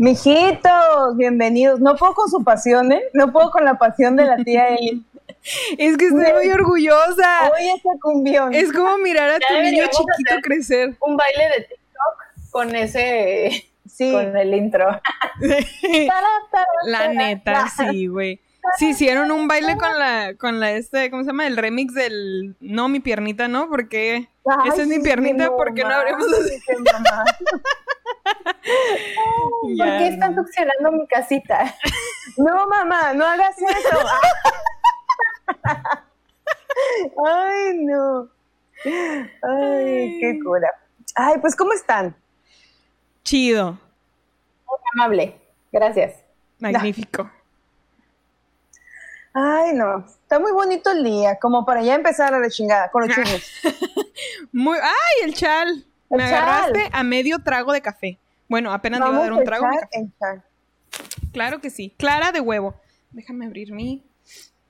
Mijitos, bienvenidos. No puedo con su pasión, ¿eh? No puedo con la pasión de la tía Eli. Es que estoy muy orgullosa. Oye, ese cumbión. Es como mirar a tu niño chiquito hacer crecer. Un baile de TikTok con ese, Sí. con el intro. La neta, sí, güey. Sí, hicieron un baile con la, con la, este, ¿cómo se llama? El remix del, no, mi piernita, ¿no? Porque esa es mi piernita, no ¿por qué no habremos. ¿Por Ya, qué están no. succionando mi casita? No, mamá, no hagas eso. Ay, no. Ay, qué cura. Ay, pues, ¿cómo están? Chido, Muy amable. Gracias. magnífico. Ay, no. Está muy bonito el día, como para ya empezar a la chingada con los chismes. Muy, ¡ay, el chal! Me agarraste a medio trago de café. Bueno, apenas le iba a Vamos dar un trago. echar. Claro que sí. Clara de huevo. Déjame abrir mi,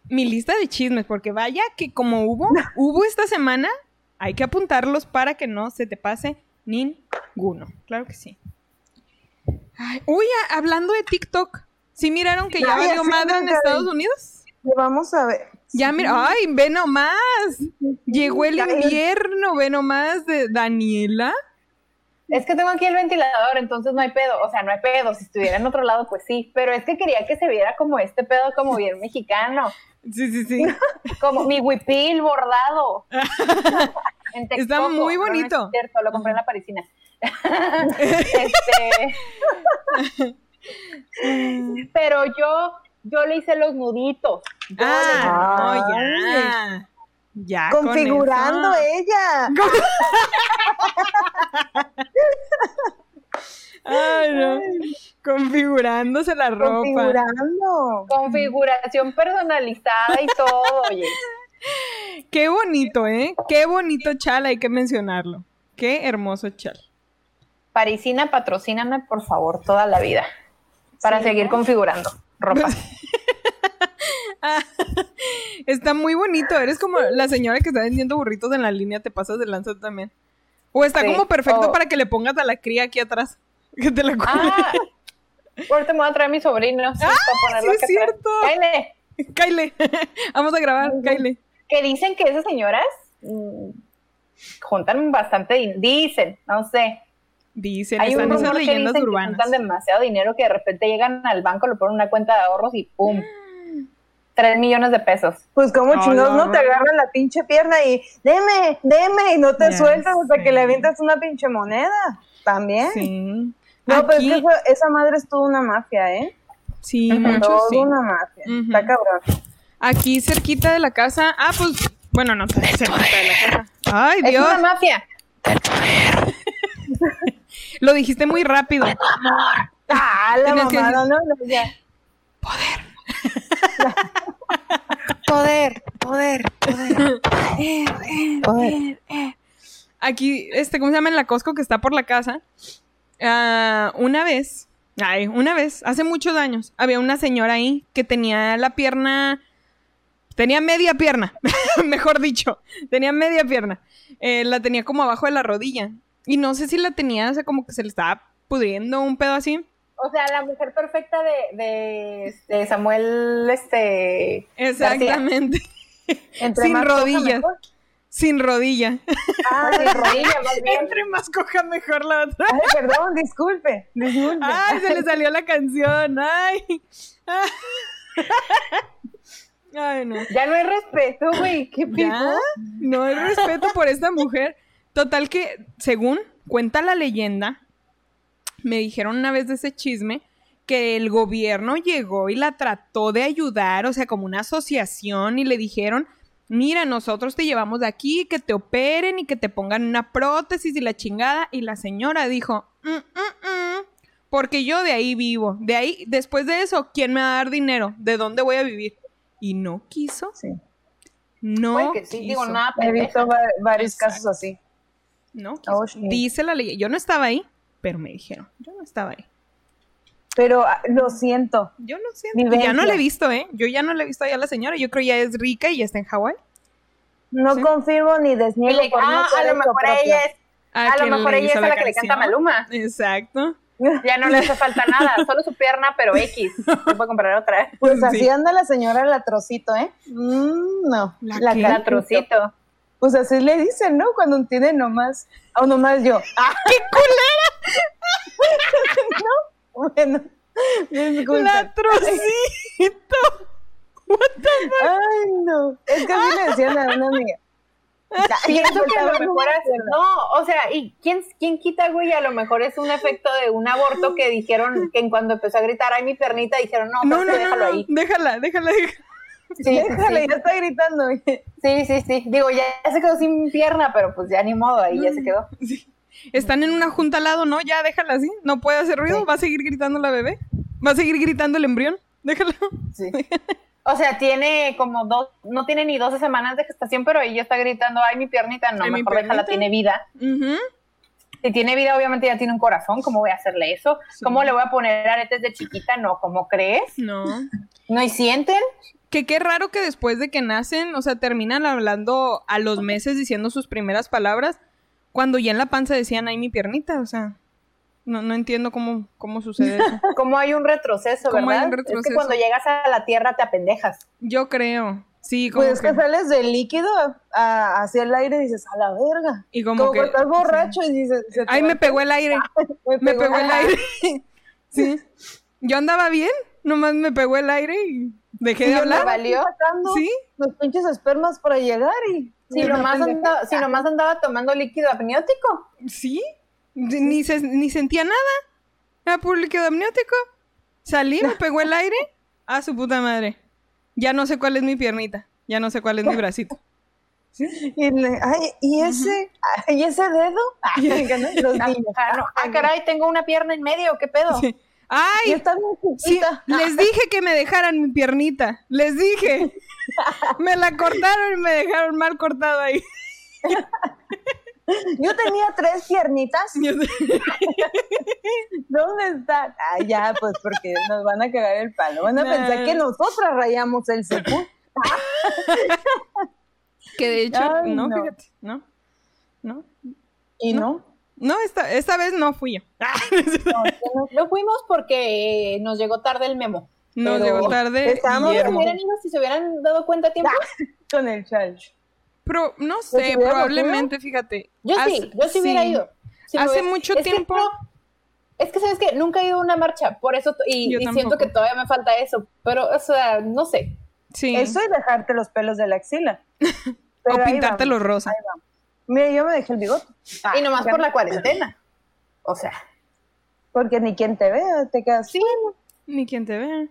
mi lista de chismes, porque vaya que como hubo, hubo esta semana, hay que apuntarlos para que no se te pase ninguno. Claro que sí. Ay, uy, a- hablando de TikTok, ¿sí miraron que ya valió madre en Estados. Unidos? Vamos a ver. Ya mira, ay, ve nomás. Llegó el invierno, ve nomás de Daniela. Es que tengo aquí el ventilador, entonces no hay pedo. O sea, no hay pedo. Si estuviera en otro lado, pues sí. Pero es que quería que se viera como este pedo, como bien mexicano. Sí, sí, sí. Como mi huipil bordado. En Está Texcoco. muy no bonito. es cierto, lo compré en la parisina. este, pero yo, yo le hice los nuditos. Ah, no, ya. Ya. con Configurando ella. Ay, no. Configurándose la ropa. Configurando. configuración personalizada y todo, oye. Qué bonito, ¿eh? Qué bonito chal, hay que mencionarlo. Qué hermoso chal. Parisina, patrocíname, por favor, toda la vida. Para seguir configurando ropa. Ah, está muy bonito. Eres como la señora que está vendiendo burritos en la línea, te pasas de lanza también. O está Sí, como perfecto o- para que le pongas a la cría aquí atrás. Que te la cuide. Ah, ahorita me voy a traer a sobrinos. para ponerlo sí es cierto. Cáele. Kyle, vamos a grabar, Kyle. Que dicen que esas señoras mm, juntan bastante, dicen, no sé. Dicen, Hay un están esas rumor que leyendas dicen que urbanas. juntan demasiado dinero que de repente llegan al banco, lo ponen en una cuenta de ahorros y ¡pum! Tres millones de pesos. Pues como No, chingados no, no, te agarran la pinche pierna y deme, deme y no te sueltas hasta sé. que le avientas una pinche moneda. También. Sí. No, pero es que esa, esa madre es toda una mafia, ¿eh? Sí, mucho Toda sí. una mafia. Está cabrón. Aquí cerquita de la casa. Ah, pues, bueno, no cerquita de la casa. Ay, Es Dios. una mafia. Lo dijiste muy rápido. Ah, la Tienes que mamada, no, no, ya. Poder, poder, poder. poder. Aquí, este, ¿cómo se llama? En la Costco que está por la casa. Ah, una vez, ay, una vez, hace muchos años, había una señora ahí que tenía la pierna, tenía media pierna, mejor dicho, tenía media pierna. Eh, la tenía como abajo de la rodilla. Y no sé si la tenía, o sea, como que se le estaba pudriendo un pedo así. O sea, la mujer perfecta de, de, de Samuel, este... Exactamente. Entre Sin más coja, rodillas. Sin rodilla. Ah, de rodilla, más bien. Entre más coja, mejor la otra. Ay, perdón, disculpe, disculpe. Ay, se le salió la canción. Ay. Ay, no. Ya no hay respeto, güey. ¿Qué Ya, pido? no hay respeto por esta mujer. Total que, según cuenta la leyenda, me dijeron una vez de ese chisme que el gobierno llegó y la trató de ayudar, o sea, como una asociación, y le dijeron, mira, nosotros te llevamos de aquí, que te operen y que te pongan una prótesis y la chingada. Y la señora dijo, "Mm, mm, mm, porque yo de ahí vivo. De ahí, después de eso, ¿quién me va a dar dinero? ¿De dónde voy a vivir? Y no quiso. Sí. No. Güey, que sí, digo, nada, He visto va- varios Exacto. casos así. No, Oh, dice la ley. Yo no estaba ahí, pero me dijeron. Yo no estaba ahí. Pero ah, lo siento. Yo no sé. Y ya no la he visto, ¿eh? Yo ya no la he visto allá a la señora. Yo creo ya es rica y ya está en Hawái. No Sí. confirmo ni desniego le- por no ah, ser a lo mejor propio. ella es, a lo mejor ella es a la que le canta. Maluma. Exacto. Ya no le hace falta nada, solo su pierna, pero X. Se puede comprar otra. Pues así Sí. anda la señora la trocito, ¿eh? Mm, no. ¿La? La trocito. Pues así le dicen, ¿no? Cuando tiene nomás. O nomás yo. ¡Ah, qué culera! No, bueno. Disculpa. La trocito. Ay, no. Es que así le decían a una amiga. Pienso que a lo mejor hacerlo. no, o sea, ¿y quién, quién quita, güey? A lo mejor es un efecto de un aborto que dijeron que en cuando empezó a gritar, ay, mi pernita, dijeron, no, No, pues no, déjalo no. ahí. Déjala, déjala, déjala. Sí, sí, Déjale, sí. ya está gritando. Sí, sí, sí. Digo, ya, ya se quedó sin pierna, pero pues ya ni modo, ahí ya se quedó. Sí. Están en una junta al lado, ¿no? Ya déjala así. No puede hacer ruido. Va a seguir gritando la bebé. Va a seguir gritando el embrión. Déjala. Sí. O sea, tiene como dos, no tiene ni 12 semanas de gestación, pero ella está gritando, ay, mi piernita, no, Ay, mi mejor déjala, tiene vida. Si tiene vida, obviamente ya tiene un corazón, ¿cómo voy a hacerle eso? Sí. ¿Cómo le voy a poner aretes de chiquita? No, ¿cómo crees? No. ¿No y sienten? Que qué raro que después de que nacen, o sea, terminan hablando a los meses diciendo sus primeras palabras, cuando ya en la panza decían, ay, mi piernita, o sea, no, no entiendo cómo, cómo sucede eso. ¿Cómo hay un retroceso, ¿Cómo hay verdad? un Es que retroceso? cuando llegas a la tierra te apendejas. Yo creo, sí, como Pues es que, que sales del líquido a- hacia el aire y dices, a la verga. y como, Como, que, que estás borracho y dices, se te ay, me pegó el aire, me pegó el aire, sí, yo andaba bien, nomás me pegó el aire y dejé Y de hablar, andaba valió. sí, los pinches espermas para llegar y... Si y nomás, andaba, si nomás andaba tomando líquido amniótico. sí, ni, se, ni sentía nada, era puro líquido amniótico, salí, me pegó el aire, a su puta madre, ya no sé cuál es mi piernita, ya no sé cuál es mi bracito. Y, le- ay, ¿y ese? ay, ¿Y ese dedo? Ay, ¿no? Los Ah, niños. ah, no, ah, caray, tengo una pierna en medio, ¿qué pedo? Sí. ¡Ay! está bien Sí, les dije que me dejaran mi piernita. Les dije. Me la cortaron y me dejaron mal cortado ahí. Yo tenía tres piernitas. ¿Dónde están? Ah, ya, pues porque nos van a cagar el palo. Van a Nah. pensar que nosotras rayamos el sepul. que de hecho, Ay, no, no. fíjate, no. No. Y no. No, esta, esta vez no fui yo. No, que no. No fuimos porque nos llegó tarde el memo. Nos llegó tarde estábamos Si hubieran ido, si se hubieran dado cuenta a tiempo. Con el chal. Pero no Pues sé, probablemente, fíjate. Yo sí, yo sí hubiera ido. Si Hace mucho es que tiempo. no- es que, ¿sabes qué? Nunca he ido a una marcha, por eso, y, siento que todavía me falta eso, pero, o sea, no sé. Sí. Eso y dejarte los pelos de la axila. o Pero ahí pintártelo vamos, rosa. ahí vamos. Mira, yo me dejé el bigote. Ah, y nomás por no- la cuarentena. O sea, Porque ni quien te vea, te quedas. sí, Ni quien te vea.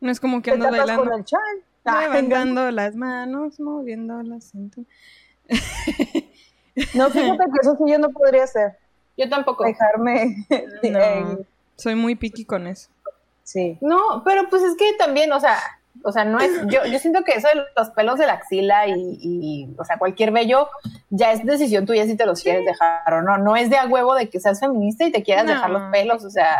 No es como que te andas tapas bailando. con el chal. Ah, Levantando las manos, moviendo la cintura. No, fíjate que eso sí yo no podría hacer. yo tampoco. Dejarme. No, soy muy piqui con eso. sí. No, pero pues es que también, o sea, o sea, no es, yo, yo siento que eso de los pelos de la axila y, y, o sea, cualquier vello, ya es decisión tuya si te los quieres dejar o no. No es de a huevo de que seas feminista y te quieras No. dejar los pelos, o sea,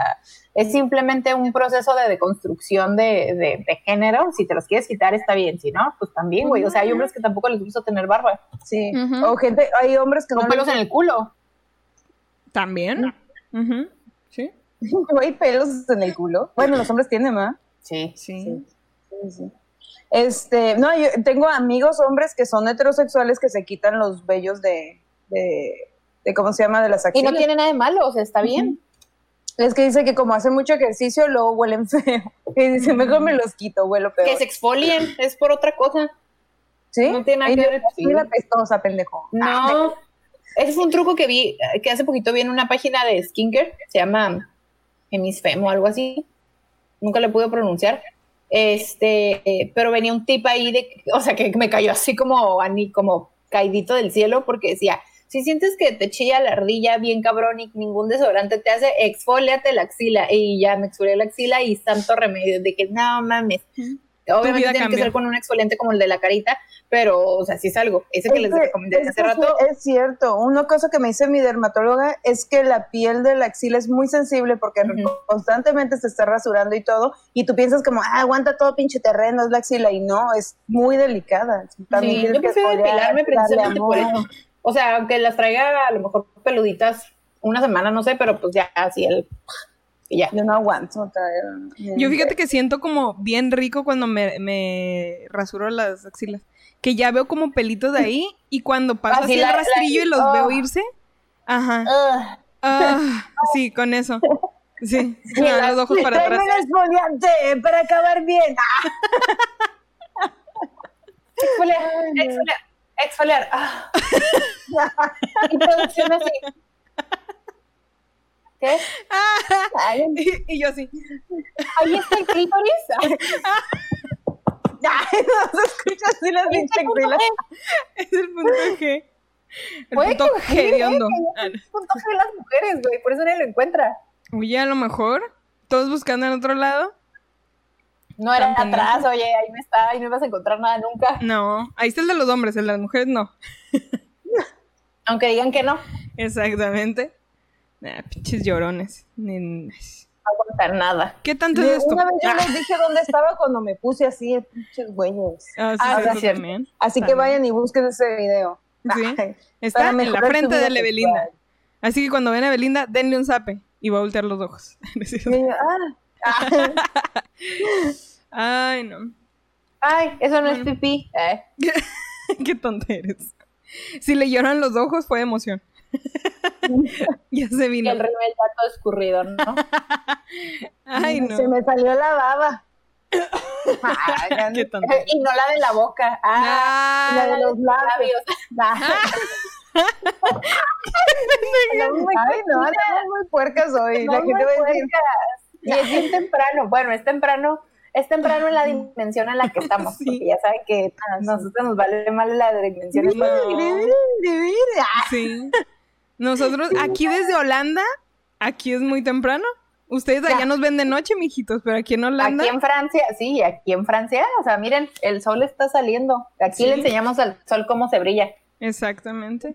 es simplemente un proceso de deconstrucción de, de, de género. Si te los quieres quitar, está bien, si no, pues también, güey. O sea, hay hombres que tampoco les gusta tener barba. Sí. O gente, hay hombres que Con no pelos en el culo. ¿También? Ujú. Sí. hay pelos en el culo. Bueno, los hombres tienen, ¿verdad? Sí. Sí. Sí, sí. Este, no, yo tengo amigos hombres que son heterosexuales que se quitan los vellos de, de, de ¿cómo se llama? De las Y axilas. no tiene nada de malo, o sea, está bien. Es que dice que como hacen mucho ejercicio, luego huelen feo. Y dice, mejor me los quito, huelo peor. Que se exfolien, es por otra cosa. ¿Sí? no tiene nada que ver, sí. Mira pestosa, pendejo. Ah, No, ese fue un truco que vi, que hace poquito vi en una página de skincare, se llama Hemisfem o algo así, nunca le pude pronunciar, este, pero venía un tip ahí de, o sea, que me cayó así como, ani- como caidito del cielo, porque decía, si sientes que te chilla la ardilla bien cabrón y ningún desodorante te hace, exfoliate la axila, y ya me exfolié la axila y santo remedio, de que no mames. Obviamente tiene que ser con un exfoliante como el de la carita, pero, o sea, sí es algo. Ese que Es les recomendé hace que rato, Es cierto. Una cosa que me dice mi dermatóloga es que la piel de la axila es muy sensible porque constantemente se está rasurando y todo. Y tú piensas como, ah, aguanta todo pinche terreno, es la axila. Y no, es muy delicada. También Sí, yo que prefiero depilarme precisamente por eso. O sea, aunque las traiga a lo mejor peluditas una semana, no sé, pero pues ya así el... Y ya. Yo no aguanto. Yo fíjate que siento como bien rico cuando me, me rasuro las axilas. Que ya veo como pelitos de ahí y cuando paso Así así la- el la- rastrillo y los oh. veo irse. Ajá. Ah, sí, con eso. Sí. Los ojos para atrás. el exfoliante para acabar bien. Exfoliar, exfoliar, exfoliar. Ah. y producción así. ¿Qué? Ay, Y, y yo así. Ahí está el clítoris. ay, no se escucha así las está pinches el. Es el punto G. El punto sí, G de ¿eh? hondo. Que Ah, es el punto G de las mujeres, güey. Por eso nadie lo encuentra. Oye, a lo mejor. Todos buscando en otro lado. No era Tan atrás, oye, ahí no está, ahí no vas a encontrar nada nunca. No. Ahí está el de los hombres, el de las mujeres no. Aunque digan que no, Exactamente. Ah, pinches llorones. Ni- no aguantar nada. ¿Qué tanto De es esto? Una vez yo Ah, les dije dónde estaba cuando me puse así, pinches güeyes. ah, sí, Ah, sí, también. Así que vayan y busquen ese video. Sí. Está en la frente de la. Belinda. Así que cuando ven a Belinda, denle un zape y va a voltear los ojos. Ah, ah, Ay, no. Ay, eso no es pipí. Eh. Qué tonta eres. Si le lloran los ojos, fue emoción. ya se Y vino. el rímel ya todo escurrido, ¿no? Ay, no. Se me salió la baba. Ay, Qué tonta. y no la de la boca. Ah, Ah, la de los labios. Ah. Ay, no, andamos muy puercas hoy. La No gente me va a decir, puercas. Y es bien temprano. Bueno, es temprano. Es temprano en la dimensión en la que estamos. Sí. Porque ya saben que a nosotros nos vale mal la dimensión. No. Sí. Nosotros, aquí desde Holanda, aquí es muy temprano. Ustedes allá Ya. nos ven de noche, mijitos, pero aquí en Holanda. Aquí en Francia, sí, aquí en Francia, o sea, miren, el sol está saliendo. Aquí Sí. le enseñamos al sol cómo se brilla. Exactamente.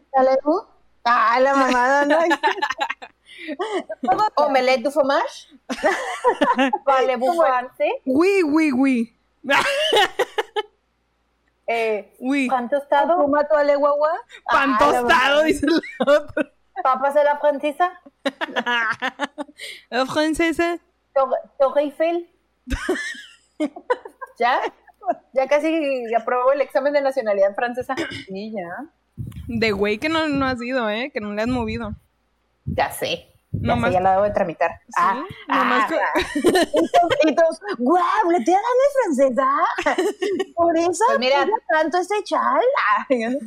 Ah, la mamada, no. Omelette du fromage. Parlez-vous français? Oui, oui, oui. Eh, Oui. pan tostado. ¿Fuma tu ale guagua? Pan Ah, la tostado, dice el otro. Papas de la francesa. La francesa. Tor- Torre Eiffel. ¿Ya? Ya casi aprobó el examen de nacionalidad francesa. Sí, ya. De güey que no, no has ido, ¿eh? Que no le has movido. Ya sé. Ya Nomás- sé, ya la debo de tramitar. Sí, Ah, ah, que- ah. Y todos, guau, le te dan francesa. Por eso Pues mira. tanto ese chal. Ay, no.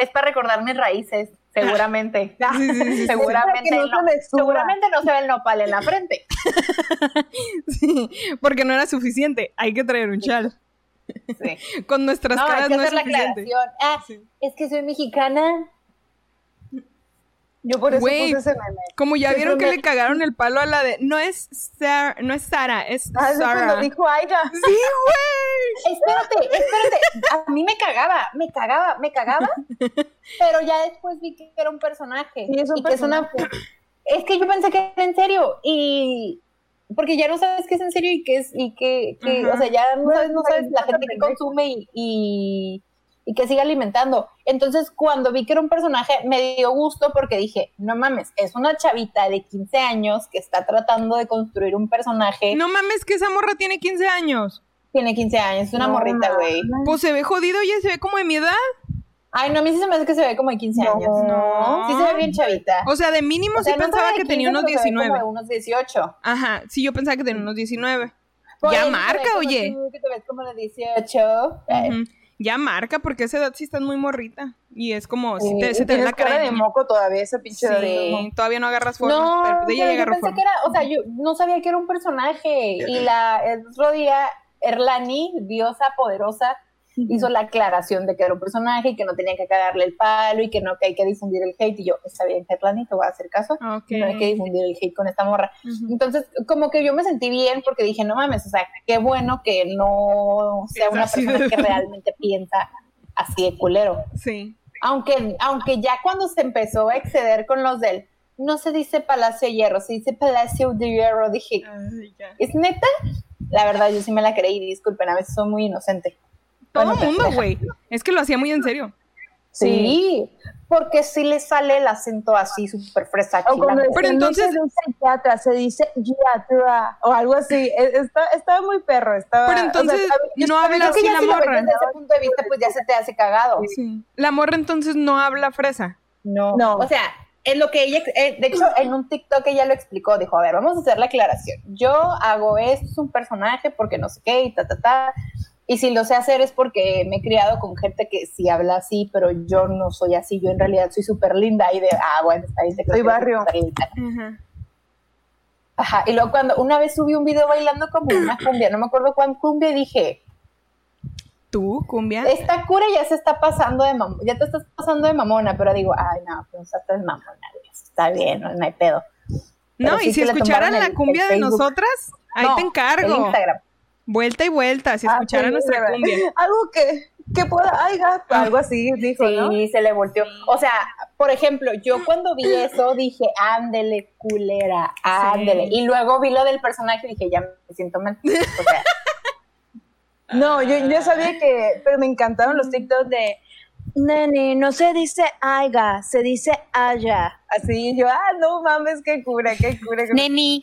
Es para recordar mis raíces, seguramente. Sí, sí, sí, sí. Seguramente no no, seguramente no se ve el nopal en la frente. Sí, porque no era suficiente. Hay que traer un chal. Sí. Con nuestras No, hay caras que no es hacer la suficiente. aclaración. Ah, es que soy mexicana. Yo por eso Güey. puse ese meme. Como ya vieron que le cagaron el palo a la de. No es Sara, no es Sara, es Ah, Sara. dijo Aida. Sí, güey. Espérate, espérate. A mí me cagaba, me cagaba, me cagaba. Pero ya después vi que era un personaje. Sí, es un y que es una. Es que yo pensé que era en serio. Y. Porque ya no sabes qué es en serio y qué es. Y que. que-. O sea, ya no sabes, no sabes la gente que consume y. y y que sigue alimentando. Entonces, cuando vi que era un personaje, me dio gusto porque dije, no mames, es una chavita de 15 años que está tratando de construir un personaje. No mames, que esa morra tiene 15 años. Tiene 15 años, es una No, morrita, güey. Pues se ve jodido, ya se ve como de mi edad. Ay, no, a mí sí se me hace que se ve como de 15 No. años. No. Sí se ve bien chavita. O sea, de mínimo O sea, sí no pensaba que tenía 15, unos pero se ve como 19. de unos 18. Ajá, sí, yo pensaba que tenía unos 19. Por ya marca, oye. tú, que te ves como de 18. Eh, Ujú. Ya marca, porque a esa edad sí estás muy morrita. Y es como, si Sí, te, y se te ve la cara de de moco todavía, esa pinche Sí, de todavía no agarras forma. No, pero pues ella pero ya yo pensé forma. que era, o sea, yo no sabía que era un personaje. Y la el otro día, Erlani, diosa poderosa, hizo la aclaración de que era un personaje y que no tenía que cagarle el palo y que no que hay que difundir el hate. Y yo, está bien, Erlani, te voy a hacer caso. Ok. No hay que difundir el hate con esta morra. Entonces, como que yo me sentí bien porque dije, no mames, o sea, qué bueno que no sea una persona de- que realmente piensa así de culero. Sí. Aunque, aunque ya cuando se empezó a exceder con los del, no se dice Palacio de Hierro, se dice Palacio de Hierro, dije, ya. ¿es neta? La verdad, yo sí me la creí, disculpen, a veces soy muy inocente. Todo el mundo, güey. Es que lo hacía muy en serio. Sí, porque sí le sale el acento así súper fresa. O cuando Pero dice, no entonces- se dice yatra, se dice yatra o algo así. E- Está, estaba muy perro. Estaba, Pero o sea, entonces no habla así la si morra. desde ese punto de vista, pues ya se te hace cagado. Sí. La morra entonces no habla fresa. No. No. O sea, es lo que ella, eh, de hecho, en un TikTok ella lo explicó, dijo, a ver, vamos a hacer la aclaración. Yo hago esto, es un personaje porque no sé qué y ta, ta, ta. Y si lo sé hacer es porque me he criado con gente que sí habla así, pero yo no soy así, yo en realidad soy súper linda y de, ah, bueno, está bien, te creo Soy que barrio. Ajá. Y luego cuando una vez subí un video bailando como una cumbia, no me acuerdo cuál cumbia, y dije, ¿Tú, cumbia? esta cura ya se está pasando de mamona, ya te estás pasando de mamona, pero digo, ay, no, pues estás mamona, está bien, no, no hay pedo. No, pero sí y si escucharan la el- cumbia el de Facebook. nosotras, ahí No, te El encargo. Instagram. Vuelta y vuelta, si Ah, escucharan sí, nuestra cumbia. Algo que, que pueda, ay, ga- algo así, dijo, Sí, ¿no? se le volteó. O sea, por ejemplo, yo cuando vi eso dije, ándele, culera, ándele. Y luego vi lo del personaje y dije, ya me siento mal. O sea, No, yo, yo sabía que, pero me encantaron los TikToks de, nene, no se dice aiga, se dice aya. Así, yo, ah, no mames, qué cura, qué cura. neni,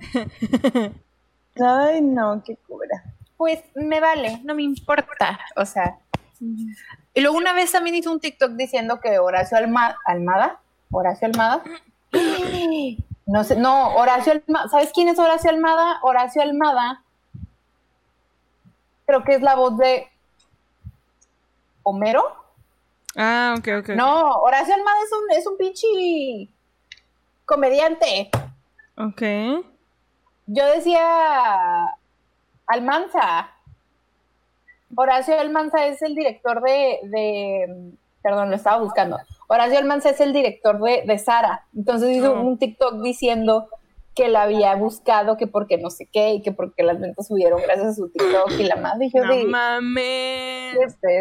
Ay, no, qué cura. pues me vale, no me importa. O sea. Y luego una vez también hizo un TikTok diciendo que Horacio Alma- Almada, Horacio Almada, no sé, no, Horacio Almada, ¿sabes quién es Horacio Almada? Horacio Almada, creo que es la voz de Homero. Ah, ok, ok. ok. No, Horacio Almada es un, es un pinche comediante. Ok. Yo decía Almanza. Horacio Almanza es el director de, de- perdón, lo estaba buscando. Horacio Almanza es el director de, de Sara. Entonces hizo Oh. un TikTok diciendo que la había buscado, que porque no sé qué, y que porque las ventas subieron gracias a su TikTok y la madre. Y yo No mames. Qué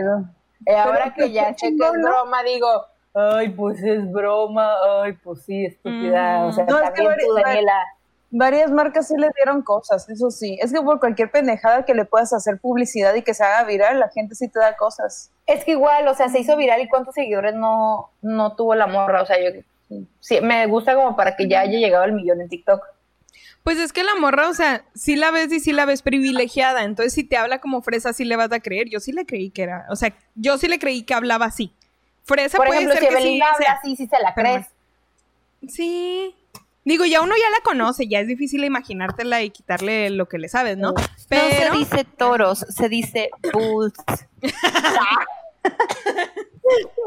eh, ahora que ya qué sé que es ¿no? broma, digo, ay, pues es broma, ay, pues sí, estúpida. Mm. O sea, No, es que también vari- tú, Daniela. Varias marcas sí le dieron cosas, eso sí. Es que por cualquier pendejada que le puedas hacer publicidad y que se haga viral, la gente sí te da cosas. Es que igual, o sea, se hizo viral y cuántos seguidores no, no tuvo la morra. O sea, yo sí, me gusta como para que ya haya llegado al millón en TikTok. Pues es que la morra, o sea, sí la ves y sí la ves privilegiada. Entonces, si te habla como fresa, sí le vas a creer. Yo sí le creí que era. O sea, yo sí le creí que hablaba así. Fresa Por puede ejemplo, ser si que sí. Habla sea- así, sí se la crees. Sí. Digo, ya uno ya la conoce, ya es difícil imaginártela y quitarle lo que le sabes, ¿no? Pero. dice toros, se dice bulls.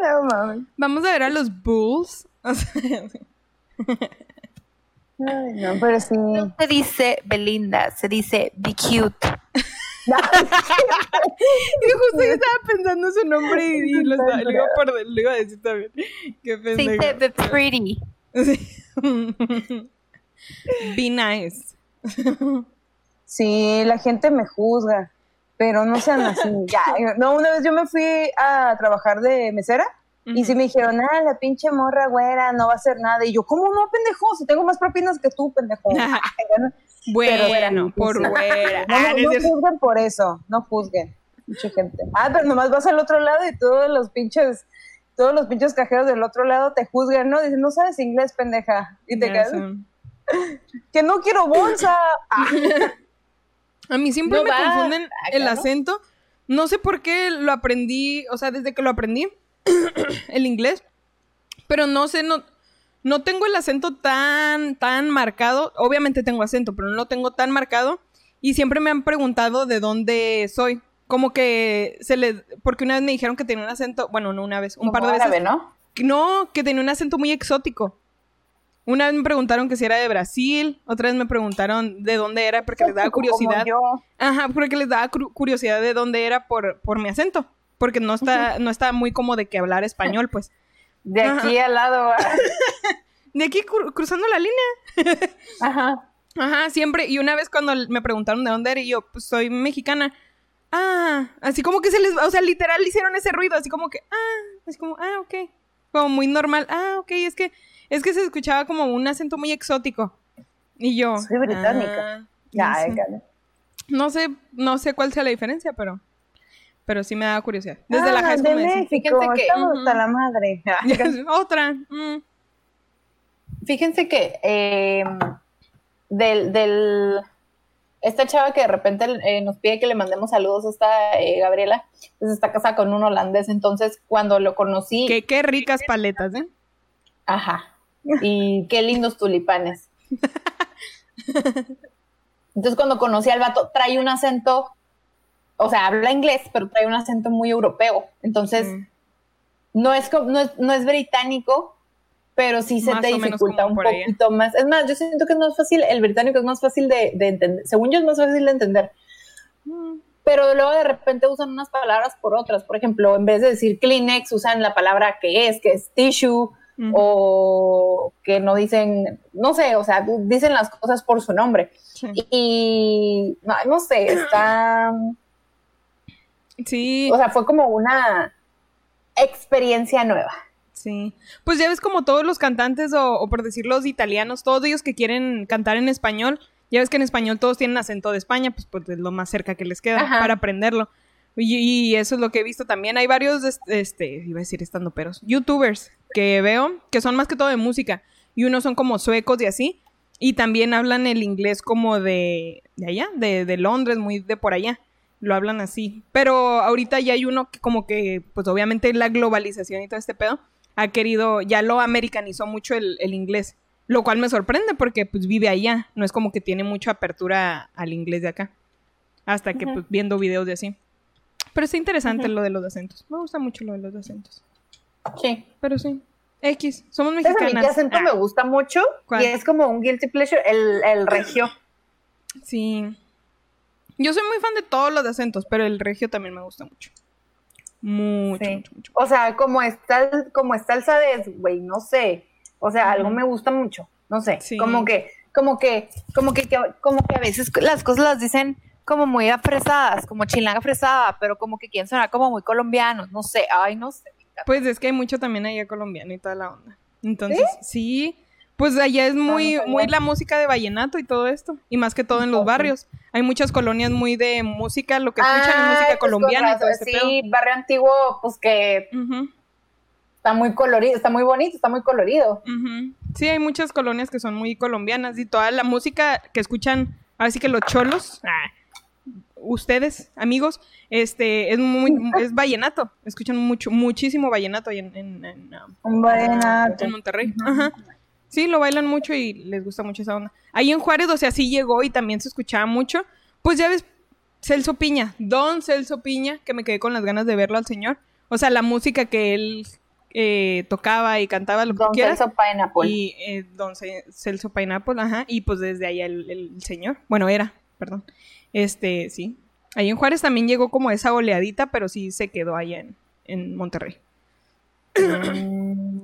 No mames. Vamos a ver a los Bulls. Ay, no, pero sí. se dice Belinda, se dice be cute. y justo yo estaba pensando su nombre y, y lo, estaba- lo iba por- lo iba a decir también. Qué pendejo. be pretty. Be nice. Sí, la gente me juzga, pero no sean así. Ya, no, una vez yo me fui a trabajar de mesera y sí me dijeron, ah, la pinche morra güera no va a hacer nada. Y yo, ¿cómo no, pendejo? Si tengo más propinas que tú, pendejo. Bueno, por güera. No, Ah, no, no es no cierto. juzguen por eso, no juzguen. Mucha gente. Ah, pero nomás vas al otro lado y todos los pinches, todos los pinches cajeros del otro lado te juzgan, ¿no? Dicen, no sabes inglés, pendeja. Y te quedas, que no quiero bolsa. A mí siempre No me va, confunden el acento. No sé por qué lo aprendí, o sea, desde que lo aprendí, el inglés. Pero no sé, no, no tengo el acento tan, tan marcado. Obviamente tengo acento, pero no lo tengo tan marcado. Y siempre me han preguntado de dónde soy. Como que se les... Porque una vez me dijeron que tenía un acento... Bueno, no una vez, un par de Como veces. árabe, ¿no? que- No, que tenía un acento muy exótico. Una vez me preguntaron que si era de Brasil, otra vez me preguntaron de dónde era porque les daba como curiosidad. yo. Ajá, porque les daba curiosidad de dónde era por, por mi acento. Porque no está, no está muy como de que hablar español, pues. De aquí al lado. De aquí cru- cruzando la línea. Ajá. Ajá, siempre. Y una vez cuando me preguntaron de dónde era, y yo, pues soy mexicana. Ah, así como que se les, o sea, literal hicieron ese ruido, así como que, ah, así como, ah, ok. Como muy normal. Ah, ok, es que, es que se escuchaba como un acento muy exótico. Y yo. Soy británica. ah, Ya, no sé. No sé, no sé cuál sea la diferencia, pero. pero sí me da curiosidad. Desde la Ah, high de school me decían, México, Fíjense que- estamos Ujú. hasta la madre. Otra. mm. Fíjense que eh, del, del esta chava que de repente eh, nos pide que le mandemos saludos, esta eh, Gabriela, pues está casada con un holandés, entonces cuando lo conocí, Qué, qué ricas paletas, ¿eh? ajá, y qué lindos tulipanes. Entonces cuando conocí al vato, trae un acento, o sea, habla inglés, pero trae un acento muy europeo, entonces Mm. no es, no es, no es británico, pero sí se Más te dificulta un allá. poquito más. Es más, yo siento que es más fácil, el británico es más fácil de, de entender, según yo es más fácil de entender, Mm. pero luego de repente usan unas palabras por otras. Por ejemplo, en vez de decir Kleenex, usan la palabra que es, que es tissue, o que no dicen, no sé, o sea, dicen las cosas por su nombre. Sí. Y no, no sé, está, Sí, o sea, fue como una experiencia nueva. Sí. Pues ya ves como todos los cantantes o, o por decir los italianos, todos ellos que quieren cantar en español, ya ves que en español todos tienen acento de España, pues, pues es lo más cerca que les queda Ajá. para aprenderlo. Y, y eso es lo que he visto también. Hay varios, este, iba a decir estando peros, youtubers que veo, que son más que todo de música. Y unos son como suecos y así. Y también hablan el inglés como de, de allá, de, de Londres, muy de por allá. Lo hablan así. Pero ahorita ya hay uno que como que, pues obviamente la globalización y todo este pedo, ha querido, ya lo americanizó mucho el, el inglés. Lo cual me sorprende porque pues vive allá. No es como que tiene mucha apertura al inglés de acá. Hasta que pues viendo videos de así. Pero está interesante lo de los acentos. Me gusta mucho lo de los acentos. Sí. Pero sí. X, somos ¿Sabes a mí mexicanas. qué acento Ah, me gusta mucho? ¿Cuál? Y es como un guilty pleasure, el, el regio. Sí. Yo soy muy fan de todos los acentos, pero el regio también me gusta mucho. Mucho, Sí. mucho, mucho. O sea, como está, el- como está el Sades, güey, no sé. O sea, algo me gusta mucho. No sé. Sí. Como que, como que, como que, como que a veces las cosas las dicen como muy afresadas, como chilanga fresada, pero como que quieren sonar como muy colombianos. No sé. Ay, no sé. Pues es que hay mucho también allá colombiano y toda la onda. Entonces, sí. Pues allá es muy, muy la música de vallenato y todo esto. Y más que todo en los barrios. Hay muchas colonias muy de música, lo que escuchan es Ay, música pues, colombiana y todo razón. ese Sí, barrio antiguo, pues que está muy colorido, está muy bonito, está muy colorido. Sí, hay muchas colonias que son muy colombianas y toda la música que escuchan, ahora sí que los cholos, ah, ustedes, amigos, este, es muy, es vallenato. Escuchan mucho, muchísimo vallenato ahí en, en, en, vallenato. en Monterrey. Ajá. Sí, lo bailan mucho y les gusta mucho esa onda. Ahí en Juárez, o sea, sí llegó y también se escuchaba mucho. Pues ya ves, Celso Piña, Don Celso Piña, que me quedé con las ganas de verlo al señor. O sea, la música que él eh, tocaba y cantaba, lo que Don quieras. Celso Pineapple. Y eh, Don Ce- Celso Pineapple, ajá. Y pues desde allá el, el señor. Bueno, era, perdón. Este, sí. Ahí en Juárez también llegó como esa oleadita, pero sí se quedó allá en, en Monterrey.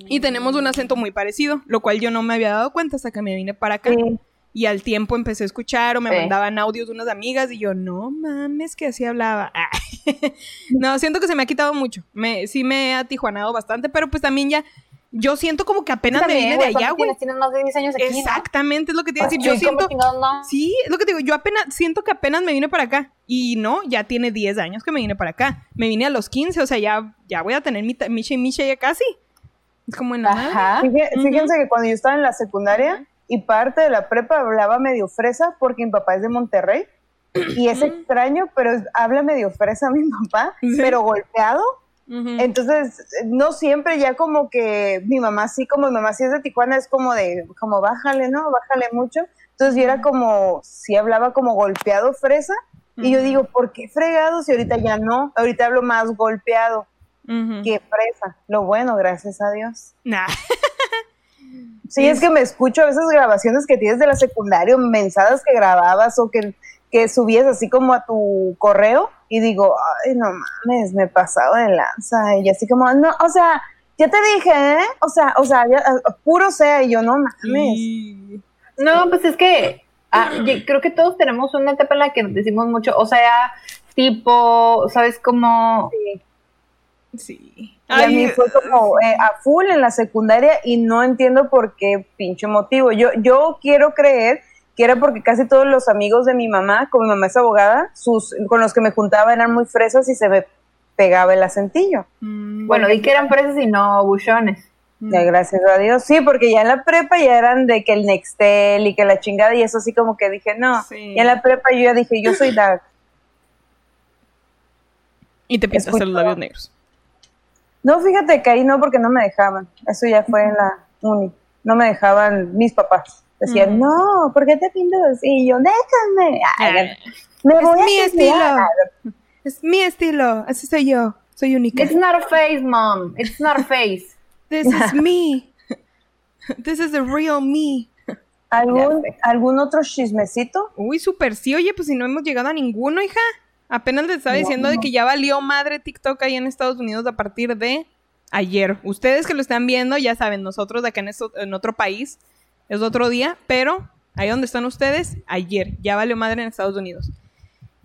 Y tenemos un acento muy parecido, lo cual yo no me había dado cuenta hasta que me vine para acá. Sí. Y al tiempo empecé a escuchar o me Sí. mandaban audios de unas amigas y yo, no mames, que así hablaba. Ah. no, siento que se me ha quitado mucho. Me, sí me he atijuanado bastante, pero pues también ya, yo siento como que apenas me vine de allá, ¿cuántos güey. tienes? Más de 10 años aquí, ¿no? Exactamente, es lo que te iba a decir. Yo Sí, ¿cómo siento, no? sí, es lo que te digo, yo apenas, siento que apenas me vine para acá. Y no, ya tiene 10 años que me vine para acá. Me vine a los 15, o sea, ya, ya voy a tener mi micha y ya casi. Es como en la madre. Ajá. Fíjense que cuando yo estaba en la secundaria y parte de la prepa hablaba medio fresa porque mi papá es de Monterrey y es extraño, pero es- habla medio fresa mi papá, pero golpeado. Entonces, no siempre ya como que mi mamá sí, como mi mamá sí es de Tijuana, es como de, como bájale, ¿no? Bájale mucho. Entonces yo era como, sí hablaba como golpeado fresa. Y yo digo, ¿por qué fregado si ahorita ya no? Ahorita hablo más golpeado Ujú. que fresa. Lo bueno, gracias a Dios. Nah. Sí, es que me escucho a veces grabaciones que tienes de la secundaria, mensadas que grababas o que, que subías así como a tu correo y digo, ay, no mames, me he pasado de lanza. Y así como, no, o sea, ya te dije, ¿eh? O sea, o sea, ya, puro sea, y yo no mames. Y- No, pues es que ah, creo que todos tenemos una etapa en la que decimos mucho, o sea, tipo, ¿sabes cómo? Sí. Y a mí fue como eh, a full en la secundaria y no entiendo por qué pinche motivo. Yo, yo quiero creer que era porque casi todos los amigos de mi mamá, como mi mamá es abogada, sus, con los que me juntaba eran muy fresas y se me pegaba el acentillo. Mm, Bueno, di que eran fresas y no buchones. Ya, gracias a Dios. Sí, porque ya en la prepa ya eran de que el Nextel y que la chingada y eso así como que dije, no. Sí. Y en la prepa yo ya dije, yo soy dark. Y te pintaste los labios negros. No, fíjate que ahí no, porque no me dejaban. Eso ya fue en la uni. No me dejaban mis papás. Decían, Mm. no, ¿por qué te pintas así? Y yo, déjame. Ay, me es voy a mi estudiar". estilo. Es mi estilo. Así soy yo. Soy única. It's not a face, mom. It's not a face. This is me. This is the real me. ¿Algún. ¿Algún otro chismecito? Uy, súper sí. Oye, pues si no hemos llegado a ninguno, hija. Apenas les estaba No, diciendo de que ya valió madre TikTok ahí en Estados Unidos a partir de ayer. Ustedes que lo están viendo, ya saben, nosotros de acá en, esto- en otro país es otro día, pero ahí donde están ustedes, ayer. Ya valió madre en Estados Unidos.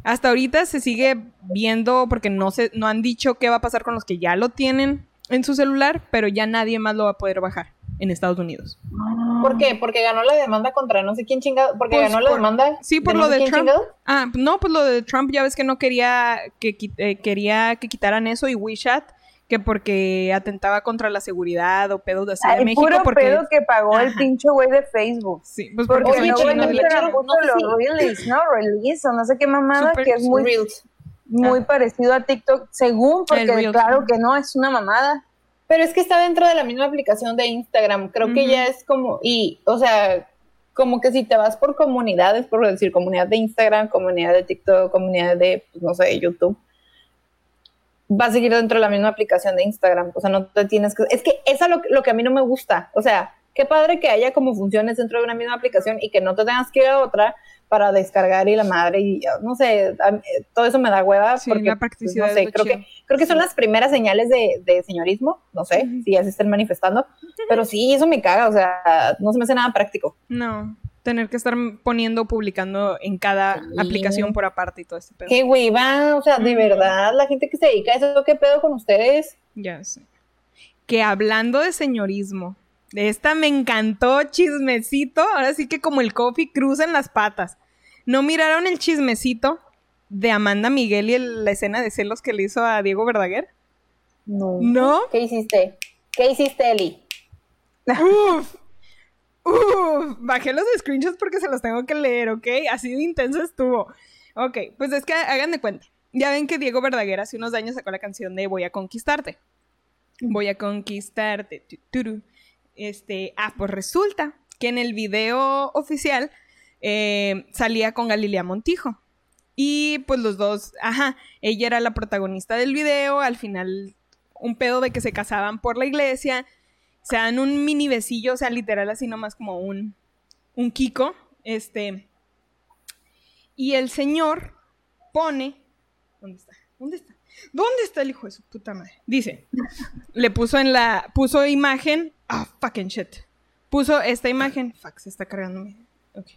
Hasta ahorita se sigue viendo porque no, se, no han dicho qué va a pasar con los que ya lo tienen en su celular, pero ya nadie más lo va a poder bajar en Estados Unidos. ¿Por qué? Porque ganó la demanda contra no sé quién chingado. Porque Pues ganó la demanda. Sí, por no lo sé de quién Trump. chingado. Ah, no, pues lo de Trump ya ves que no quería que eh, quería que quitaran eso y WeChat, que porque atentaba contra la seguridad o pedos de así de México puro porque pedo que pagó el pinche güey de Facebook. sí, pues Porque porque chinos pero- Instagram chingada. no los release, ¿no? Release o no sé qué mamada, Super- que es muy, Reels. muy parecido a TikTok, según, porque Reels. claro que no, es una mamada. Pero es que está dentro de la misma aplicación de Instagram. Creo que ya es como, y, o sea, como que si te vas por comunidades, por decir, comunidad de Instagram, comunidad de TikTok, comunidad de, pues, no sé, YouTube, va a seguir dentro de la misma aplicación de Instagram. O sea, no te tienes que... Es que eso es lo, lo que a mí no me gusta. O sea, qué padre que haya como funciones dentro de una misma aplicación y que no te tengas que ir a otra para descargar y la madre y no sé, eh, todo eso me da hueva Sí, porque la pues, no sé, creo chido. que creo que son las primeras señales de, de señorismo, no sé si ya se estén manifestando, pero sí, eso me caga, o sea, no se me hace nada práctico. No, tener que estar poniendo, publicando en cada Sí. aplicación por aparte y todo este pedo. Qué hueva, o sea, de verdad, la gente que se dedica a eso, ¿qué pedo con ustedes? Ya sé. Que hablando de señorismo, esta me encantó chismecito, ahora sí que como el coffee cruza en las patas. ¿No miraron el chismecito de Amanda Miguel y el- la escena de celos que le hizo a Diego Verdaguer? No. ¿No? ¿Qué hiciste? ¿Qué hiciste, Eli? Uf. Uf. Bajé los screenshots porque se los tengo que leer, ¿ok? Así de intenso estuvo. Ok, pues es que hagan de cuenta. Ya ven que Diego Verdaguer hace unos años sacó la canción de Voy a conquistarte. Voy a conquistarte. tu, turu. Este, ah, pues resulta que en el video oficial eh, salía con Galilea Montijo. Y pues los dos, ajá, ella era la protagonista del video, al final un pedo de que se casaban por la iglesia, se dan un mini besillo, o sea, literal así nomás como un, un Kiko, este, y el señor pone, ¿dónde está? ¿Dónde está? ¿Dónde está el hijo de su puta madre? Dice, le puso en la, puso imagen, ah, fucking shit, puso esta imagen, fuck, se está cargando, mi- ok.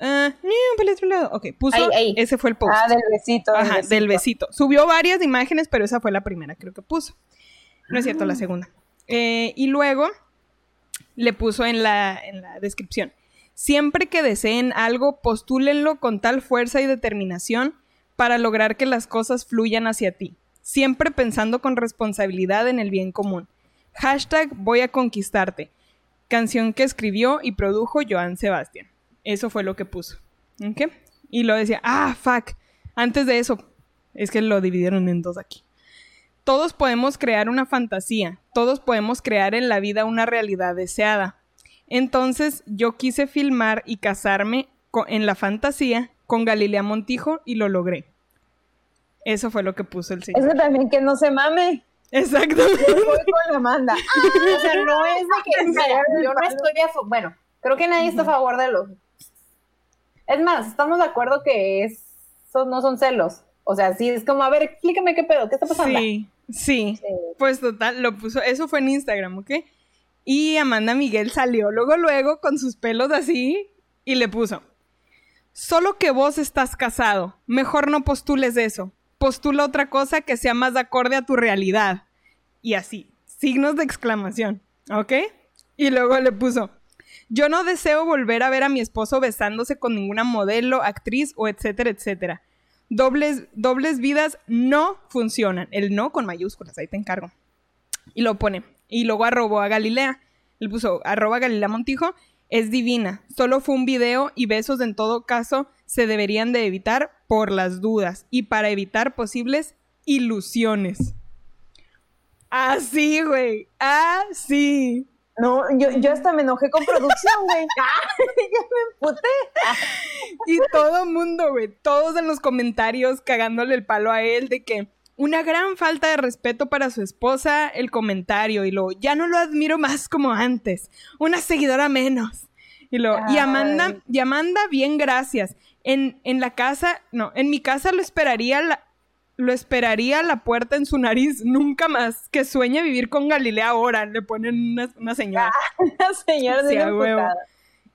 Ah, no, para el otro lado. Ok, puso, Ahí, ahí. ese fue el post. Ah, del besito. del Ajá, del besito. Subió varias imágenes, pero esa fue la primera, creo que puso. No es cierto, la segunda. Eh, y luego le puso en la, en la descripción. Siempre que deseen algo, postúlenlo con tal fuerza y determinación para lograr que las cosas fluyan hacia ti. Siempre pensando con responsabilidad en el bien común. Hashtag voy a conquistarte. Canción que escribió y produjo Joan Sebastián. Eso fue lo que puso. ¿Ok? Y lo decía, ah, fuck. Antes de eso, es que lo dividieron en dos aquí. Todos podemos crear una fantasía, todos podemos crear en la vida una realidad deseada. Entonces yo quise filmar y casarme en la fantasía con Galilea Montijo y lo logré. Eso fue lo que puso el señor. Eso también que no se mame. Exactamente. Yo voy con Amanda. O sea, no es de que, mira, yo no estoy a favor, bueno, creo que nadie está a favor de los... Es más, estamos de acuerdo que es, son, no son celos. O sea, sí, es como, a ver, explícame qué pedo, qué está pasando. Sí, sí. Sí. Pues total, lo puso, eso fue en Instagram, ¿ok? Y Amanda Miguel salió luego, luego con sus pelos así y le puso, solo que vos estás casado, mejor no postules eso, postula otra cosa que sea más acorde a tu realidad. Y así, signos de exclamación, ¿ok? Y luego le puso, yo no deseo volver a ver a mi esposo besándose con ninguna modelo, actriz o etcétera, etcétera. dobles, dobles vidas no funcionan. El no con mayúsculas, ahí te encargo. Y lo pone. Y luego arrobó a Galilea. Él puso arroba Galilea Montijo. Es divina. Solo fue un video y besos en todo caso se deberían de evitar por las dudas y para evitar posibles ilusiones. Así, güey. Así. No, yo, yo hasta me enojé con producción, güey. ya me emputé. Y todo el mundo, güey, todos en los comentarios cagándole el palo a él de que una gran falta de respeto para su esposa, el comentario y lo, ya no lo admiro más como antes, una seguidora menos. Y lo, y Amanda, y Amanda, bien, gracias. En, en la casa, no, en mi casa lo esperaría la, lo esperaría la puerta en su nariz, nunca más. Que sueñe vivir con Galilea ahora, le ponen una, una señora. La señora de huevo.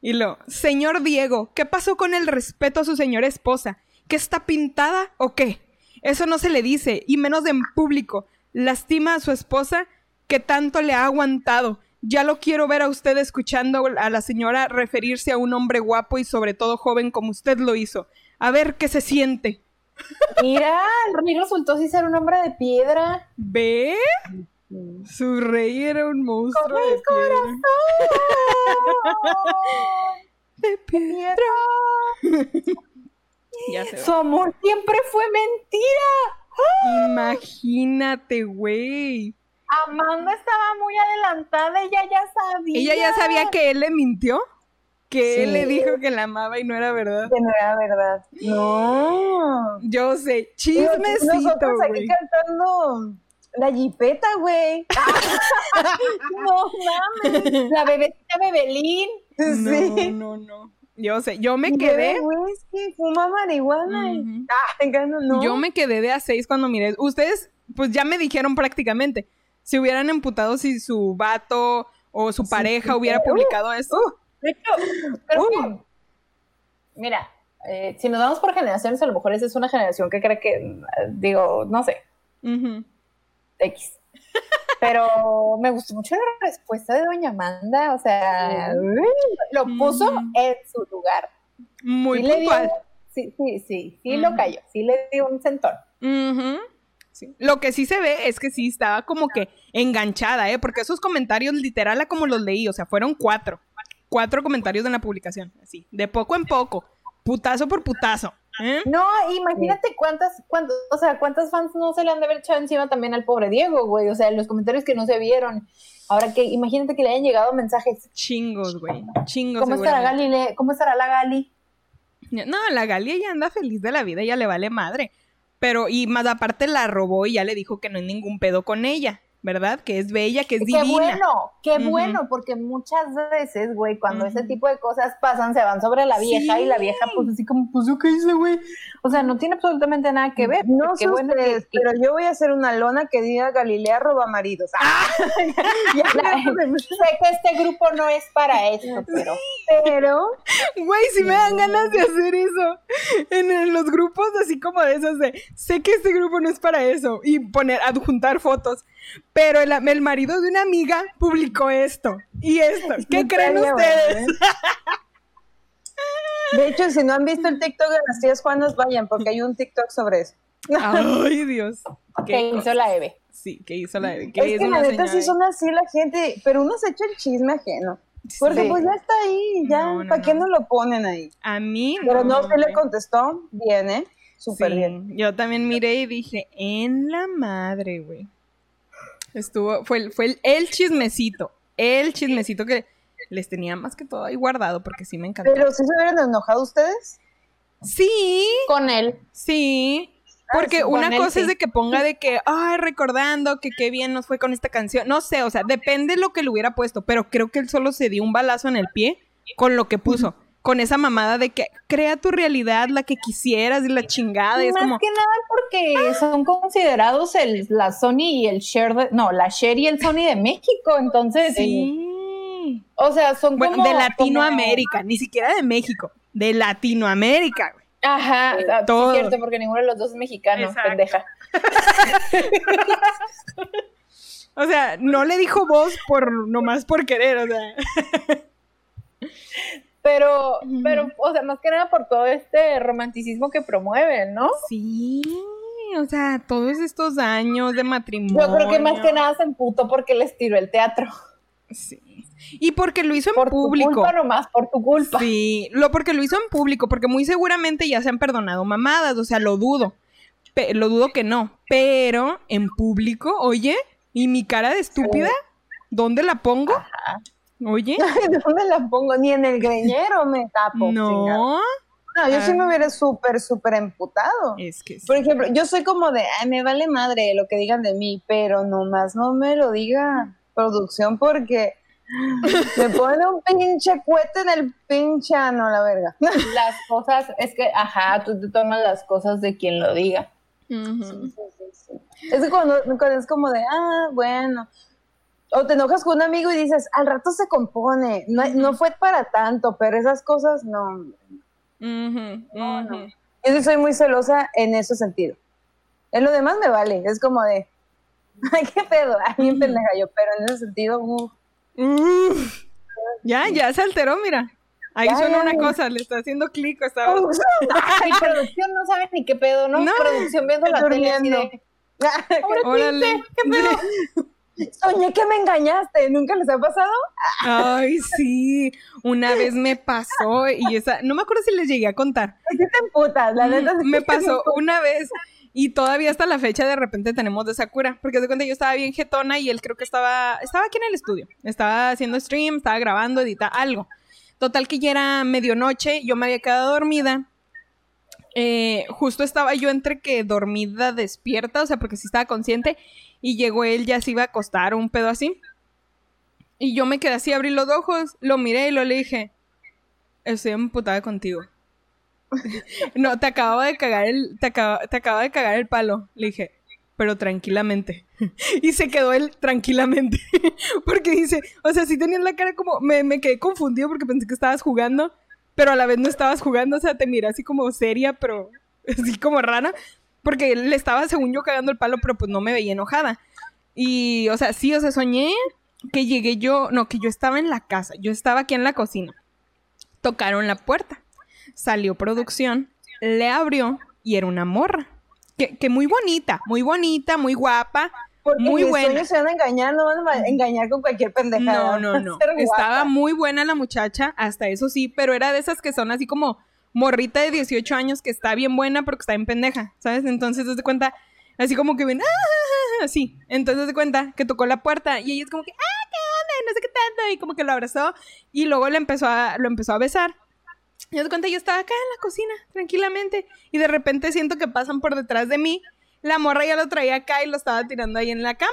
Y lo, señor Diego, ¿qué pasó con el respeto a su señora esposa? ¿Que está pintada o qué? Eso no se le dice, y menos en público. Lastima a su esposa que tanto le ha aguantado. Ya lo quiero ver a usted escuchando a la señora referirse a un hombre guapo y sobre todo joven como usted lo hizo. A ver qué se siente. Mira, el rey resultó sí ser un hombre de piedra. ¿Ve? Su rey era un monstruo Con de el piedra. De piedra. Ya se. Su amor siempre fue mentira. Imagínate, güey. Amanda estaba muy adelantada, ella ya sabía. Ella ya sabía que él le mintió. Que él le dijo que la amaba y no era verdad. Que no era verdad. No. Yo sé, chismecito, Nosotros aquí cantando la jipeta, güey. no mames. La bebecita Bebelín. No, Sí. no, no. Yo sé, yo me quedé. whisky, fuma marihuana. y- Ujú. Ah, no. Yo me quedé de a seis cuando miré. Ustedes, pues ya me dijeron prácticamente. Si hubieran emputado si su vato o su pareja hubiera publicado eso. De hecho, creo Uh. que- mira, eh, si nos vamos por generaciones, a lo mejor esa es una generación que cree que, digo, no sé, Ujú. X. Pero me gustó mucho la respuesta de Doña Amanda, o sea, lo puso Ujú. en su lugar. Muy Sí le dio- puntual. sí, sí, sí, sí lo cayó, sí le dio un centón. Sí. Lo que sí se ve es que sí estaba como que enganchada, ¿eh? Porque esos comentarios literal a como los leí, o sea, fueron cuatro. Cuatro comentarios en la publicación, así, de poco en poco, putazo por putazo. ¿Eh? No, imagínate cuántas, cuántas, o sea, cuántas fans no se le han de haber echado encima también al pobre Diego, güey, o sea, los comentarios que no se vieron. Ahora que, imagínate que le hayan llegado mensajes. Chingos, güey. Chingos. ¿Cómo estará. Galile? ¿Cómo estará la Gali? No, la Galia ya anda feliz de la vida, ya le vale madre. Pero, y más aparte la robó y ya le dijo que no hay ningún pedo con ella, ¿verdad? Que es bella, que es Qué divina. bueno, qué bueno, porque muchas veces, güey, cuando ese Ujú. tipo de cosas pasan, se van sobre la vieja Sí. y la vieja, pues así como, pues, ¿qué hice, güey? O sea, no tiene absolutamente nada que ver. No qué sé bueno ustedes, que- pero yo voy a hacer una lona que diga Galilea roba maridos. Ah, ya La- sé que este grupo no es para esto, pero pero Güey, si me dan ganas de hacer eso. En, en los grupos, así como de esos de, sé que este grupo no es para eso. Y poner, adjuntar fotos. Pero el, el marido de una amiga publicó esto y esto. ¿Qué creen ustedes? ¿eh? De hecho, si no han visto el TikTok de las tías Juanas, vayan, porque hay un TikTok sobre eso. Ay, Dios. ¿qué hizo la Eve? Sí, ¿qué hizo la ¿Qué Es que la neta sí son así la gente, pero uno se echa el chisme ajeno. Porque Sí. pues ya está ahí, ya, No, no, ¿para qué no. no lo ponen ahí? A mí Pero no, se le güey. contestó, bien, ¿eh? Súper Sí, bien. Yo también miré y dije, en la madre, güey. Estuvo, fue, el- fue el, el chismecito, el chismecito que les tenía más que todo ahí guardado porque sí me encantó. Pero si se hubieran enojado ustedes, Sí, Con él. sí. Porque una cosa sí. es de que ponga de que, ay, recordando que qué bien nos fue con esta canción. No sé, o sea, depende de lo que le hubiera puesto, pero creo que él solo se dio un balazo en el pie con lo que puso. Con esa mamada de que crea tu realidad, la que quisieras y la chingada. Y es Más como, que nada porque son considerados el, la Sony y el Share, de- no, la Share y el Sony de México, entonces, sí. o sea, son Bueno, como... de Latinoamérica, ni siquiera de México, de Latinoamérica, güey. Ajá, ah, todo. es cierto, porque ninguno de los dos es mexicano, Exacto. pendeja. O sea, no le dijo vos por nomás por querer, o sea. Pero, pero, o sea, más que nada por todo este romanticismo que promueven, ¿no? Sí, o sea, todos estos años de matrimonio. Yo creo que más que nada se emputó porque les tiró el teatro. Sí. Y porque lo hizo en Por público. tu culpa nomás, por tu culpa. Sí, lo porque lo hizo en público, porque muy seguramente ya se han perdonado mamadas, o sea, lo dudo. Pe- lo dudo que no. Pero en público, oye, ¿y mi cara de estúpida? ¿Dónde la pongo? Oye, ¿De dónde la pongo? Ni en el greñero me tapo. chingada. no. No, yo sí Ah. me hubiera súper, súper emputado. Es que sí. Por ejemplo, yo soy como de, ay, me vale madre lo que digan de mí, pero nomás no me lo diga producción porque me pone un pinche cuete en el pinche ano, la verga. Las cosas, es que, ajá, tú te tomas las cosas de quien lo diga. Es que cuando, cuando es como de, ah, bueno. O te enojas con un amigo y dices, al rato se compone. No, no fue para tanto, pero esas cosas no. Ujú, ujú. Yo soy muy celosa en ese sentido. En lo demás me vale. Es como de, ay, qué pedo. Ay, bien pendeja yo, pero en ese sentido. Ya, ya se alteró, mira. Ahí Ya, suena ya, una ya. cosa, le está haciendo clic. Está... Ay, producción no sabes ni qué pedo, ¿no? No, producción viendo la tele de, Órale. Soñé que me engañaste. ¿Nunca les ha pasado? Ay, sí. Una vez me pasó y esa, no me acuerdo si les llegué a contar. Así te emputas, la neta. sí me pasó una vez y todavía hasta la fecha de repente tenemos de Sakura, porque de cuenta yo estaba bien jetona y él creo que estaba estaba aquí en el estudio, estaba haciendo stream, estaba grabando, edita algo. Total que ya era medianoche, yo me había quedado dormida. Eh, justo estaba yo entre que dormida, despierta, o sea, porque sí estaba consciente, y llegó él, ya se iba a acostar, un pedo así. Y yo me quedé así, abrí los ojos, lo miré y lo le dije, estoy emputada contigo. No, te acababa de cagar el, te acaba, te acaba de cagar el palo. Le dije, pero tranquilamente. Y se quedó él tranquilamente. Porque dice, o sea, sí tenías la cara como, me, me quedé confundido porque pensé que estabas jugando, pero a la vez no estabas jugando, o sea, te miré así como seria, pero así como rara. Porque le estaba, según yo, cagando el palo, pero pues no me veía enojada. Y, o sea, sí, o sea, soñé que llegué yo, no, que yo estaba en la casa, yo estaba aquí en la cocina. Tocaron la puerta. Salió producción, le abrió y era una morra. Que, que muy bonita, muy bonita, muy guapa. Porque muy buena. se van a engañar, no van a engañar con cualquier pendejada. No, no, no. Estaba muy buena la muchacha, hasta eso sí, pero era de esas que son así como morrita de 18 años que está bien buena porque está en pendeja, ¿sabes? Entonces, te das cuenta, así como que ven, ¡ah! así. Entonces, te cuenta que tocó la puerta y ella es como que, ¡ah, qué onda! No sé qué tanto. Y como que lo abrazó y luego le empezó a, lo empezó a besar. Y te das cuenta, yo estaba acá en la cocina, tranquilamente, y de repente siento que pasan por detrás de mí. La morra ya lo traía acá y lo estaba tirando ahí en la cama,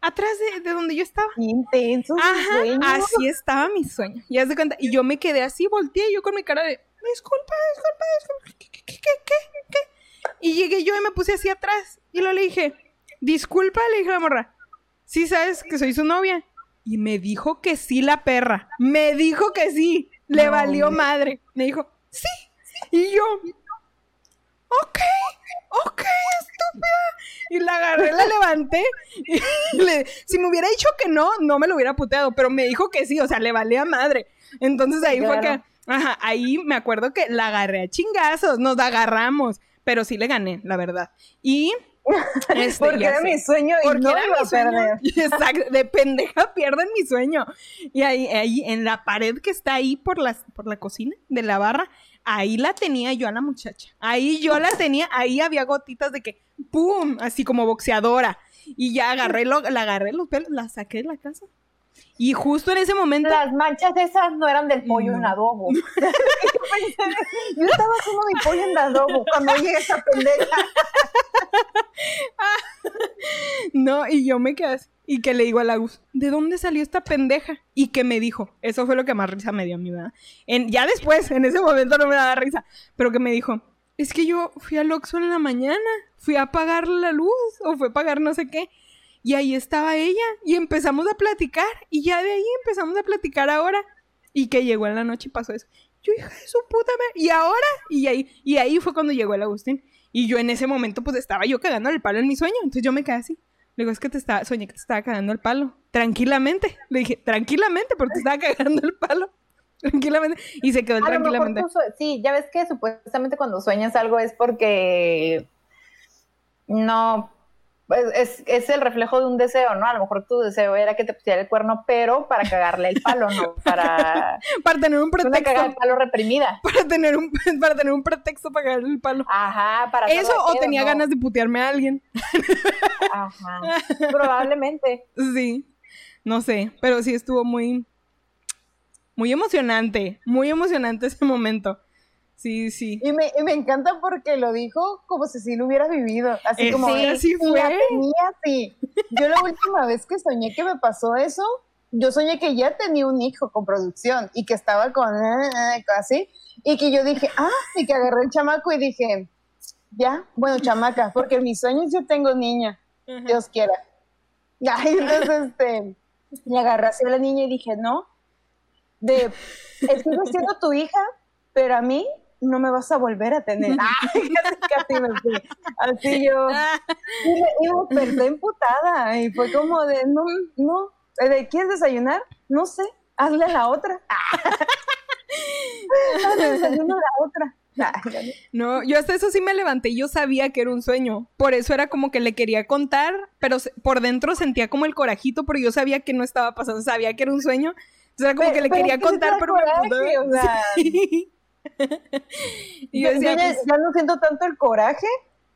atrás de, de donde yo estaba. Intenso Ajá, sueño. así estaba mi sueño. Y haz de cuenta, y yo me quedé así, volteé yo con mi cara de, disculpa, disculpa, disculpa, ¿qué, qué, qué, qué, qué? Y llegué yo y me puse así atrás, y luego le dije, disculpa, le dije a la morra, ¿sí sabes que soy su novia? Y me dijo que sí la perra, me dijo que sí, le No, valió hombre. madre. Me dijo, sí, y yo, ok, ok, estúpida. Y la agarré, la levanté. Y le- si me hubiera dicho que no, no me lo hubiera puteado, pero me dijo que sí, o sea, le valía madre. Entonces ahí fue que, ajá, ahí me acuerdo que la agarré a chingazos, nos agarramos, pero sí le gané, la verdad. Y este, Porque era sé. mi sueño y Porque no era iba mi a sueño. perder. Exacto, de pendeja pierden mi sueño. Y ahí, ahí, en la pared que está ahí por la, por la cocina de la barra, ahí la tenía yo a la muchacha. Ahí yo la tenía, ahí había gotitas de que, ¡pum! Así como boxeadora. Y ya agarré, lo, la agarré los pelos, la saqué de la casa. Y justo en ese momento, Las manchas esas no eran del pollo en adobo. Yo estaba haciendo mi pollo en adobo cuando llega esa pendeja. no, y yo me quedé así. Y que le digo a Lagus, ¿de dónde salió esta pendeja? Y que me dijo, eso fue lo que más risa me dio a mí, ¿verdad? En, ya después, en ese momento no me daba risa, pero que me dijo, es que yo fui al Oxxo en la mañana, fui a apagar la luz, o fue a pagar no sé qué, y ahí estaba ella, y empezamos a platicar, y ya de ahí empezamos a platicar ahora, y que llegó en la noche y pasó eso. Yo, hija de su puta madre, y ahora, y ahí, y ahí fue cuando llegó el Agustín. Y yo en ese momento, pues estaba yo cagando el palo en mi sueño. Entonces yo me quedé así. Le digo, es que te estaba, soñé que te estaba cagando el palo. Tranquilamente. Le dije, tranquilamente, porque te estaba cagando el palo. tranquilamente. Y se quedó tranquilamente. tú sí, ya ves que supuestamente cuando sueñas algo es porque no, es, es el reflejo de un deseo, ¿no? A lo mejor tu deseo era que te pusiera el cuerno, pero para cagarle el palo, ¿no? Para Para tener un una cagada de pretexto. palo reprimida. Para tener un, para tener un pretexto para cagarle el palo. Ajá, para Eso o tenía ¿no? ganas de putearme a alguien. Ajá, probablemente. Sí. No sé, pero sí estuvo muy. Muy emocionante. Muy emocionante ese momento. Sí, sí. Y me, y me encanta porque lo dijo como si sí lo hubiera vivido. Así Eh, como, sí, así y la fue. tenía así. Yo la última vez que soñé que me pasó eso, yo soñé que ya tenía un hijo con producción y que estaba con así. Y que yo dije, ah, y que agarré el chamaco y dije, ya, bueno, chamaca, porque en mis sueños yo tengo niña, Dios quiera. Ay, entonces, este, le agarré así a la niña y dije, no, de, sigo siendo tu hija, pero a mí no me vas a volver a tener. Ay, casi, me fui. Así yo, y me, y me desperté emputada y fue como de, no, no, ¿de ¿quieres desayunar? No sé, hazle a la otra. hazle desayuno a la otra. Ay, No, yo hasta eso sí me levanté y yo sabía que era un sueño. Por eso era como que le quería contar, pero por dentro sentía como el corajito, pero yo sabía que no estaba pasando, sabía que era un sueño. Entonces era como Pero- que le quería contar, pero me coraje, emputaba. o sea. Sí. y yo Yo- yo ya, pues, ya no siento tanto el coraje,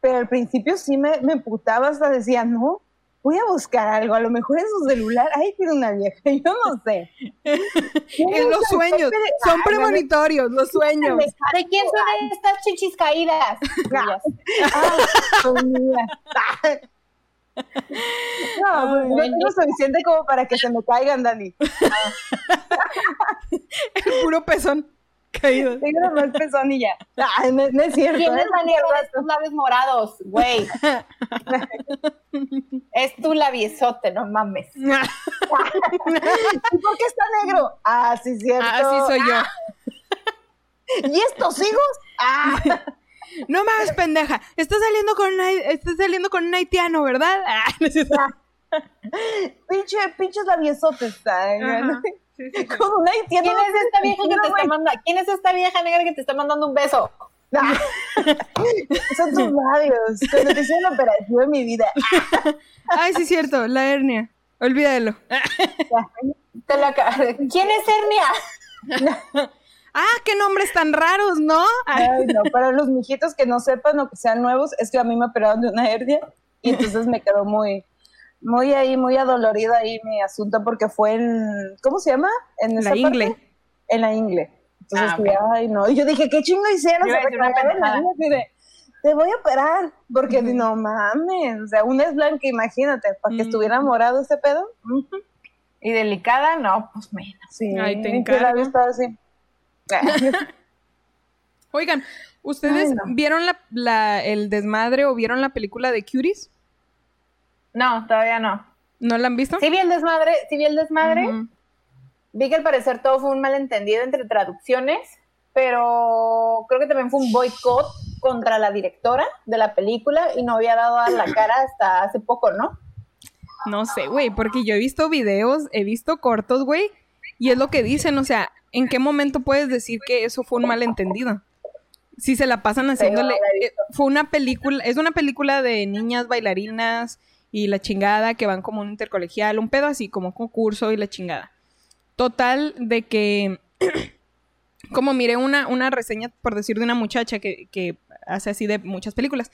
pero al principio sí me, me emputaba, hasta decía, no, voy a buscar algo, a lo mejor en su celular, ay, tiene una vieja, yo no sé. en los sueños, son Ay, premonitorios, los sueños. ¿De quién son estas chichis caídas? Pues mira. No, pues, no tengo suficiente como para que se me caigan, Dani. El puro pezón caído. Tengo nomás pezón y ya. Ay, no, no es cierto. Tienes ¿eh? la nieve de estos labios morados, güey. es tu labiezote, no mames. ¿Y por qué está negro? Ah, sí, cierto. Así soy yo. ¿Y estos hijos? Ah, No mames, pendeja. Estás saliendo con un, hai- estás saliendo con un haitiano, ¿verdad? Ah, no pinche, pinches labiosotes. Bueno. Sí, sí, sí. ¿Quién es esta vieja que te está mandando? ¿Quién es esta vieja negra que te está mandando un beso? Ah, Son tus labios. Cuando te hicieron la operación en mi vida. Ay, sí es cierto, la hernia. Olvídalo. Te ¿Quién es Hernia? Ah, qué nombres tan raros, ¿no? Ay, Ay, no, para los mijitos que no sepan o que sean nuevos, es que a mí me operaron de una hernia y entonces me quedó muy, muy ahí, muy adolorida ahí mi asunto porque fue en, ¿cómo se llama? En La esa parte? ingle. En la ingle. Entonces, Ah, sí, ay, no. Y yo dije, ¿qué chingo hicieron? Se la te voy a operar, porque no mames, o sea, una es blanca, imagínate, para que estuviera morado ese pedo. Y delicada, no, pues menos. Sí, Ay, te encargo. así. Oigan, ¿ustedes Ay, no. vieron la, la- el desmadre o vieron la película de Cuties? No, todavía no. ¿No la han visto? Sí vi el desmadre, sí vi el desmadre. Vi que al parecer todo fue un malentendido entre traducciones, pero creo que también fue un boicot contra la directora de la película y no había dado a la cara hasta hace poco, ¿no? No sé, güey, porque yo he visto videos, he visto cortos, güey, y es lo que dicen, o sea, ¿en qué momento puedes decir que eso fue un malentendido? Si se la pasan haciéndole... no la he eh, fue una película, es una película de niñas bailarinas y la chingada que van como un intercolegial, un pedo así, como concurso y la chingada. Total de que... como miré una, una reseña, por decir, de una muchacha que, que hace así de muchas películas.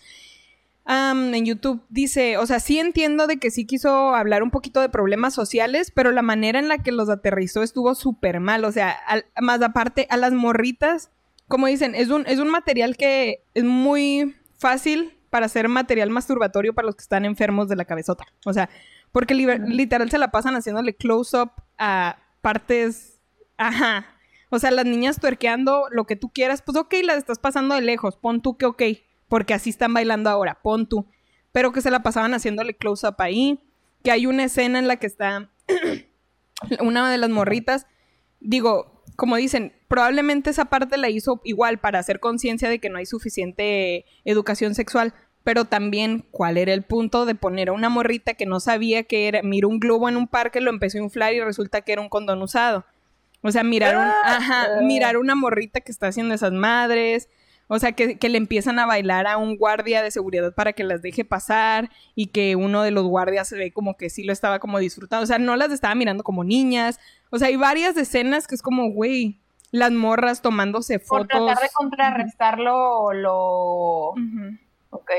Am, en YouTube dice, o sea, sí entiendo de que sí quiso hablar un poquito de problemas sociales, pero la manera en la que los aterrizó estuvo súper mal. O sea, al- más aparte, a las morritas, como dicen, es un, es un material que es muy fácil para hacer material masturbatorio para los que están enfermos de la cabezota. O sea, porque li- literal se la pasan haciéndole close-up a partes... Ajá. O sea, las niñas tuerqueando lo que tú quieras, pues ok, las estás pasando de lejos, pon tú que ok, porque así están bailando ahora, pon tú. Pero que se la pasaban haciéndole close-up ahí, que hay una escena en la que está una de las morritas, digo, como dicen, probablemente esa parte la hizo igual para hacer conciencia de que no hay suficiente educación sexual, pero también cuál era el punto de poner a una morrita que no sabía que era, miró un globo en un parque, lo empezó a inflar y resulta que era un condón usado. O sea, mirar, un- ajá, ah. mirar una morrita que está haciendo esas madres. O sea, que, que le empiezan a bailar a un guardia de seguridad para que las deje pasar y que uno de los guardias se ve como que sí lo estaba como disfrutando. O sea, no las estaba mirando como niñas. O sea, hay varias escenas que es como, güey, las morras tomándose Por fotos. tratar de contrarrestar lo, lo... Ok.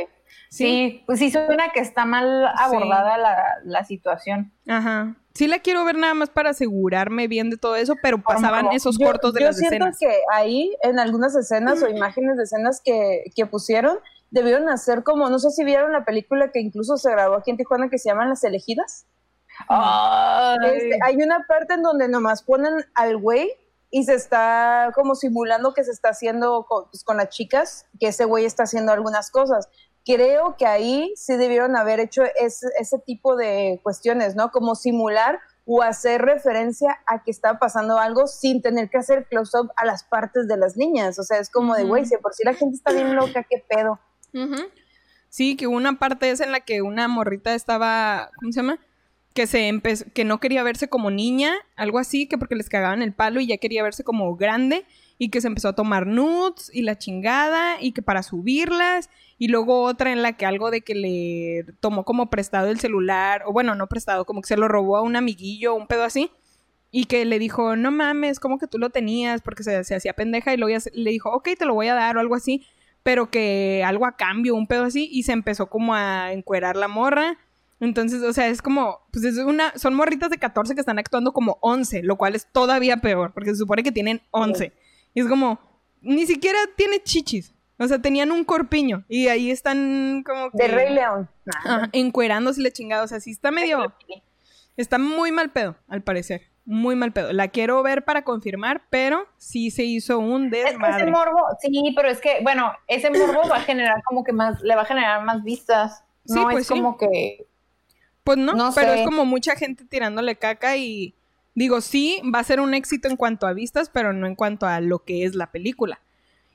Sí, pues sí suena que está mal abordada la, la situación. Ajá. Sí la quiero ver nada más para asegurarme bien de todo eso, pero pasaban esos Yo- cortos de yo las siento escenas. que ahí, en algunas escenas o imágenes de escenas que, que pusieron, debieron hacer como, no sé si vieron la película que incluso se grabó aquí en Tijuana que se llaman Las Elegidas. Este, hay una parte en donde nomás ponen al güey y se está como simulando que se está haciendo con, pues, con las chicas, que ese güey está haciendo algunas cosas. Creo que ahí sí debieron haber hecho ese, ese tipo de cuestiones, ¿no? Como simular o hacer referencia a que está pasando algo sin tener que hacer close-up a las partes de las niñas. O sea, es como de, güey, si por si la gente está bien loca, ¿qué pedo? Sí, que una parte es en la que una morrita estaba, ¿cómo se llama? Que se empezó, que no quería verse como niña, algo así, que porque les cagaban el palo y ya quería verse como grande y que se empezó a tomar nudes y la chingada y que para subirlas y luego otra en la que algo de que le tomó como prestado el celular o bueno, no prestado, como que se lo robó a un amiguillo, un pedo así y que le dijo, no mames, como que tú lo tenías porque se, se hacía pendeja y luego ya le dijo, ok, te lo voy a dar o algo así pero que algo a cambio, un pedo así, y se empezó como a encuerar la morra. Entonces, o sea, es como, pues es una, son morritas de 14 que están actuando como 11, lo cual es todavía peor, porque se supone que tienen 11. Y es como, ni siquiera tiene chichis, o sea, tenían un corpiño, y ahí están como que... De Rey León. Ajá, encuerándose la chingada, o sea, sí está medio... Está muy mal pedo, al parecer. Muy mal pedo. La quiero ver para confirmar, pero sí se hizo un Es que ese desmadre. morbo, sí, pero es que, bueno, ese morbo va a generar como que más, le va a generar más vistas. Sí, No pues es sí. como que, Pues no, No pero sé. es como mucha gente tirándole caca y digo, sí, va a ser un éxito en cuanto a vistas, pero no en cuanto a lo que es la película.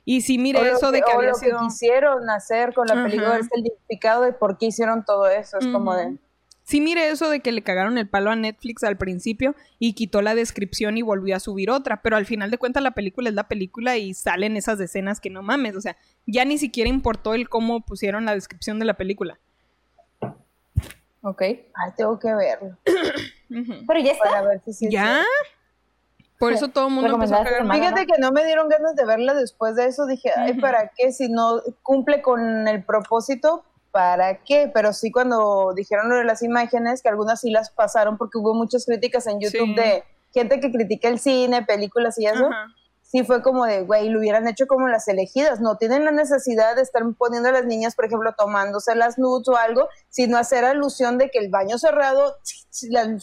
Y sí, mire O eso de que o había lo sido... que quisieron hacer con la película es el significado de por qué hicieron todo eso. Es como de... Sí, mire eso de que le cagaron el palo a Netflix al principio y quitó la descripción y volvió a subir otra, pero al final de cuentas la película es la película y salen esas escenas que no mames, o sea, ya ni siquiera importó el cómo pusieron la descripción de la película. ok. Ay, tengo que verlo. Pero ya Para está. ver si sí es ¿Ya? Por eso todo el mundo empezó a cagar. semana. Fíjate que no me dieron ganas de verla después de eso. Dije, ay. ¿para qué? Si no cumple con el propósito, ¿para qué? Pero sí cuando dijeron lo de las imágenes, que algunas sí las pasaron porque hubo muchas críticas en YouTube Sí. de gente que critica el cine, películas y eso. Ajá. Sí fue como de, güey, lo hubieran hecho como las elegidas. No tienen la necesidad de estar poniendo a las niñas, por ejemplo, tomándose las nudes o algo, sino hacer alusión de que el baño cerrado,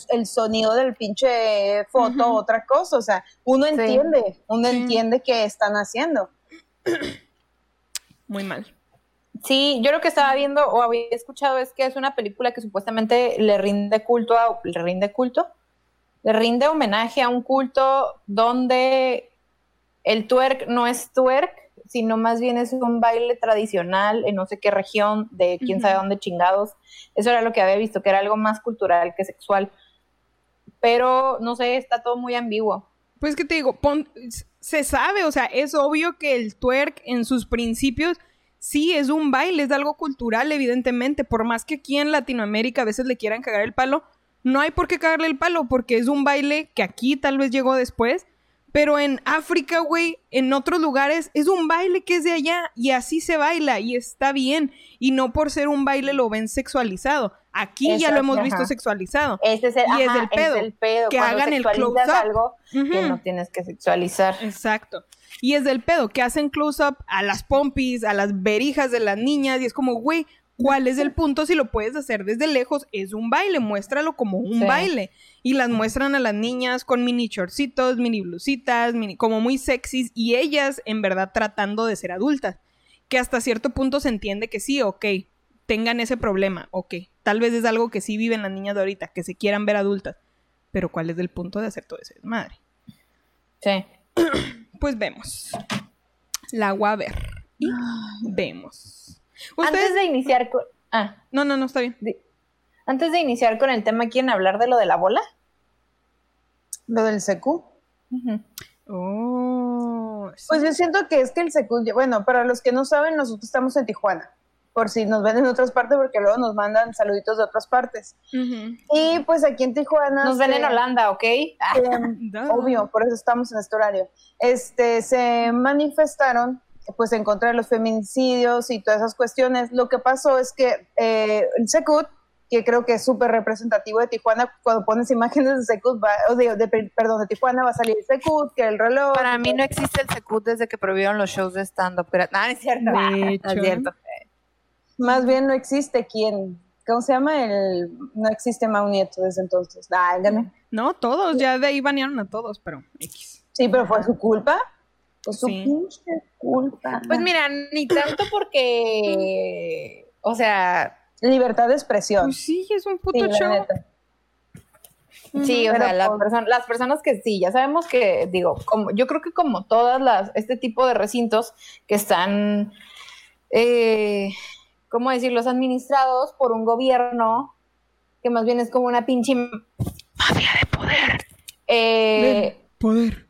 el sonido del pinche foto, Ujú. otra cosa. O sea, uno Sí. entiende, uno Sí. entiende qué están haciendo. Muy mal. Sí, yo lo que estaba viendo o había escuchado es que es una película que supuestamente le rinde culto a, le rinde culto, le rinde homenaje a un culto donde el twerk no es twerk, sino más bien es un baile tradicional en no sé qué región de quién sabe dónde chingados. Eso era lo que había visto, que era algo más cultural que sexual. Pero no sé, está todo muy ambiguo. Pues que te digo, pon- se sabe, o sea, es obvio que el twerk en sus principios sí es un baile, es algo cultural, evidentemente, por más que aquí en Latinoamérica a veces le quieran cagar el palo, no hay por qué cagarle el palo, porque es un baile que aquí tal vez llegó después, pero en África, güey, en otros lugares, es un baile que es de allá y así se baila y está bien, y no por ser un baile lo ven sexualizado. Aquí ya lo hemos visto sexualizado. Ese es el, Y es pedo, es el pedo. que cuando hagan el close-up. algo que no tienes que sexualizar. Exacto. Y es del pedo, que hacen close-up a las pompis, a las berijas de las niñas, y es como, güey, ¿cuál es el punto si lo puedes hacer desde lejos? Es un baile, muéstralo como un Sí. baile. Y las muestran a las niñas con mini shortcitos, mini blusitas, mini, como muy sexys, y ellas en verdad tratando de ser adultas. Que hasta cierto punto se entiende que sí, ok, tengan ese problema, ok. Tal vez es algo que sí viven las niñas de ahorita, que se quieran ver adultas. Pero ¿cuál es el punto de hacer todo ese desmadre? Sí. Pues vemos. La voy a ver. Y vemos. Antes de iniciar con... Ah, No, no, no, está bien. antes de iniciar con el tema, ¿quieren hablar de lo de la bola? Lo del secu. Oh. Pues yo siento que es que el Secud, bueno, para los que no saben, nosotros estamos en Tijuana, por si nos ven en otras partes, porque luego nos mandan saluditos de otras partes. Y pues aquí en Tijuana... Nos ven en Holanda, ¿ok? Obvio, por eso estamos en este horario. Este, se manifestaron pues en contra de los feminicidios y todas esas cuestiones. Lo que pasó es que eh, el Secut que creo que es súper representativo de Tijuana. Cuando pones imágenes de Secut, o de, perdón, de Tijuana va a salir Secut, que el reloj. Para mí no existe el Secut desde que prohibieron los shows de stand-up. No, es cierto. es cierto. Más bien no existe quién. ¿Cómo se llama? El, no existe Mau Nieto desde entonces. Ah, no, todos, ya de ahí banearon a todos, pero X. Sí, pero fue su culpa. Fue su culpa. Pues mira, ni tanto porque, o sea, Libertad de expresión. Pues sí, es un puto show. Sí, o sea, las personas que sí, ya sabemos que, digo, como, yo creo que como todas las, este tipo de recintos que están, eh, ¿cómo decirlos? Administrados por un gobierno que más bien es como una pinche mafia de poder. Eh, poder.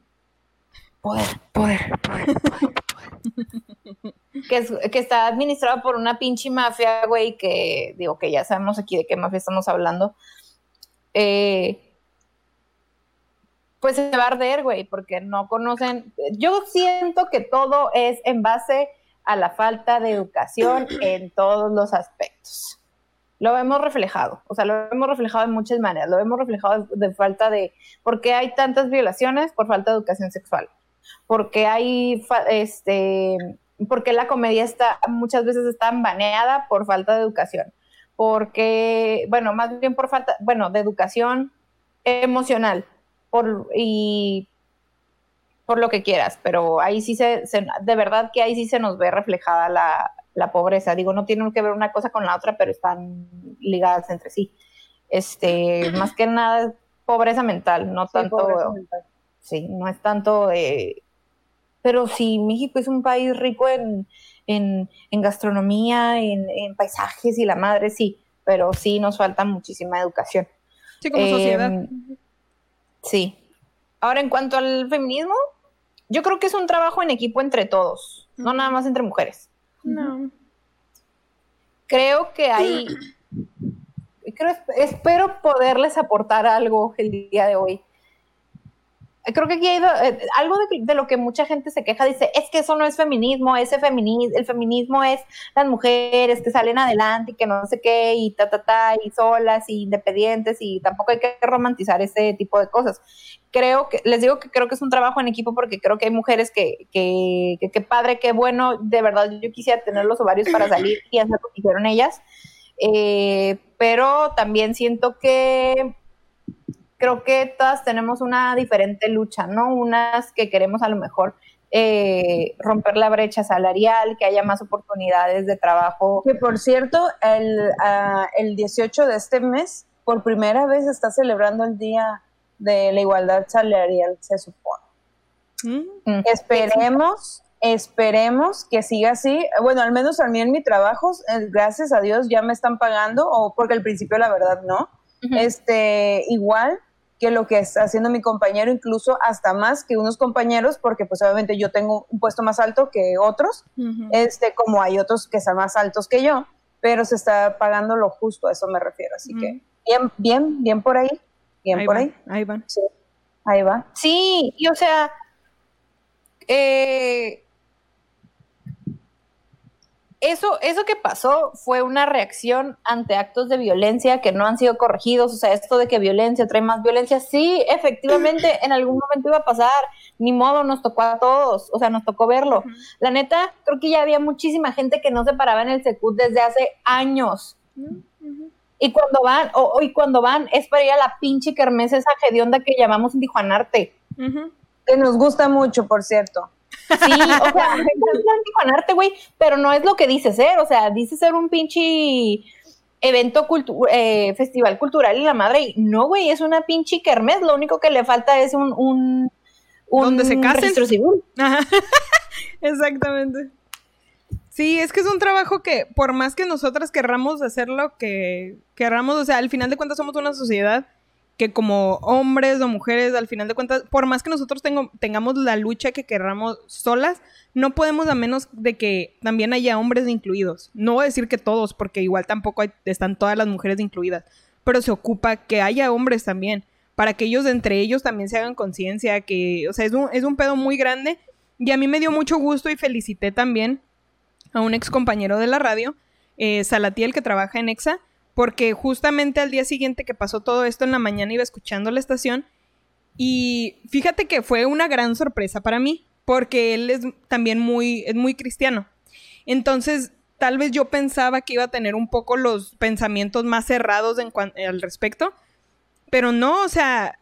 Poder, poder, poder, poder, que, que está administrado por una pinche mafia, güey, que digo que ya sabemos aquí de qué mafia estamos hablando. Eh, pues se va a arder, güey, porque no conocen. Yo siento que todo es en base a la falta de educación en todos los aspectos. Lo hemos reflejado, o sea, lo hemos reflejado de muchas maneras. Lo hemos reflejado de, de falta de. ¿Por qué hay tantas violaciones? Por falta de educación sexual. Porque hay este, porque la comedia está muchas veces está baneada por falta de educación, porque, bueno, más bien por falta, bueno, de educación emocional, por, y por lo que quieras, pero ahí sí se, de verdad que ahí sí se nos ve reflejada la, la, pobreza. Digo, no tienen que ver una cosa con la otra, pero están ligadas entre sí. Este, más que nada pobreza mental, no tanto, sí, no es tanto de pero si México es un país rico en, gastronomía, en, paisajes y la madre, sí, pero sí nos falta muchísima educación. Sí, como sociedad. Em, sí. Ahora, en cuanto al feminismo, yo creo que es un trabajo en equipo entre todos, no nada más entre mujeres. No. Creo que hay, creo, espero poderles aportar algo el día de hoy creo que aquí hay eh, algo de, lo que mucha gente se queja, dice, es que eso no es feminismo, ese feminismo, el feminismo es las mujeres que salen adelante y que no sé qué, y ta, ta, ta, y solas, y independientes, y tampoco hay que romantizar ese tipo de cosas. Creo que, les digo que creo que es un trabajo en equipo porque creo que hay mujeres que, que, que, padre, qué bueno, de verdad yo quisiera tener los ovarios para salir y hacer lo que hicieron ellas, eh, pero también siento que creo que todas tenemos una diferente lucha, ¿no? Unas que queremos a lo mejor eh, romper la brecha salarial, que haya más oportunidades de trabajo. Que por cierto, el, uh, el 18 de este mes, por primera vez está celebrando el Día de la Igualdad Salarial, se supone. Mm. Esperemos, esperemos que siga así. Bueno, al menos a mí en mi trabajo, eh, gracias a Dios, ya me están pagando, o porque al principio la verdad no. Este, igual, que lo que está haciendo mi compañero, incluso hasta más que unos compañeros, porque pues obviamente yo tengo un puesto más alto que otros, este, como hay otros que están más altos que yo, pero se está pagando lo justo, a eso me refiero. Así que bien, bien, bien por ahí, bien por ahí. Ahí van. Sí, ahí va. Sí, y o sea, eh, eso, eso que pasó fue una reacción ante actos de violencia que no han sido corregidos. O sea, esto de que violencia trae más violencia, sí, efectivamente, en algún momento iba a pasar. Ni modo, nos tocó a todos. O sea, nos tocó verlo. La neta, creo que ya había muchísima gente que no se paraba en el Secut desde hace años. Y cuando van, o, y cuando van, es para ir a la pinche kermés esa hedionda que llamamos en Tijuanarte. Que nos gusta mucho, por cierto. Sí, o sea, con arte, güey, pero no es lo que dice ser, o sea, dice ser un pinche evento cultu eh, festival cultural y la madre, y no, güey, es una pinche kermés, lo único que le falta es un, un, un se registro civil. Exactamente. Sí, es que es un trabajo que, por más que nosotras querramos hacerlo, que querramos, o sea, al final de cuentas somos una sociedad que como hombres o mujeres, al final de cuentas, por más que nosotros tengamos la lucha que querramos solas, no podemos a menos de que también haya hombres incluidos. No voy a decir que todos, porque igual tampoco están todas las mujeres incluidas, pero se ocupa que haya hombres también, para que ellos entre ellos también se hagan conciencia, que, o sea, es un, es un pedo muy grande. Y a mí me dio mucho gusto y felicité también a un ex compañero de la radio, eh, Salatiel, que trabaja en EXA, porque justamente al día siguiente que pasó todo esto en la mañana iba escuchando la estación y fíjate que fue una gran sorpresa para mí, porque él es también muy, es muy cristiano. Entonces, tal vez yo pensaba que iba a tener un poco los pensamientos más cerrados en al respecto, pero no, o sea,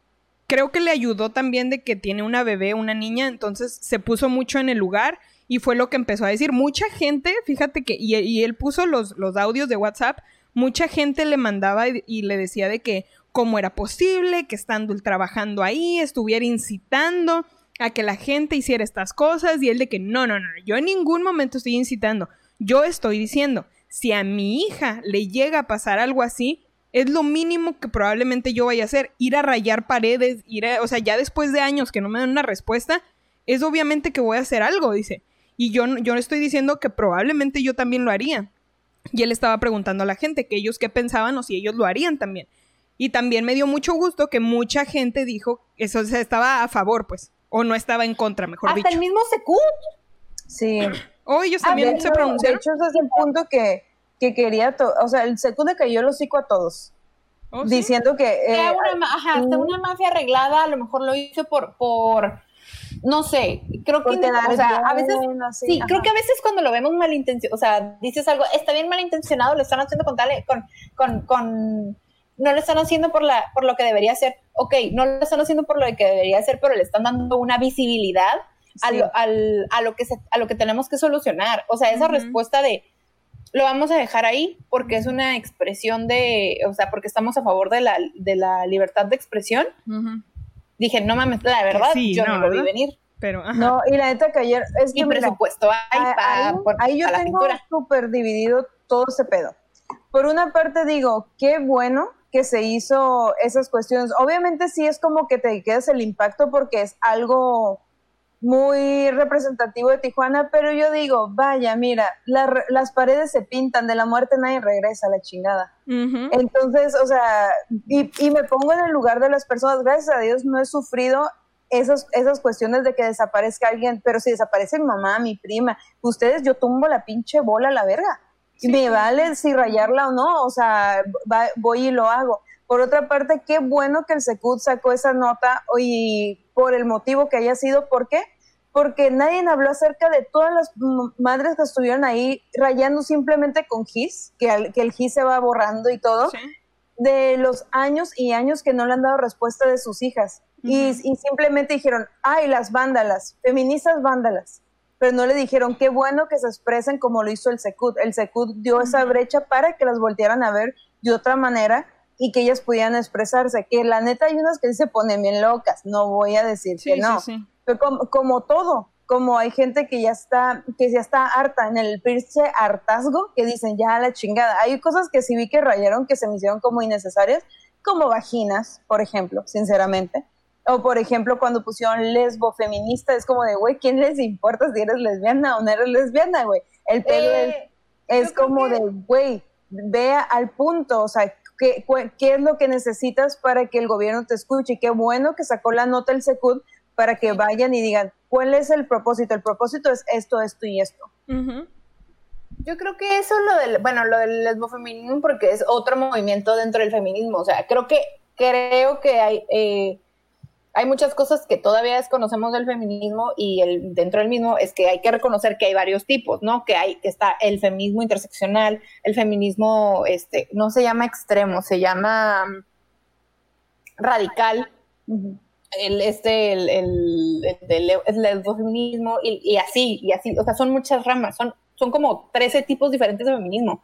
creo que le ayudó también de que tiene una bebé, una niña, entonces se puso mucho en el lugar y fue lo que empezó a decir. Mucha gente, fíjate que, y, y él puso los, los audios de WhatsApp, mucha gente le mandaba y, le decía de que cómo era posible que estando trabajando ahí estuviera incitando a que la gente hiciera estas cosas y él de que no, no, no, yo en ningún momento estoy incitando, yo estoy diciendo, si a mi hija le llega a pasar algo así, es lo mínimo que probablemente yo vaya a hacer, ir a rayar paredes, ir a, o sea, ya después de años que no me dan una respuesta, es obviamente que voy a hacer algo, dice. Y yo, yo estoy diciendo que probablemente yo también lo haría. Y él estaba preguntando a la gente que ellos qué pensaban o si ellos lo harían también. Y también me dio mucho gusto que mucha gente dijo, eso o estaba a favor, pues, o no estaba en contra, mejor Hasta dicho. el mismo Secut. Sí. O ellos también se pronunciaron. De hecho, ese es el punto que, que quería, o sea, el Secut le cayó el hocico a todos. ¿Oh, diciendo que... Eh, una, ajá, hasta una mafia arreglada a lo mejor lo hizo por, por no sé, creo que, o sea, a veces, sí, creo que a veces cuando lo vemos malintencionado, o sea, dices algo, está bien malintencionado, lo están haciendo con tal, con, con, con, no lo están haciendo por la, por lo que debería ser, ok, no lo están haciendo por lo que debería ser, pero le están dando una visibilidad a, lo, al, a, lo que se, a lo que tenemos que solucionar, o sea, esa respuesta de, lo vamos a dejar ahí porque es una expresión de, o sea, porque estamos a favor de la, de la libertad de expresión dije, no mames, la verdad, yo no, lo vi venir. Pero, No, y la neta que ayer es que. Y presupuesto hay para. Ahí, yo tengo súper dividido todo ese pedo. Por una parte digo, qué bueno que se hizo esas cuestiones. Obviamente sí es como que te quedas el impacto porque es algo muy representativo de Tijuana, pero yo digo, vaya, mira, las paredes se pintan, de la muerte nadie regresa la chingada. Entonces, o sea, y, y, me pongo en el lugar de las personas, gracias a Dios no he sufrido esas, esas cuestiones de que desaparezca alguien, pero si desaparece mi mamá, mi prima, ustedes, yo tumbo la pinche bola a la verga. me vale si rayarla o no, o sea, voy y lo hago. Por otra parte, qué bueno que el Secut sacó esa nota y por el motivo que haya sido, ¿por qué? Porque nadie habló acerca de todas las madres que estuvieron ahí rayando simplemente con GIS, que, el GIS se va borrando y todo, de los años y años que no le han dado respuesta de sus hijas. y, simplemente dijeron, ay, las vándalas, feministas vándalas. Pero no le dijeron, qué bueno que se expresen como lo hizo el SECUT. El SECUT dio esa brecha para que las voltearan a ver de otra manera y que ellas pudieran expresarse. Que la neta hay unas que se ponen bien locas, no voy a decir que no. Pero como, todo, como hay gente que ya está, que ya está harta en el pinche hartazgo, que dicen ya la chingada. Hay cosas que sí vi que rayaron, que se me hicieron como innecesarias, como vaginas, por ejemplo, sinceramente. O por ejemplo, cuando pusieron lesbo feminista, es como de, güey, ¿quién les importa si eres lesbiana o no eres lesbiana, güey? El pelo eh, es, como de, güey, vea al punto, o sea, ¿qué, ¿qué, es lo que necesitas para que el gobierno te escuche? Y qué bueno que sacó la nota el SECUD para que vayan y digan, ¿cuál es el propósito? El propósito es esto, esto y esto. Yo creo que eso lo del, bueno, lo del lesbofeminismo porque es otro movimiento dentro del feminismo. O sea, creo que, creo que hay, eh, hay muchas cosas que todavía desconocemos del feminismo y el, dentro del mismo es que hay que reconocer que hay varios tipos, ¿no? Que hay, que está el feminismo interseccional, el feminismo, este, no se llama extremo, se llama mm, radical el, este, el, el, el, feminismo y, y, así, y así, o sea, son muchas ramas, son, son como 13 tipos diferentes de feminismo.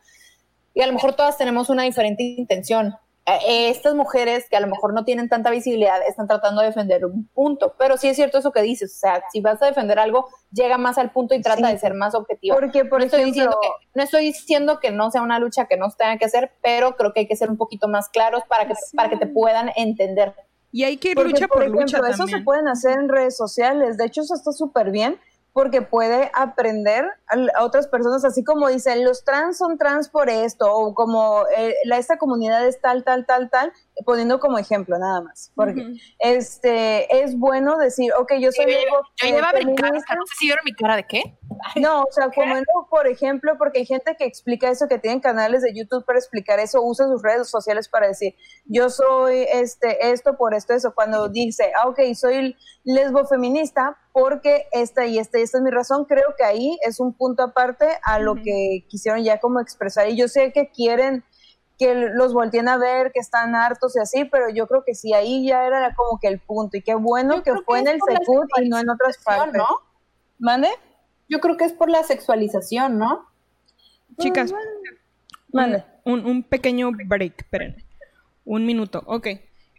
Y a lo mejor todas tenemos una diferente intención. Eh, estas mujeres que a lo mejor no tienen tanta visibilidad están tratando de defender un punto. Pero sí es cierto eso que dices, o sea, si vas a defender algo, llega más al punto y trata Sí. de ser más objetivo. Porque, por no, estoy ejemplo, diciendo que, no estoy diciendo que no sea una lucha que no se tenga que hacer, pero creo que hay que ser un poquito más claros para que, Sí. para que te puedan entender. Y hay que ir Porque, lucha por, lucha ejemplo, eso también. se pueden hacer en redes sociales. De hecho, eso está súper bien porque puede aprender a, otras personas, así como dicen, los trans son trans por esto, o como eh, la, esta comunidad es tal, tal, tal, tal, poniendo como ejemplo nada más. Porque este es bueno decir, ok, yo soy Yo lesbo- Yo eh, iba a brincar, no sé si vieron mi cara de qué. no, o sea, como no, por ejemplo, porque hay gente que explica eso, que tienen canales de YouTube para explicar eso, usa sus redes sociales para decir, yo soy este, esto por esto, eso. Cuando dice, ah, ok, soy lesbo feminista porque esta y esta y esta es mi razón, creo que ahí es un punto aparte a lo que quisieron ya como expresar. Y yo sé que quieren que los volteen a ver, que están hartos y así, pero yo creo que sí, ahí ya era como que el punto. Y qué bueno Yo que fue que en el Secut y no en otras partes. ¿no? ¿Mande? Yo creo que es por la sexualización, ¿no? Chicas, Mande. un, un pequeño break, espérenme. Un minuto, ok.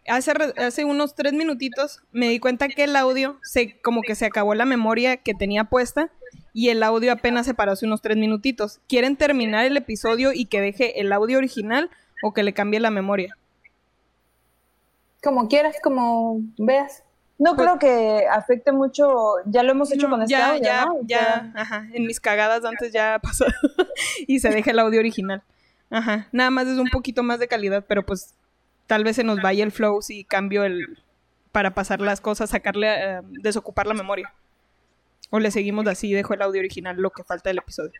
Hace, hace unos tres minutitos me di cuenta que el audio se como que se acabó la memoria que tenía puesta y el audio apenas se paró hace unos tres minutitos. ¿Quieren terminar el episodio y que deje el audio original o que le cambie la memoria? Como quieras, como veas. No creo que afecte mucho, ya lo hemos hecho Pues No, con este ya, audio, ya, ¿no? Ya, ajá. En mis cagadas antes ya pasó y se deja el audio original. Ajá. Nada más es un poquito más de calidad, pero pues tal vez se nos vaya el flow si cambio el para pasar las cosas, sacarle, eh, desocupar la memoria. O le seguimos así y dejo el audio original lo que falta del episodio.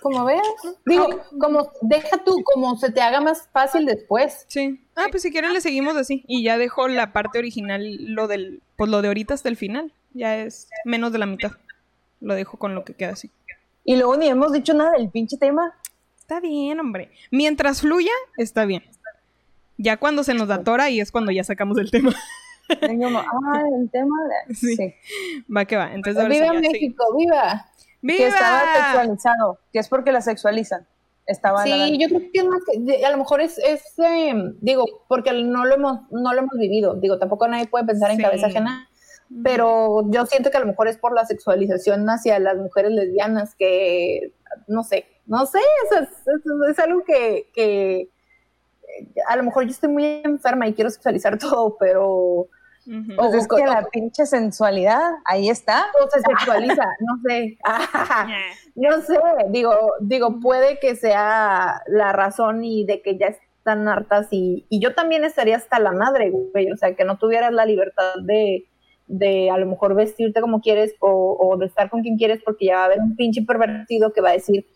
Como veas. Digo, como deja tú, como se te haga más fácil después. Sí. Ah, pues si quieren le seguimos así y ya dejo la parte original, lo del, pues lo de ahorita hasta el final. Ya es menos de la mitad. Lo dejo con lo que queda así. Y luego ni hemos dicho nada del pinche tema. Está bien, hombre. Mientras fluya, está bien. Ya cuando se nos atora y es cuando ya sacamos el tema. Como, ah, el tema de... Sí. Sí. Va que va. Entonces, ahora ¡Viva sí. México! ¡Viva! Que estaba ¡Viva! sexualizado, que es porque la sexualizan. Estaba Sí, yo creo que es más que, a lo mejor es, es eh, digo, porque no lo hemos, no lo hemos vivido, digo, tampoco nadie puede pensar en Sí. cabeza ajena, pero yo siento que a lo mejor es por la sexualización hacia las mujeres lesbianas que, no sé, no sé, eso es, es- es algo que, que a lo mejor yo estoy muy enferma y quiero sexualizar todo, pero Pues o- es que la pinche sensualidad, ahí está. todo se sexualiza, no sé. No sé, digo, digo, puede que sea la razón y de que ya están hartas y, y yo también estaría hasta la madre, güey, o sea, que no tuvieras la libertad de, de a lo mejor vestirte como quieres o, o de estar con quien quieres porque ya va a haber un pinche pervertido que va a decir,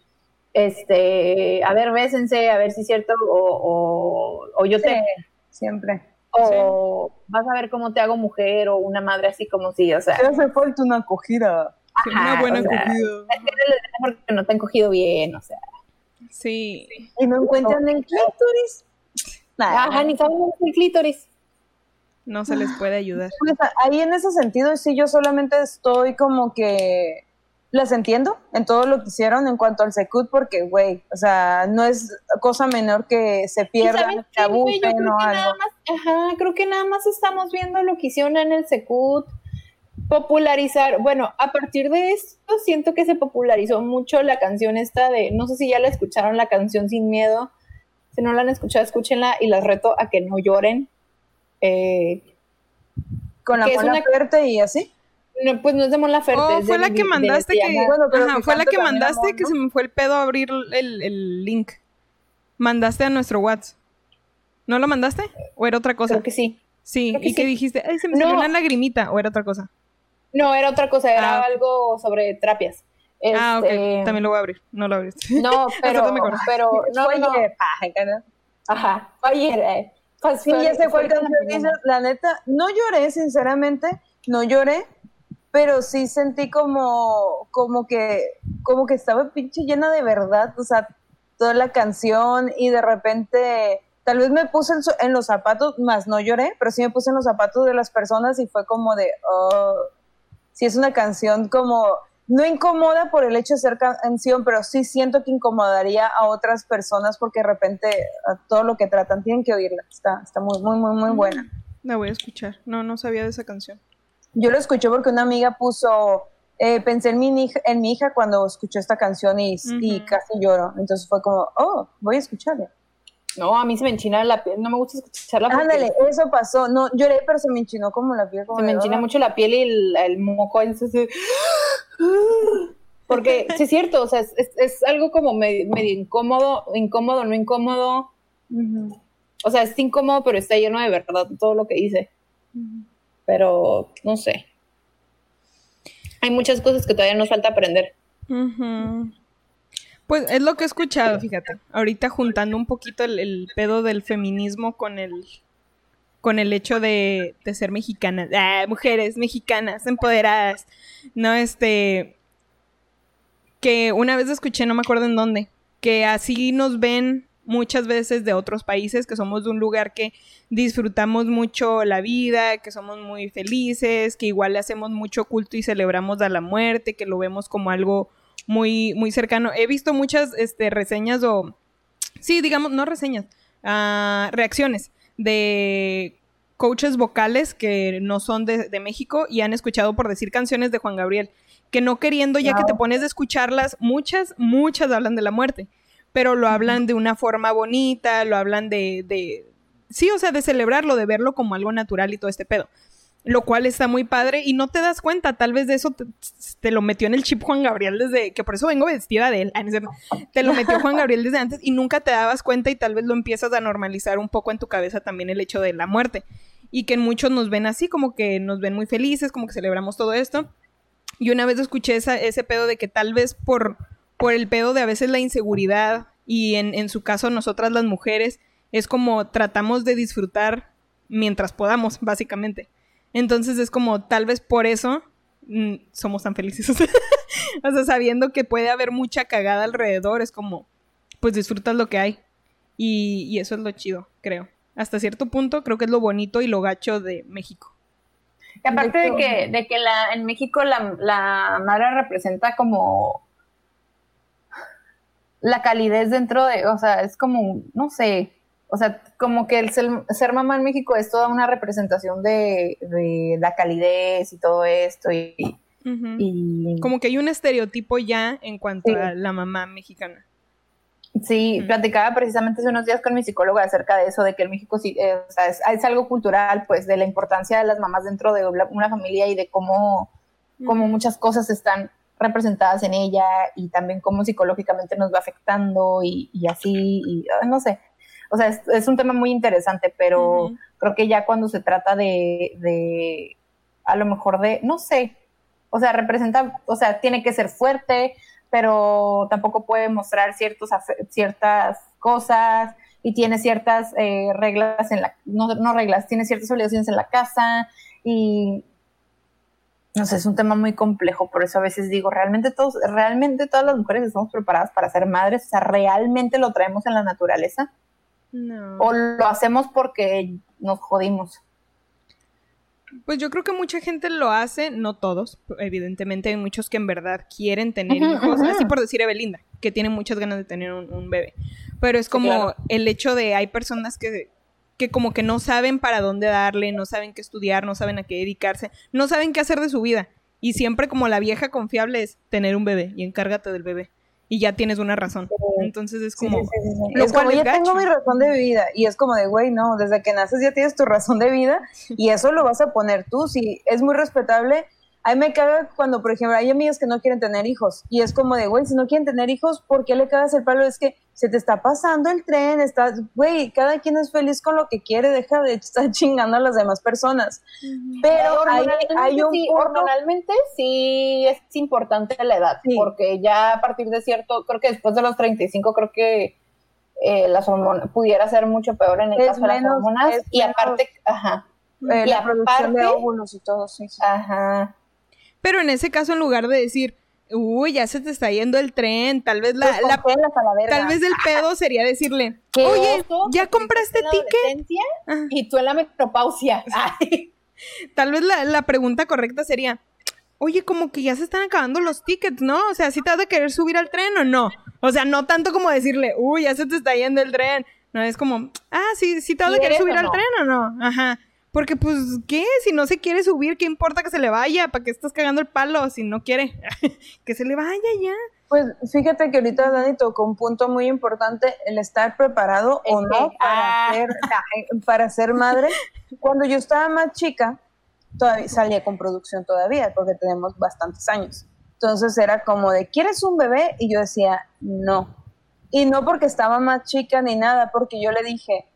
este, a ver, bésense, a ver si es cierto, o, o, o yo te, Sí, siempre. O vas a ver cómo te hago mujer o una madre así como si, o sea, Te hace falta una acogida. Sí, una Ajá, buena o sea, acogida. porque no te han cogido bien, o sea. Sí. Y no encuentran el clítoris. Nah, Ajá, ni saben el clítoris. No se les puede ayudar. Pues ahí en ese sentido sí yo solamente estoy como que las entiendo en todo lo que hicieron en cuanto al secut porque güey, o sea, no es cosa menor que se ¿Y pierdan, que abusen o algo. más, ajá, creo que nada más estamos viendo lo que hicieron en el Secut, popularizar, bueno, a partir de esto siento que se popularizó mucho la canción esta de, no sé si ya la escucharon, la canción Sin Miedo, si no la han escuchado, escúchenla y las reto a que no lloren. Eh, Con la una- Laferte y así. No, pues no es de Mon Laferte. Oh, es fue de la que mandaste que... Diana. Bueno, pero Ajá, que fue la que mandaste Amor, que ¿no? se me fue el pedo a abrir el, el link. Mandaste a nuestro WhatsApp. ¿No lo mandaste? ¿O era otra cosa? Creo que sí. Sí, creo que y que sí. dijiste, ay, se me No. salió una lagrimita, o era otra cosa. No, era otra cosa, era Ah, algo sobre terapias. Ah, ok, Este, también lo voy a abrir. No lo abriste. No, pero, pero, no, Fue no, ayer. Ay, cara. Ajá, fue ayer. eh. Pues Sí, fue- ya sé fue dices. La neta, no lloré, sinceramente, no lloré, pero sí sentí como, como que, como que estaba pinche llena de verdad, o sea, toda la canción y de repente, tal vez me puse en, los zapatos, más no lloré, pero sí me puse en los zapatos de las personas y fue como de, oh, sí es una canción como no incomoda por el hecho de ser canción, pero sí siento que incomodaría a otras personas porque de repente todo lo que tratan tienen que oírla. Está, está muy, muy, muy, muy buena. La voy a escuchar. No, no sabía de esa canción. Yo lo escuché porque una amiga puso, eh, pensé en mi, hija, en mi hija cuando escuchó esta canción y, y casi lloró. Entonces fue como, oh, voy a escucharla. No, a mí se me enchina la piel, no me gusta escucharla. Ándale, eso pasó. No, lloré, pero se me enchinó como la piel. se me enchina mucho la piel y el, el moco. Entonces, porque sí es cierto, o sea, es, es, algo como medio, incómodo, incómodo, no incómodo. O sea, es incómodo, pero está lleno de verdad todo lo que dice. Pero, no sé. Hay muchas cosas que todavía nos falta aprender. Pues es lo que he escuchado, fíjate. Ahorita juntando un poquito el, pedo del feminismo con el con el hecho de, ser mexicanas, ah, mujeres mexicanas empoderadas, no este que una vez escuché, no me acuerdo en dónde, que así nos ven muchas veces de otros países, que somos de un lugar que disfrutamos mucho la vida, que somos muy felices, que igual le hacemos mucho culto y celebramos a la muerte, que lo vemos como algo muy, muy cercano. He visto muchas este, reseñas o, sí, digamos, no reseñas, uh, reacciones de coaches vocales que no son de, de, México y han escuchado por decir canciones de Juan Gabriel, que no queriendo ya que te pones a escucharlas, muchas, muchas hablan de la muerte, pero lo hablan de una forma bonita, lo hablan de, de, sí, o sea, de celebrarlo, de verlo como algo natural y todo este pedo lo cual está muy padre y no te das cuenta, tal vez de eso te, lo metió en el chip Juan Gabriel desde, que por eso vengo vestida de él, ah, te lo metió Juan Gabriel desde antes y nunca te dabas cuenta y tal vez lo empiezas a normalizar un poco en tu cabeza también el hecho de la muerte y que muchos nos ven así, como que nos ven muy felices, como que celebramos todo esto. Y una vez escuché ese pedo de que tal vez por, por el pedo de a veces la inseguridad y en, en su caso nosotras las mujeres, es como tratamos de disfrutar mientras podamos, básicamente. Entonces es como tal vez por eso mm, somos tan felices. o sea, sabiendo que puede haber mucha cagada alrededor, es como, pues disfrutas lo que hay. Y, eso es lo chido, creo. Hasta cierto punto creo que es lo bonito y lo gacho de México. Y aparte de que, de que la, en México la, la madre representa como la calidez dentro de, o sea, es como, no sé, o sea, como que el ser, mamá en México es toda una representación de, la calidez y todo esto. Y, Como que hay un estereotipo ya en cuanto a la mamá mexicana. Sí, platicaba precisamente hace unos días con mi psicóloga acerca de eso, de que en México sí, eh, o sea, es, algo cultural, pues, de la importancia de las mamás dentro de una familia y de cómo, muchas cosas están representadas en ella y también cómo psicológicamente nos va afectando y, y así, y no sé. O sea, es, un tema muy interesante, pero creo que ya cuando se trata de, de, a lo mejor de, no sé, o sea, representa, o sea, tiene que ser fuerte, pero tampoco puede mostrar ciertos, ciertas cosas y tiene ciertas eh, reglas en la, no, no reglas, tiene ciertas obligaciones en la casa y no sé, es un tema muy complejo, por eso a veces digo, realmente todos, realmente todas las mujeres estamos preparadas para ser madres, o sea, realmente lo traemos en la naturaleza. O lo hacemos porque nos jodimos. Pues yo creo que mucha gente lo hace, no todos, evidentemente hay muchos que en verdad quieren tener hijos, así por decir Evelinda, que tiene muchas ganas de tener un, bebé. Pero es como el hecho de hay personas que, que como que no saben para dónde darle, no saben qué estudiar, no saben a qué dedicarse, no saben qué hacer de su vida. Y siempre como la vieja confiable es tener un bebé y encárgate del bebé y ya tienes una razón. Entonces es como... lo es como, ya tengo mi razón de vida y es como de, güey, no, desde que naces ya tienes tu razón de vida y eso lo vas a poner tú. Si es muy respetable a mí me caga cuando, por ejemplo, hay amigas que no quieren tener hijos y es como de, güey, si no quieren tener hijos, ¿por qué le cagas el palo? Es que se te está pasando el tren, estás, güey, cada quien es feliz con lo que quiere, deja de estar chingando a las demás personas. Pero hay, hay, un sí, hormonalmente sí es importante la edad, porque ya a partir de cierto, creo que después de los 35, creo que eh, las hormonas pudiera ser mucho peor en el caso de las hormonas y aparte, ajá. Eh, la producción de óvulos y todo, sí. Ajá. Pero en ese caso, en lugar de decir, uy, ya se te está yendo el tren, tal vez la, pues tal vez el pedo sería decirle, oye, ¿ya compraste ticket? Y tú en la metropausia. Tal vez la, pregunta correcta sería, oye, como que ya se están acabando los tickets, ¿no? O sea, ¿sí te vas a querer subir al tren o no? O sea, no tanto como decirle, uy, ya se te está yendo el tren. No, es como, ah, sí, sí te vas a querer subir al tren o no. Ajá. Porque, pues, ¿qué? Si no se quiere subir, ¿qué importa que se le vaya? ¿Para qué estás cagando el palo si no quiere? que se le vaya ya. Pues fíjate que ahorita Dani tocó un punto muy importante, el estar preparado o no para, Ah. ser, para ser madre. Cuando yo estaba más chica, todavía salía con producción todavía, porque tenemos bastantes años. Entonces era como de, ¿quieres un bebé? Y yo decía, no. Y no porque estaba más chica ni nada, porque yo le dije,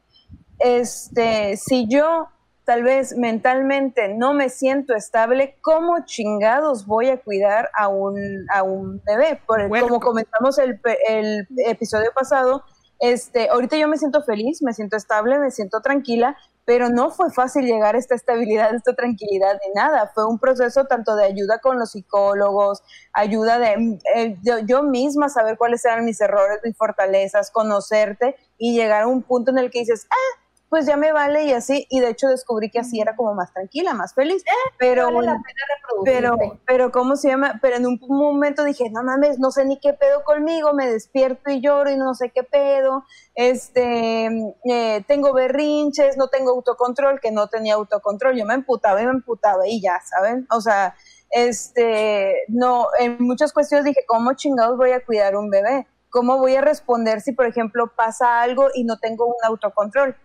este, si yo tal vez mentalmente no me siento estable, ¿cómo chingados voy a cuidar a un, a un bebé? Por el- Bueno. como comentamos el, el episodio pasado, este, ahorita yo me siento feliz, me siento estable, me siento tranquila, pero no fue fácil llegar a esta estabilidad, a esta tranquilidad ni nada. Fue un proceso tanto de ayuda con los psicólogos, ayuda de eh, yo, yo misma saber cuáles eran mis errores, mis fortalezas, conocerte y llegar a un punto en el que dices, ah, pues ya me vale y así. Y de hecho descubrí que así era como más tranquila, más feliz. Pero Vale la pena pero, pero, ¿cómo se llama? Pero en un momento dije, no mames, no sé ni qué pedo conmigo, me despierto y lloro y no sé qué pedo, este, eh, tengo berrinches, no tengo autocontrol, que no tenía autocontrol, yo me emputaba y me emputaba y ya, ¿saben? O sea, este, no, en muchas cuestiones dije, ¿cómo chingados voy a cuidar un bebé? ¿Cómo voy a responder si, por ejemplo, pasa algo y no tengo un autocontrol?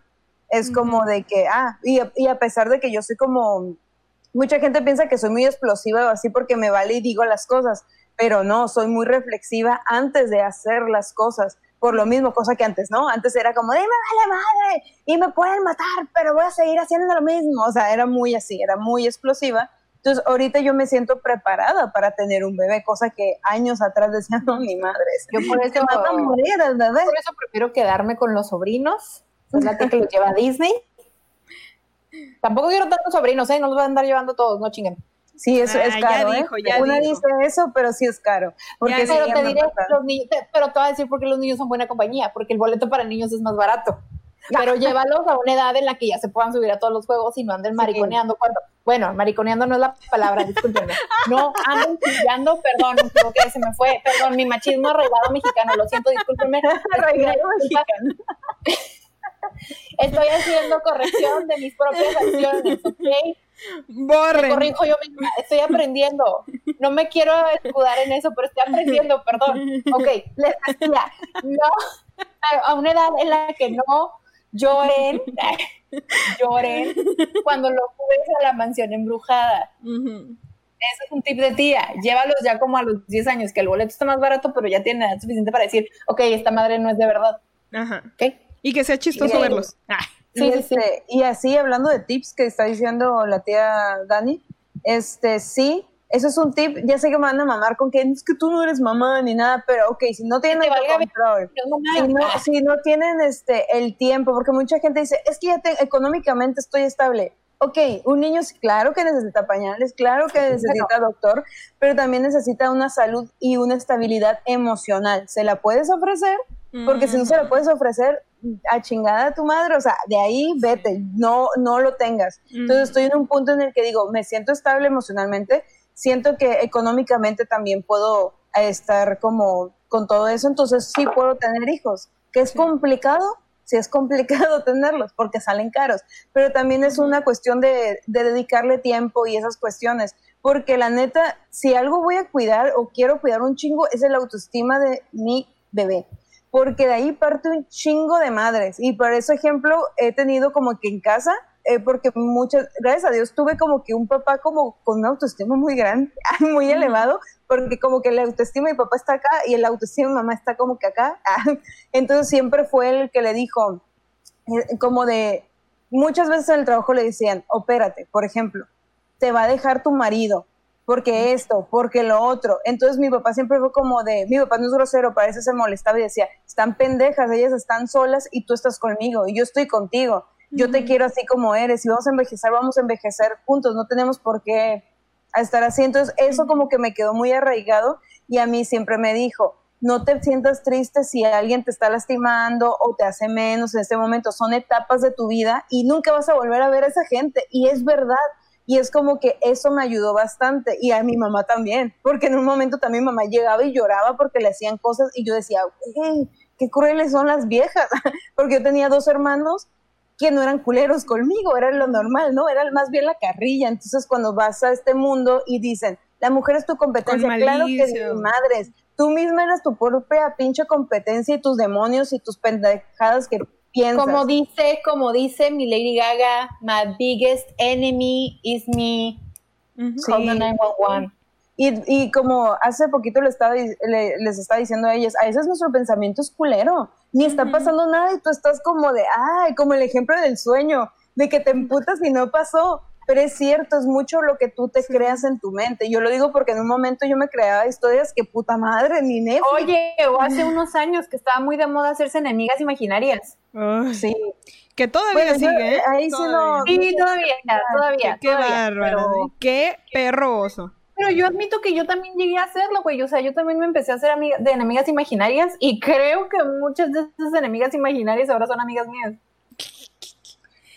Es como de que, ah, y, a- y a pesar de que yo soy como, mucha gente piensa que soy muy explosiva o así porque me vale y digo las cosas, pero no, soy muy reflexiva antes de hacer las cosas. Por lo mismo, cosa que antes, ¿no? Antes era como, de me vale madre y me pueden matar, pero voy a seguir haciendo lo mismo. O sea, era muy así, era muy explosiva. Entonces, ahorita yo me siento preparada para tener un bebé, cosa que años atrás decía, no, mi madre, Yo por eso, a morir el bebé. por eso prefiero quedarme con los sobrinos. Es la tía que los lleva a Disney. Tampoco quiero tantos sobrinos, ¿eh? No los voy a andar llevando todos, no chinguen. Sí, eso Ah, es ya caro. ¿eh? dijo, ya Una dijo. dice eso, pero sí es caro. Porque Ya Pero te diré, los niños, te- pero te voy a decir por qué los niños son buena compañía, porque el boleto para niños es más barato. Pero llévalos a una edad en la que ya se puedan subir a todos los juegos y no anden mariconeando. Cuando, bueno, mariconeando no es la palabra, discúlpenme. No anden chillando, perdón, me equivoqué, se me fue. Perdón, mi machismo arraigado mexicano, lo siento, discúlpenme. Arraigado mexicano. Estoy haciendo corrección de mis propias acciones, ¿ok? Me Borren. corrijo yo misma, estoy aprendiendo. No me quiero escudar en eso, pero estoy aprendiendo, perdón. Ok, les decía, no, a una edad en la que no lloren, lloren cuando lo subes a la mansión embrujada. Ujú. Ese es un tip de tía. Llévalos ya como a los 10 años, que el boleto está más barato, pero ya tiene edad suficiente para decir, ok, esta madre no es de verdad. Ajá. ¿Ok? Y que sea chistoso Y- verlos. Ah. Y, Sí, este, y así, hablando de tips que está diciendo la tía Dani, este, sí, eso es un tip, ya sé que me van a mamar con que es que tú no eres mamá ni nada, pero ok, si no tienen te valga control, No, mamá. si no, si no tienen este, el tiempo, porque mucha gente dice, es que ya te- económicamente estoy estable. Ok, un niño sí, claro que necesita pañales, claro que necesita doctor, pero también necesita una salud y una estabilidad emocional. ¿Se la puedes ofrecer? Porque si no se la puedes ofrecer, a chingada a tu madre, o sea, de ahí vete, no, no lo tengas. Entonces estoy en un punto en el que digo, me siento estable emocionalmente, siento que económicamente también puedo estar como con todo eso, entonces sí puedo tener hijos. ¿Que es complicado? Sí es complicado tenerlos porque salen caros, pero también es una cuestión de, de dedicarle tiempo y esas cuestiones, porque la neta, si algo voy a cuidar o quiero cuidar un chingo, es el autoestima de mi bebé porque de ahí parte un chingo de madres. Y por eso, ejemplo, he tenido como que en casa, eh, porque muchas, gracias a Dios, tuve como que un papá como con una autoestima muy grande, muy elevado, porque como que la autoestima de mi papá está acá y el autoestima de mi mamá está como que acá. Entonces siempre fue el que le dijo, eh, como de, muchas veces en el trabajo le decían, opérate, por ejemplo, te va a dejar tu marido, porque esto, porque lo otro. Entonces mi papá siempre fue como de, mi papá no es grosero, para eso se molestaba y decía, están pendejas, ellas están solas y tú estás conmigo y yo estoy contigo. Yo te quiero así como eres y vamos a envejecer, vamos a envejecer juntos, no tenemos por qué estar así. Entonces eso como que me quedó muy arraigado y a mí siempre me dijo, no te sientas triste si alguien te está lastimando o te hace menos en este momento, son etapas de tu vida y nunca vas a volver a ver a esa gente y es verdad Y es como que eso me ayudó bastante y a mi mamá también, porque en un momento también mi mamá llegaba y lloraba porque le hacían cosas y yo decía, hey, qué crueles son las viejas, porque yo tenía dos hermanos que no eran culeros conmigo, era lo normal, ¿no? Era más bien la carrilla. Entonces, cuando vas a este mundo y dicen, la mujer es tu competencia, claro que madres, tú misma eres tu propia pinche competencia y tus demonios y tus pendejadas que piensas. Como dice, como dice mi Lady Gaga, my biggest enemy is me. Call the 911. Y, y, como hace poquito les estaba, les estaba diciendo a ellas, a veces nuestro pensamiento es culero, ni está pasando nada y tú estás como de, ay, como el ejemplo del sueño, de que te emputas y no pasó. Pero es cierto, es mucho lo que tú te creas en tu mente. Yo lo digo porque en un momento yo me creaba historias que puta madre, ni Netflix. Oye, o hace unos años que estaba muy de moda hacerse enemigas imaginarias. sí. Que todavía sigue, ¿eh? Ahí sí no. Sí, todavía, todavía. Qué, bárbaro. ¿eh? Qué perro oso. Pero yo admito que yo también llegué a hacerlo, güey. O sea, yo también me empecé a hacer amiga, de enemigas imaginarias y creo que muchas de esas enemigas imaginarias ahora son amigas mías.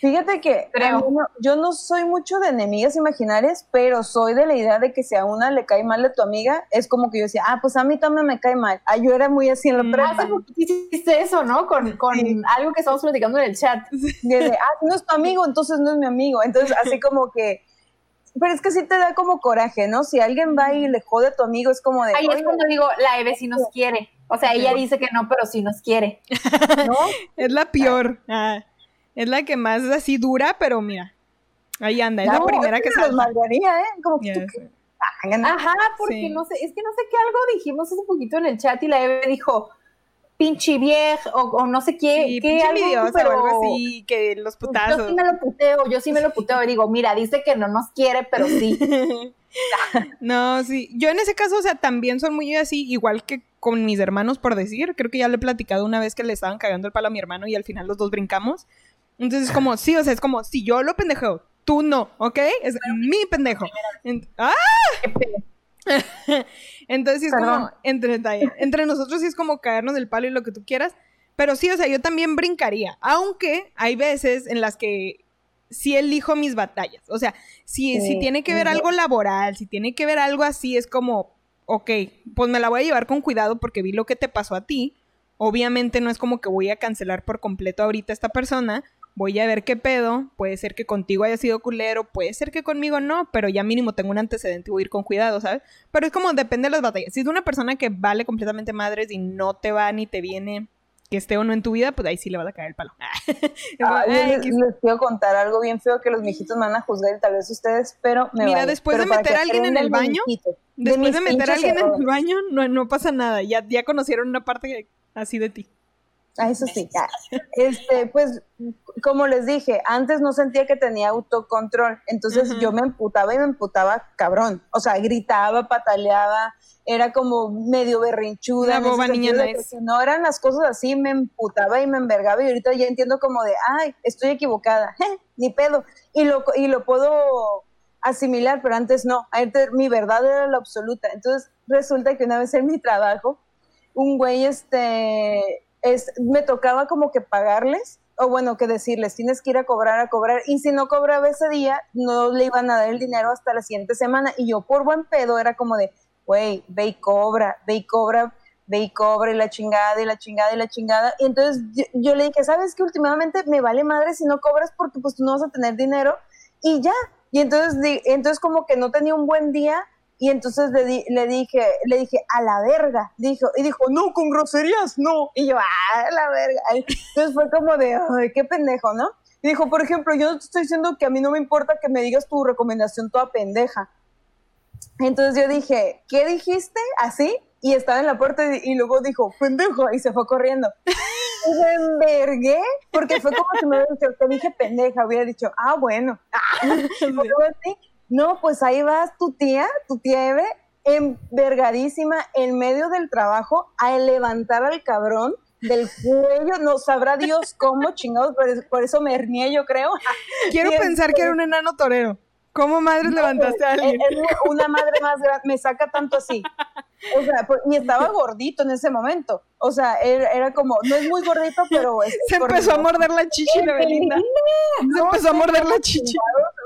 Fíjate que yo no soy mucho de enemigas imaginarias, pero soy de la idea de que si a una le cae mal a tu amiga, es como que yo decía, ah, pues a mí también me cae mal. Ah, yo era muy así en la prepa. Hace hiciste eso, ¿no? Con, con algo que estamos platicando en el chat. De, ah, no es tu amigo, entonces no es mi amigo. Entonces, así como que pero es que sí te da como coraje, ¿no? Si alguien va y le jode a tu amigo, es como de. Ahí es cuando digo, la Eve sí nos quiere. O sea, ella dice que no, pero sí nos quiere. ¿No? es la peor. Ah, es la que más así dura, pero mira. Ahí anda, es la primera que, se maldaría, ¿eh? Como que Ajá, porque no sé, es que no sé qué algo dijimos hace poquito en el chat y la Eve dijo, pinche vieja o, no sé qué, sí, qué algo, pero, o algo así, que los putazos. Yo sí me lo puteo, yo sí me lo puteo y digo, mira, dice que no nos quiere, pero sí. no, sí, yo en ese caso, o sea, también son muy así, igual que con mis hermanos, por decir, creo que ya le he platicado una vez que le estaban cagando el palo a mi hermano y al final los dos brincamos. Entonces es como, sí, o sea, es como, si yo lo pendejo, tú no, ¿ok? Es mi pendejo. ¡Ah! Entonces sí es como, entre, entre nosotros sí es como caernos del palo y lo que tú quieras. Pero sí, o sea, yo también brincaría. Aunque hay veces en las que sí elijo mis batallas. O sea, si, si tiene que ver algo laboral, si tiene que ver algo así, es como, ok, pues me la voy a llevar con cuidado porque vi lo que te pasó a ti. Obviamente no es como que voy a cancelar por completo ahorita a esta persona, voy a ver qué pedo, puede ser que contigo haya sido culero, puede ser que conmigo no, pero ya mínimo tengo un antecedente y voy a ir con cuidado, ¿sabes? Pero es como depende de las batallas. Si es una persona que vale completamente madres y no te va ni te viene que esté o no en tu vida, pues ahí sí le va a caer el palo. Ah, les, quiero contar algo bien feo que los mijitos me van a juzgar, tal vez ustedes, pero me Mira, después de meter a alguien en el baño, después de, meter a alguien en el baño, no, no pasa nada. Ya, ya conocieron una parte así de ti. Ah, eso sí. Este, pues, como les dije, antes no sentía que tenía autocontrol, entonces yo me emputaba y me emputaba cabrón. O sea, gritaba, pataleaba, era como medio berrinchuda. Una boba niña Si no eran las cosas así, me emputaba y me envergaba y ahorita ya entiendo como de, ay, estoy equivocada, ni pedo. Y lo, y lo puedo asimilar, pero antes no. Antes mi verdad era la absoluta. Entonces resulta que una vez en mi trabajo, un güey, este es, me tocaba como que pagarles, o bueno, que decirles, tienes que ir a cobrar, a cobrar, y si no cobraba ese día, no le iban a dar el dinero hasta la siguiente semana, y yo por buen pedo era como de, güey, ve y cobra, ve y cobra, ve y cobra, y la chingada, y la chingada, y la chingada, y entonces yo, le dije, ¿sabes que Últimamente me vale madre si no cobras porque pues tú no vas a tener dinero, y ya, y entonces, entonces como que no tenía un buen día, y entonces le, le, dije, le dije, a la verga, dijo, y dijo, no, con groserías, no. Y yo, a la verga. Entonces fue como de, ay, qué pendejo, ¿no? Y dijo, por ejemplo, yo te estoy diciendo que a mí no me importa que me digas tu recomendación toda pendeja. Entonces yo dije, ¿qué dijiste? Así, y estaba en la puerta y, luego dijo, pendejo, y se fue corriendo. Y me envergué, porque fue como si me hubiera dicho, te dije pendeja, hubiera dicho, ah, bueno. así, no, pues ahí vas tu tía, tu tía Eve, envergadísima en medio del trabajo a levantar al cabrón del cuello, no sabrá Dios cómo chingados, por eso me hernié yo creo. Quiero pensar que era un enano torero. ¿Cómo madre levantaste a alguien? una madre más grande, me saca tanto así. O sea, pues, y estaba gordito en ese momento. O sea, era, como, no es muy gordito, pero... Se empezó a morder la chichi de Belinda. Se empezó a morder la chichi.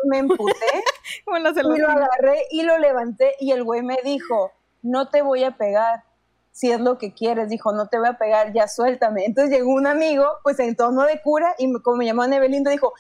Me emputé y lo agarré y lo levanté y el güey me dijo, no te voy a pegar, si es lo que quieres, dijo, no te voy a pegar, ya suéltame. Entonces llegó un amigo, pues en tono de cura, y como me llamó Nebelindo, dijo,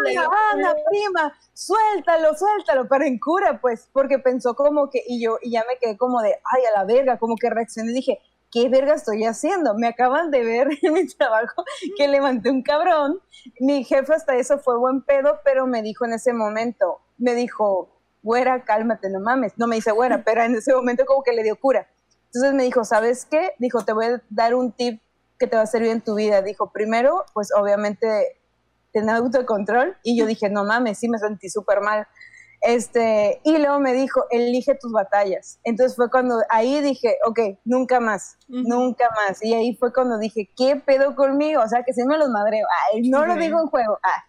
Ana, Ana, prima, suéltalo, suéltalo, pero en cura, pues, porque pensó como que, y yo, y ya me quedé como de, ay, a la verga, como que reaccioné dije, ¿qué verga estoy haciendo? Me acaban de ver en mi trabajo que levanté un cabrón. Mi jefe hasta eso fue buen pedo, pero me dijo en ese momento, me dijo, güera, cálmate, no mames. No me dice güera, pero en ese momento como que le dio cura. Entonces me dijo, ¿sabes qué? Dijo, te voy a dar un tip que te va a servir en tu vida. Dijo, primero, pues obviamente tener autocontrol. Y yo dije, no mames, sí me sentí súper mal. Este, y luego me dijo, elige tus batallas. Entonces fue cuando ahí dije, ok, nunca más, nunca más. Y ahí fue cuando dije, ¿qué pedo conmigo? O sea, que si me los madreo. Ay, no lo digo en juego. Ah.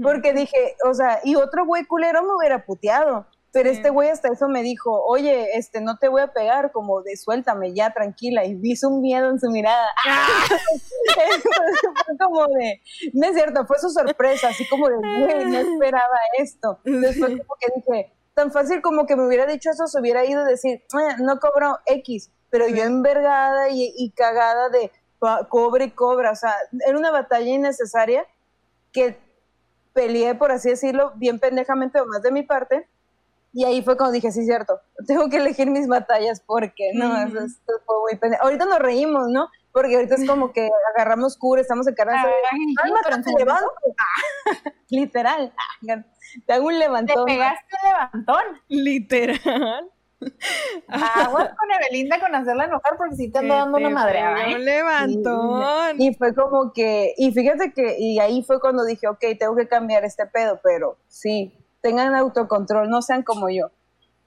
Porque dije, o sea, y otro güey culero me hubiera puteado. Pero este güey hasta eso me dijo, oye, este, no te voy a pegar, como de suéltame ya, tranquila. Y vi un miedo en su mirada. fue como de, no es cierto, fue su sorpresa, así como de, güey, no esperaba esto. Después como que dije, tan fácil como que me hubiera dicho eso, se hubiera ido a decir, ah, no cobro X. Pero yo envergada y, y cagada de cobre y cobra. O sea, era una batalla innecesaria que peleé, por así decirlo, bien pendejamente o más de mi parte y ahí fue cuando dije, sí, cierto, tengo que elegir mis batallas porque, no, esto fue muy pendejo. Ahorita nos reímos, ¿no? Porque ahorita es como que agarramos cura, estamos en carne. Literal. Te hago un levantón. Te pegaste un levantón. Literal. Aguas con Evelinda con hacerla enojar porque sí te ando dando una madre. ¿eh? Un levantón. Y, fue como que, y fíjate que, y ahí fue cuando dije, ok, tengo que cambiar este pedo, pero sí, tengan autocontrol, no sean como yo.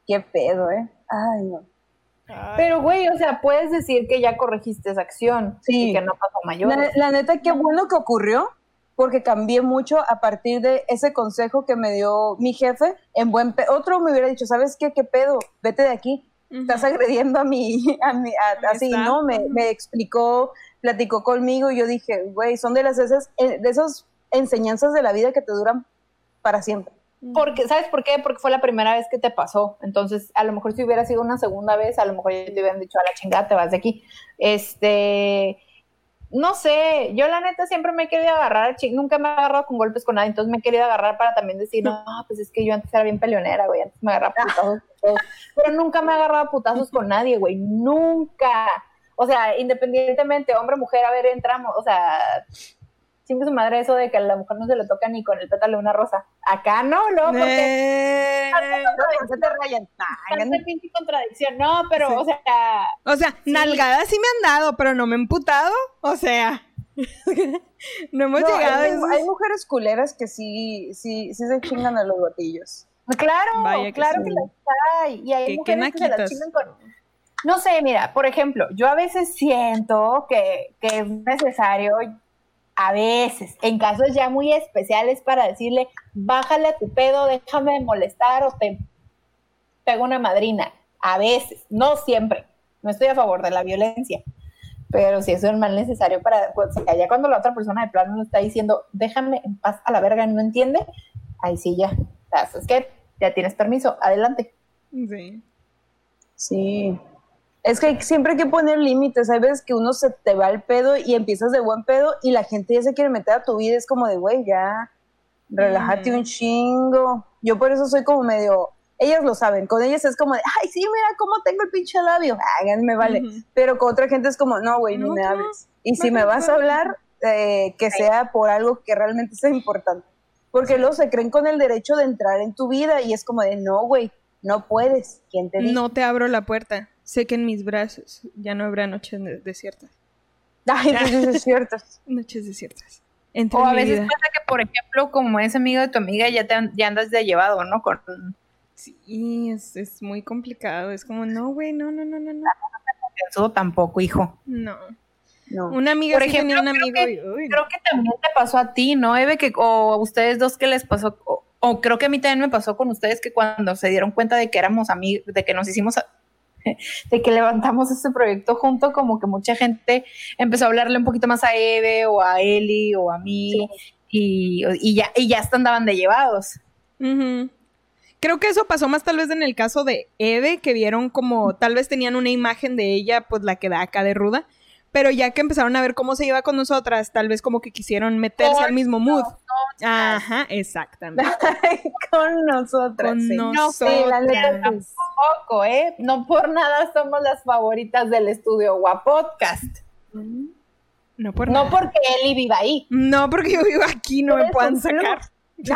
Qué pedo, ¿eh? Ay, no. Pero, güey, o sea, puedes decir que ya corregiste esa acción sí. y que no pasó mayor. La, neta, qué bueno que ocurrió, porque cambié mucho a partir de ese consejo que me dio mi jefe. En buen Otro me hubiera dicho, ¿sabes qué? ¿Qué pedo? Vete de aquí. Estás agrediendo a mi, a mi así, ¿no? Me, me, explicó, platicó conmigo y yo dije, güey, son de las esas, eh, de esas enseñanzas de la vida que te duran para siempre. Porque, ¿sabes por qué? Porque fue la primera vez que te pasó. Entonces, a lo mejor si hubiera sido una segunda vez, a lo mejor ya te hubieran dicho a la chingada, te vas de aquí. Este, no sé, yo la neta siempre me he querido agarrar, nunca me he agarrado con golpes con nadie, entonces me he querido agarrar para también decir, no, pues es que yo antes era bien peleonera, güey, antes me agarraba putazos pero nunca me he agarrado putazos con nadie, güey, nunca. O sea, independientemente, hombre, mujer, a ver, entramos, o sea, siempre su madre eso de que a la mujer no se le toca ni con el pétalo de una rosa. Acá no, no, porque... pinche contradicción. No, pero, o sea... O sea, nalgadas sí me han dado, pero no me he emputado. O sea... no hemos llegado hay, a hay, mujeres culeras que sí, sí, sí se chingan a los gatillos. Claro, claro que las hay. Y hay mujeres que se las chingan con... No sé, mira, por ejemplo, yo a veces siento que, que es necesario a veces, en casos ya muy especiales para decirle, bájale a tu pedo, déjame molestar o te pego una madrina. A veces, no siempre. No estoy a favor de la violencia. Pero si eso es mal necesario para, pues, ya cuando la otra persona de plano no está diciendo, déjame en paz a la verga, no entiende, ahí sí ya. es que ya tienes permiso, adelante. Sí. Sí. Es que siempre hay que poner límites. Hay veces que uno se te va al pedo y empiezas de buen pedo y la gente ya se quiere meter a tu vida. Es como de, güey, ya, relájate un chingo. Yo por eso soy como medio. Ellas lo saben. Con ellas es como de, ay, sí, mira cómo tengo el pinche labio. Háganme, vale. Pero con otra gente es como, no, güey, no, me hables. Y si me vas a hablar, eh, que sea por algo que realmente sea importante. Porque luego se creen con el derecho de entrar en tu vida y es como de, no, güey, no puedes. ¿Quién te dice? No te abro la puerta sé que en mis brazos ya no habrá noches desiertas. Ay, noches desiertas. noches desiertas. o a veces pasa que, por ejemplo, como es amigo de tu amiga, ya, te, ya andas de llevado, ¿no? Con... Sí, es, es muy complicado. Es como, no, güey, no, no, no, no. no. Eso tampoco, hijo. No. No. Una amiga por ejemplo, un amigo. Creo que, creo que, también te pasó a ti, ¿no, Eve? Que, o a ustedes dos que les pasó, o, o, creo que a mí también me pasó con ustedes que cuando se dieron cuenta de que éramos amigos, de que nos hicimos de que levantamos este proyecto junto, como que mucha gente empezó a hablarle un poquito más a Eve o a Eli o a mí y, ya, y ya andaban de llevados. Creo que eso pasó más tal vez en el caso de Eve, que vieron como tal vez tenían una imagen de ella, pues la que da acá de ruda, pero ya que empezaron a ver cómo se iba con nosotras, tal vez como que quisieron meterse al mismo mood. Ajá, exactamente. Con nosotras. Con sí. nosotras. Sí, la neta, sí. Poco, ¿eh? No por nada somos las favoritas del estudio Guapodcast. No por No nada. porque Eli viva ahí. No, porque yo vivo aquí, no me puedan sacar.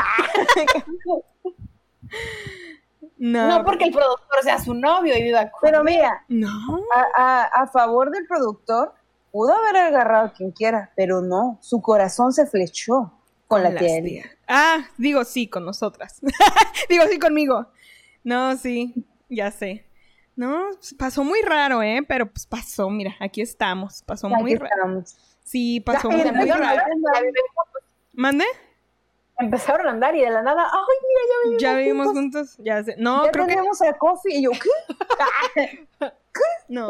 No, No porque el productor sea su novio y viva con Pero mira, No. a, a- a favor del productor, pudo haber agarrado a quien quiera, pero no, su corazón se flechó con la tía. Ah, digo sí, con nosotras. digo sí conmigo. No, sí, ya sé. No, pues, pasó muy raro, ¿eh? Pero pues pasó, mira, aquí estamos. Pasó Aquí muy raro. estamos. Sí, pasó muy, raro. Juntos. ¿Mande? Empezaron a andar y de la nada, ay, mira, ya vivimos Ya vivimos juntos. juntos, ya sé. No, ya creo que a Coffee y yo, ¿qué? no.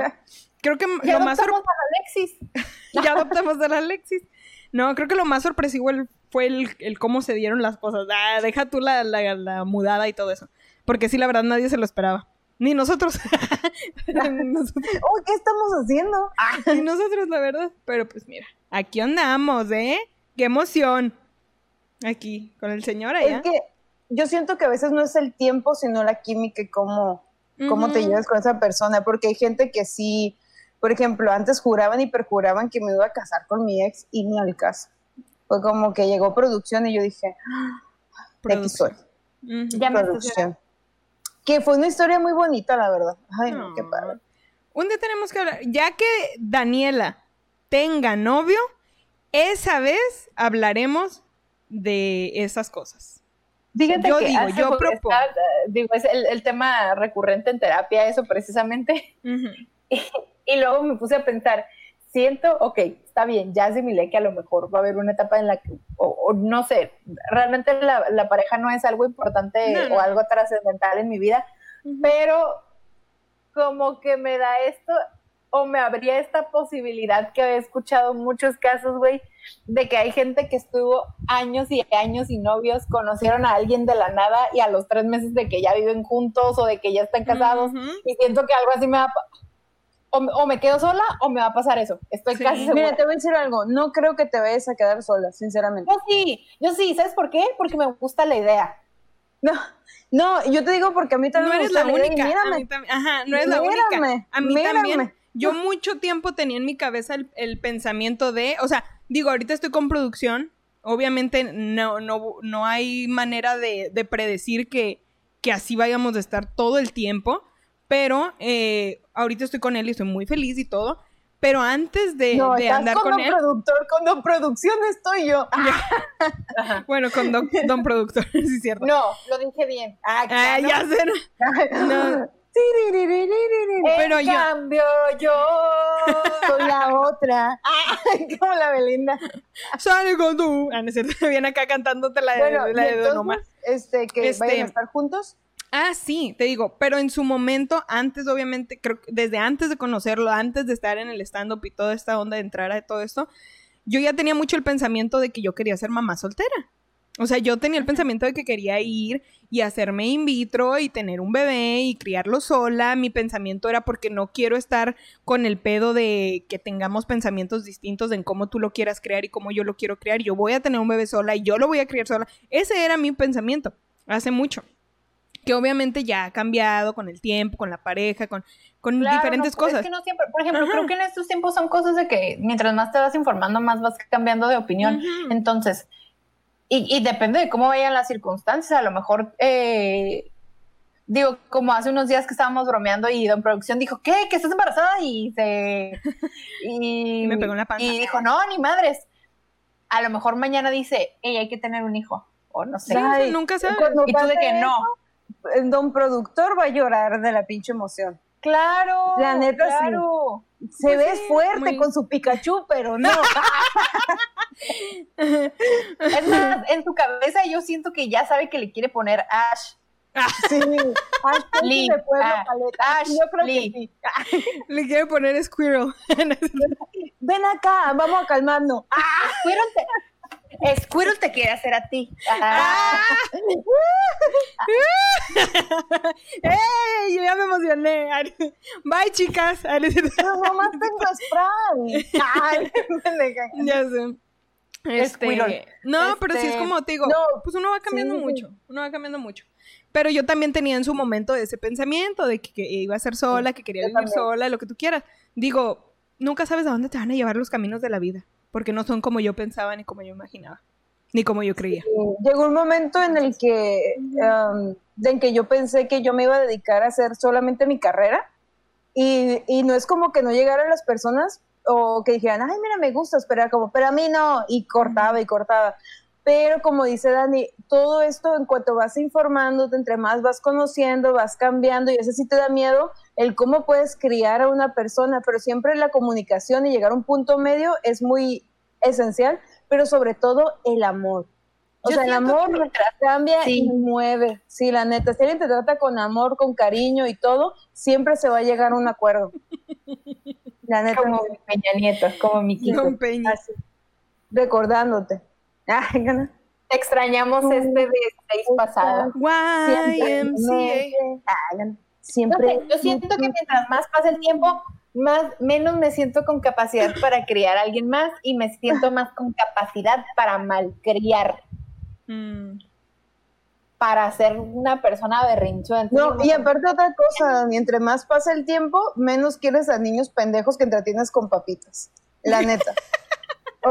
Creo que Ya lo más adoptamos a Alexis. ya adoptamos a la Alexis. No, creo que lo más sorpresivo el- fue el, el cómo se dieron las cosas. Ah, deja tú la, la- la mudada y todo eso. Porque sí, la verdad, nadie se lo esperaba. Ni nosotros. Oh, ¿qué estamos haciendo? Ni nosotros, la verdad. Pero pues mira, aquí andamos, ¿eh? ¡Qué emoción! Aquí, con el señor allá. Es que yo siento que a veces no es el tiempo, sino la química y cómo, cómo te llevas con esa persona, porque hay gente que sí, por ejemplo, antes juraban y perjuraban que me iba a casar con mi ex y ni al caso. Fue como que llegó producción y yo dije, "Ah, de aquí soy, Ujú. Ya me producción. Que fue una historia muy bonita, la verdad. Ay, no, qué padre. Un día tenemos que hablar. Ya que Daniela tenga novio, esa vez hablaremos de esas cosas. Fíjate Yo que digo, yo propongo. está, digo, es el, el tema recurrente en terapia, eso precisamente. Ujú. Y luego me puse a pensar, siento, ok, está bien, ya asimilé que a lo mejor va a haber una etapa en la que, o, o no sé, realmente la, la pareja no es algo importante No, no. o algo trascendental en mi vida, pero como que me da esto, o me abría esta posibilidad que he escuchado muchos casos, güey, de que hay gente que estuvo años y años y novios, conocieron a alguien de la nada y a los tres meses de que ya viven juntos o de que ya están casados, y siento que algo así me va a... O, me- o me quedo sola o me va a pasar eso. Estoy Sí. casi segura. Mira, te voy a decir algo, no creo que te vayas a quedar sola, sinceramente. Yo sí, yo sí, ¿sabes por qué? Porque me gusta la idea. No, no, yo te digo porque a mí No también me eres gusta la idea y única. Mírame. Ajá, no eres la Mírame, única. A mí mírame. también. Yo mucho tiempo tenía en mi cabeza el, el pensamiento de, o sea, digo, ahorita estoy con producción. Obviamente no, no, no hay manera de, de predecir que, que así vayamos a estar todo el tiempo. Pero eh, ahorita estoy con él y estoy muy feliz y todo. Pero antes de, No, de andar con con él. productor, con don producción estoy yo. Bueno, con don, don productor, sí es cierto. No, lo dije bien. Ah, Ah, ya sé. no. Pero en yo- cambio, yo. Soy la otra. Como la Belinda. Sale con tú. Ah, no es cierto. Viene acá cantándote la de, Bueno, la de y Don Omar. entonces, este, que Este- vayan a estar juntos. Ah, sí, te digo, pero en su momento, antes, obviamente, creo que desde antes de conocerlo, antes de estar en el stand-up y toda esta onda de entrar a todo esto, yo ya tenía mucho el pensamiento de que yo quería ser mamá soltera. O sea, yo tenía el pensamiento de que quería ir y hacerme in vitro y tener un bebé y criarlo sola. Mi pensamiento era porque no quiero estar con el pedo de que tengamos pensamientos distintos en cómo tú lo quieras crear y cómo yo lo quiero crear. Yo voy a tener un bebé sola y yo lo voy a criar sola. Ese era mi pensamiento hace mucho. Que obviamente ya ha cambiado con el tiempo, con la pareja, con, con Claro, diferentes no, cosas. Es que no siempre, por ejemplo, Ajá. creo que en estos tiempos son cosas de que mientras más te vas informando, más vas cambiando de opinión. Entonces, y, y depende de cómo vayan las circunstancias, a lo mejor, eh, digo, como hace unos días que estábamos bromeando y Don Producción dijo, ¿qué? ¿Que estás embarazada? Y se... Y, Y me pegó en la panza. Y dijo, no, ni madres. A lo mejor mañana dice, hey, hay que tener un hijo. O no sé. Ay, nunca sabes. Y tú de que no. eso, don productor va a llorar de la pinche emoción. Claro. La neta, sí. Se Pues ve sí, fuerte muy- con su Pikachu, pero no. Es más, en su cabeza yo siento que ya sabe que le quiere poner Ash. sí. Ash Lee, de Pueblo ah, Paleta. Ash, Yo creo Lee. que sí. Le quiere poner Squirrel. Ven acá, vamos a calmarnos. Squirrel, te- Squirrel te quiere hacer a ti. Ah. ¡Ey! Yo ya me emocioné. Bye, chicas. No, mamá tengo spray. Ay, ya sé. Este, no, pero sí es Este, como te digo, no, pues uno va cambiando sí. mucho, uno va cambiando mucho. Pero yo también tenía en su momento ese pensamiento de que, que iba a ser sola, que quería vivir también. sola, lo que tú quieras. Digo, nunca sabes a dónde te van a llevar los caminos de la vida, porque no son como yo pensaba ni como yo imaginaba, ni como yo creía. Llegó un momento en el que, um, en que yo pensé que yo me iba a dedicar a hacer solamente mi carrera y, y no es como que no llegaran las personas o que dijeran, ay, mira, me gusta, espera, como, pero a mí no, y cortaba y cortaba. Pero como dice Dani, todo esto en cuanto vas informándote, entre más vas conociendo, vas cambiando, y eso sí te da miedo, el cómo puedes criar a una persona, pero siempre la comunicación y llegar a un punto medio es muy esencial, pero sobre todo el amor. O Yo sea, el amor que cambia Sí. y mueve. Sí, la neta, si alguien te trata con amor, con cariño y todo, siempre se va a llegar a un acuerdo. La neta, Como mi Peña Nieto, como mi. Don Peña. así, recordándote. Ay, gana. Te extrañamos este de seis pasado. YMCA. Gana. No Siempre. sé, yo siento que mientras más pasa el tiempo, más, menos me siento con capacidad para criar a alguien más y me siento más con capacidad para malcriar, Mm. para ser una persona berrinchuda. No, y aparte otra cosa, Dani, entre más pasa el tiempo, menos quieres a niños pendejos que entretienes con papitas. La neta.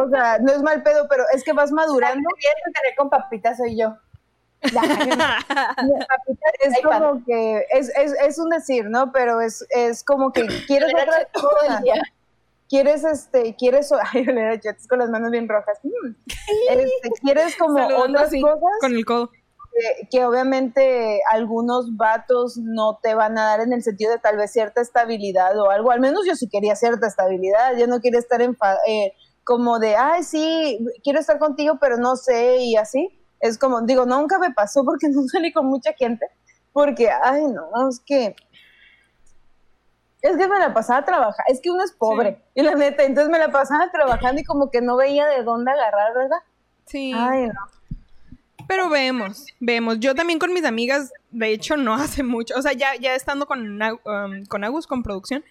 O sea, no es mal pedo, pero es que vas madurando. que tener con papitas soy yo. Es como que, es, es, es un decir, ¿no? Pero es, es como que quieres Era otra todo el cosa. día. Quieres, este, quieres, ay, le chetes con las manos bien rojas. Mm. Este, quieres como Saludando otras así, cosas con el codo. que, que obviamente algunos vatos no te van a dar en el sentido de tal vez cierta estabilidad o algo. Al menos yo sí quería cierta estabilidad. Yo no quería estar en eh, como de, ay, sí, quiero estar contigo, pero no sé, y así. Es como, digo, nunca me pasó porque no salí con mucha gente. Porque, ay, no, es que. Es que me la pasaba trabajando. Es que uno es pobre, y la neta, entonces me la pasaba trabajando y como que no veía de dónde agarrar, ¿verdad? Sí. Ay, no. Pero vemos, vemos. Yo también con mis amigas, de hecho, no hace mucho. O sea, ya, ya estando con, um, con Agus, con producción,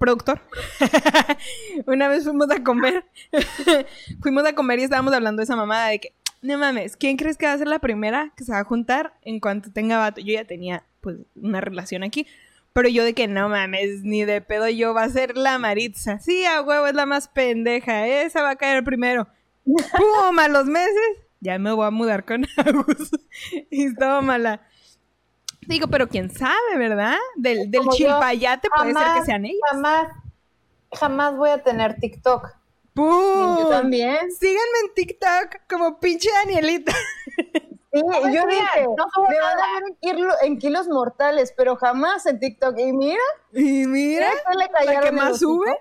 productor. Una vez fuimos a comer. fuimos a comer y estábamos hablando de esa mamada de que, no mames, ¿quién crees que va a ser la primera que se va a juntar en cuanto tenga vato? Yo ya tenía, pues, una relación aquí. Pero yo de que no mames, ni de pedo yo va a ser la Maritza. Sí, a huevo es la más pendeja. Esa va a caer primero. ¡Pum! A los meses, ya me voy a mudar con Agus. y estaba mala. Digo, pero quién sabe, ¿verdad? Del, del chilpayate puede ser que sean ellos. Jamás, jamás voy a tener TikTok. ¡Pum! Yo también. Síganme en TikTok como pinche Danielita. Sí, yo dije, no me van nada. a ver en, kilo- en kilos mortales, pero jamás en TikTok. Y mira, Y mira, ¿qué le la que más sube.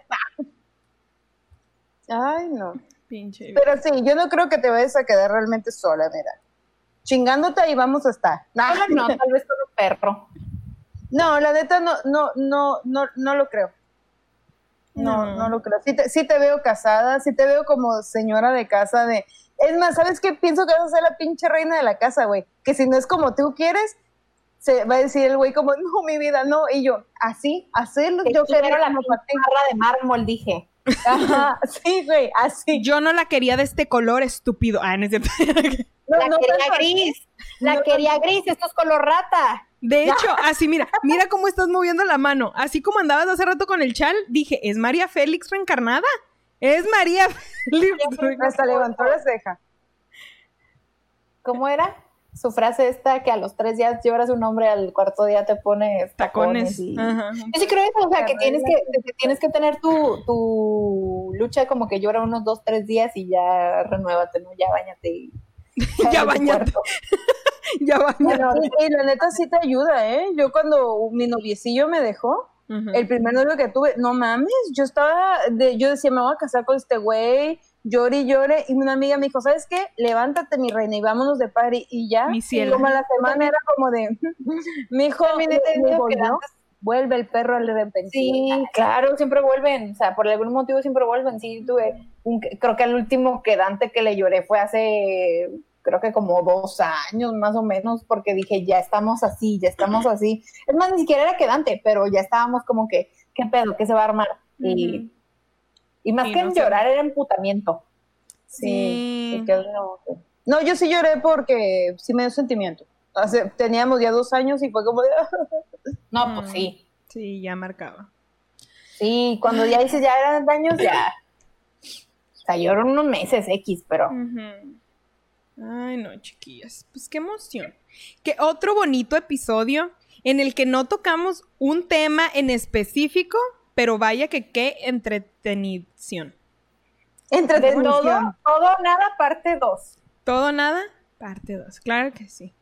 Ay, no. Pinche. Pero sí, yo no creo que te vayas a quedar realmente sola, mira. Chingándote ahí vamos a estar. Nah. No, tal vez con perro. No, la neta no, no, no, no, no lo creo. No, No. no lo creo. Sí te, sí te veo casada, sí te veo como señora de casa de... Es más, ¿sabes qué? Pienso que vas a ser la pinche reina de la casa, güey. Que si no es como tú quieres, se va a decir el güey como, no, mi vida, no. Y yo, así, hacerlo, yo quiero quería la. Barra de mármol, dije. Ajá, sí, güey, así. Yo no la quería de este color estúpido. Ah, no es. No, la no quería gris. La No, quería gris. Esto es color rata. De hecho, así mira, mira cómo estás moviendo la mano. Así como andabas hace rato con el chal, dije, ¿es María Félix reencarnada? Es María Félix. Hasta levantó la ceja. ¿Cómo era? Su frase esta que a los tres días lloras un hombre, al cuarto día te pones tacones. Tacones. y- Ajá. Yo sí creo eso, o sea, que tienes que, que tienes que tener tu, tu lucha como que llora unos dos, tres días y ya renuévate, ¿no? Ya bañate y... Ya bañate. Ya. Bueno, y, y la neta sí te ayuda, ¿eh? Yo cuando mi noviecillo me dejó, el primer novio que tuve, no mames, yo estaba, de, yo decía, me voy a casar con este güey, llore y llore, y una amiga me dijo, ¿sabes qué? Levántate, mi reina, y vámonos de party, y ya. Mi Y cielo. como a la semana era como de, me, vuelve el perro al repentino. Sí, claro, siempre vuelven, o sea, por algún motivo siempre vuelven. Sí, tuve, un, creo que el último quedante que le lloré fue hace, creo que como dos años más o menos, porque dije, ya estamos así, ya estamos así. Es más, ni siquiera era quedante, pero ya estábamos como que, ¿qué pedo? ¿Qué se va a armar? Y, y más Sí, que no en sé. llorar era emputamiento. Sí. que- No, yo sí lloré porque sí me dio sentimiento. Hace- teníamos ya dos años y fue como de... No, pues Mm. sí. Sí, ya marcaba. Sí, cuando ya dices ya eran daños, ya. O sea, lloro unos meses X, pero. Ujú. Ay, no, chiquillas. Pues qué emoción. Que otro bonito episodio en el que no tocamos un tema en específico, pero vaya que qué entretenición. Entretenición. todo, todo, nada, parte 2. Todo nada, parte 2. Claro que sí.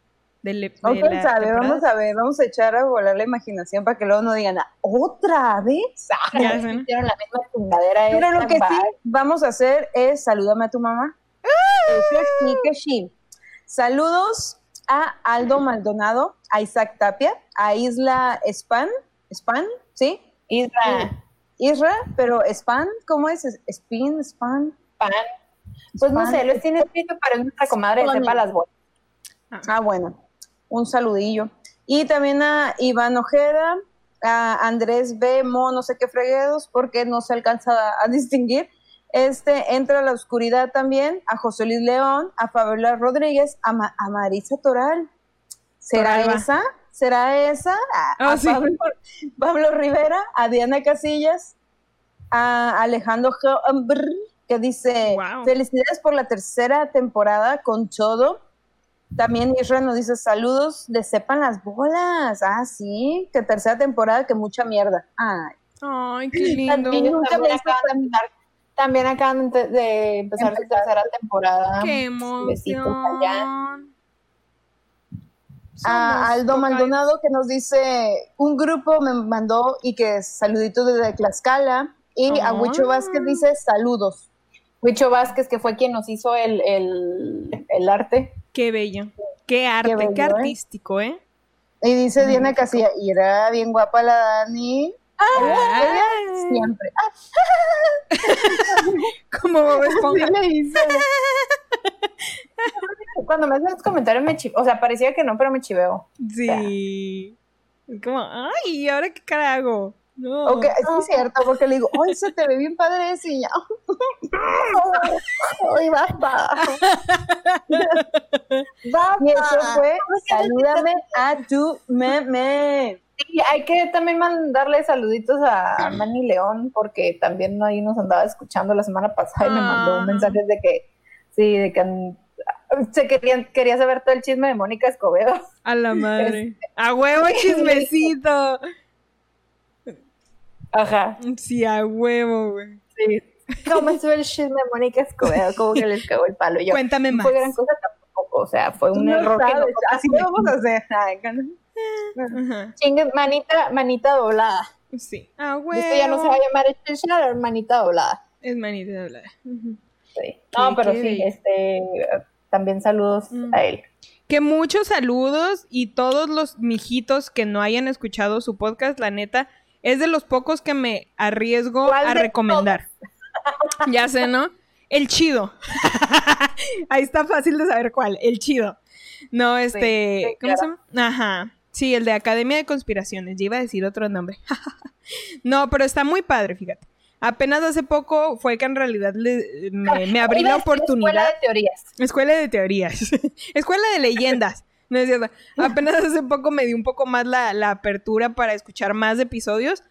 De le- de la sabe, vamos a ver, vamos a echar a volar la imaginación para que luego no digan, "Ah, ¿otra vez? Ya sé, ¿no? Hicieron la misma. Pero esta, lo que sí vamos a hacer es salúdame a tu mamá. Saludos a Aldo Maldonado, a Isaac Tapia, a Isla Span, Span, ¿sí? Isra, Isra, pero Span, ¿cómo es? Spin, Span. pan. Pues no Pan. sé, lo tiene escrito para nuestra comadre de sepa las bolas. Ah, bueno, un saludillo. Y también a Iván Ojeda, a Andrés B. Mo, no sé qué freguedos, porque no se alcanza a distinguir. Este entra a la oscuridad también, a José Luis León, a Fabiola Rodríguez, a, Ma- a Marisa Toral. ¿Será esa? ¿Será esa? A, Ah, a sí. Pablo, Pablo Rivera, a Diana Casillas, a Alejandro que dice, Wow. felicidades por la tercera temporada con todo. También Israel nos dice saludos de sepan las bolas. Ah, sí, que tercera temporada, que mucha mierda. Ay, Ay, qué lindo. También, Nunca me acaban de también acaban de, de empezar su tercera temporada. Qué Besitos allá. emoción. a Somos Aldo. Maldonado que nos dice un grupo me mandó y que saluditos desde Tlaxcala. Y a Ah. Huicho Vázquez dice saludos. Huicho Vázquez, que fue quien nos hizo el, el, el arte. Qué bello. Qué arte, qué, bello, ¿eh? artístico, ¿eh? Y dice Diana Casilla, era bien guapa la Dani. Siempre. Como Bob Esponja. le hice. Cuando me hacen los comentarios me chiveo. O sea, parecía que no, pero me chiveo. Sí. Es como, ay, ¿y ahora qué cara hago? No. Ok, sí es cierto, porque le digo, ay, se te ve bien padre ese y ya. Ay, basta. Y eso fue, salúdame a tu meme. Y hay que también mandarle saluditos a Manny León, porque también ahí nos andaba escuchando la semana pasada y me mandó Ah. mensajes de que, sí, de que se querían, quería saber todo el chisme de Mónica Escobedo. A la madre. A huevo chismecito. Ajá. Sí, a huevo, güey. Sí. ¿Cómo estuvo el chisme de Mónica Escobedo? Como que les cagó el palo. Yo, Cuéntame no más. fue gran cosa tampoco, o sea, fue un No error que no sabes, así lo vamos a hacer. Chingue, manita, manita doblada. Sí. A Y huevo. Esto ya no se va a llamar especial, manita doblada. Es manita. Ujú. Sí. No, pero sí, bello. este, también saludos Mm. a él. Que muchos saludos y todos los mijitos que no hayan escuchado su podcast, la neta, es de los pocos que me arriesgo ¿Cuál a recomendar. ya sé, ¿no? El chido. Ahí está fácil de saber cuál. El chido. No, este. sí, ¿Cómo se claro. llama? Ajá. Sí, el de Academia de Conspiraciones. Ya iba a decir otro nombre. no, pero está muy padre, fíjate. Apenas hace poco fue que en realidad le- me, me abrí la oportunidad. Escuela de teorías. Escuela de teorías. Escuela de leyendas. No es cierto. Apenas hace poco me di un poco más la, la apertura para escuchar más episodios.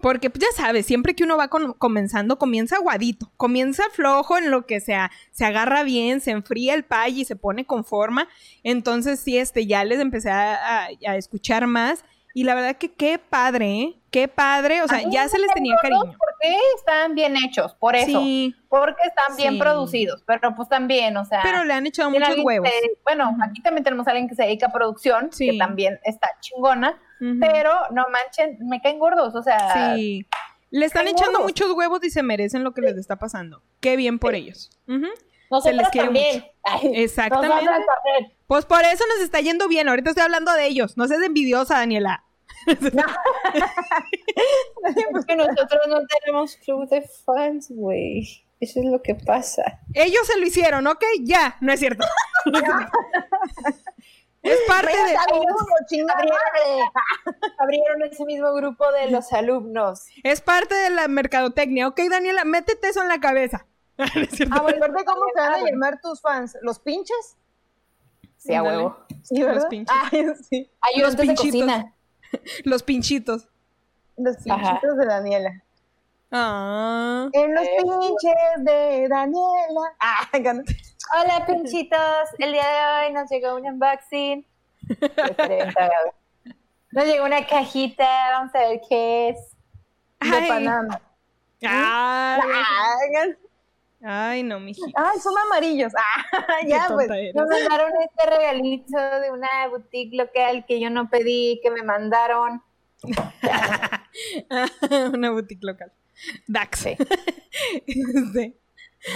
Porque pues, ya sabes, siempre que uno va con- comenzando, comienza aguadito. Comienza flojo en lo que sea. Se agarra bien, se enfría el pay y se pone con forma. Entonces, sí, este, ya les empecé a, a- a escuchar más. Y la verdad que qué padre, ¿eh? Qué padre. O sea, ya se les tenía cariño. Porque están bien hechos, por eso. Sí, Porque están bien Sí. producidos, pero pues también, o sea. pero le han echado muchos huevos. bueno, aquí también tenemos a alguien que se dedica a producción, Sí. que también está chingona, Pero no manchen, me caen gordos, o sea. Sí. Le están echando gordos. muchos huevos y se merecen lo que les está pasando. Qué bien por ellos. Ujú. Nosotras les quiere también. Ay, Exactamente. también. Pues por eso nos está yendo bien. Ahorita estoy hablando de ellos. No seas envidiosa, Daniela. Porque nosotros no tenemos club de fans, güey. Eso es lo que pasa. Ellos se lo hicieron, ¿ok? Ya, no es cierto. es parte de... Madre. Abrieron ese mismo grupo de los alumnos. Es parte de la mercadotecnia. Ok, Daniela, métete eso en la cabeza. No. Ah, bueno, ¿verdad cómo se van a llamar tus fans? ¿Los pinches? Sí, a huevo. Sí, ¿verdad? Los pinches. Ay, sí. De pinchitos. cocina. Los pinchitos. Los Ajá. pinchitos de Daniela. Ah. En los Eh. pinches de Daniela. Ah. Hola, pinchitos. El día de hoy nos llegó un unboxing. Nos llegó una cajita. Vamos a ver qué es. de Ay. Panamá. Ay, Ay, ay, no, mijito. ay, son amarillos. Ah, ya, pues. eres. Nos mandaron este regalito de una boutique local que yo no pedí, que me mandaron. Una boutique local. Dax. Sí. Sí.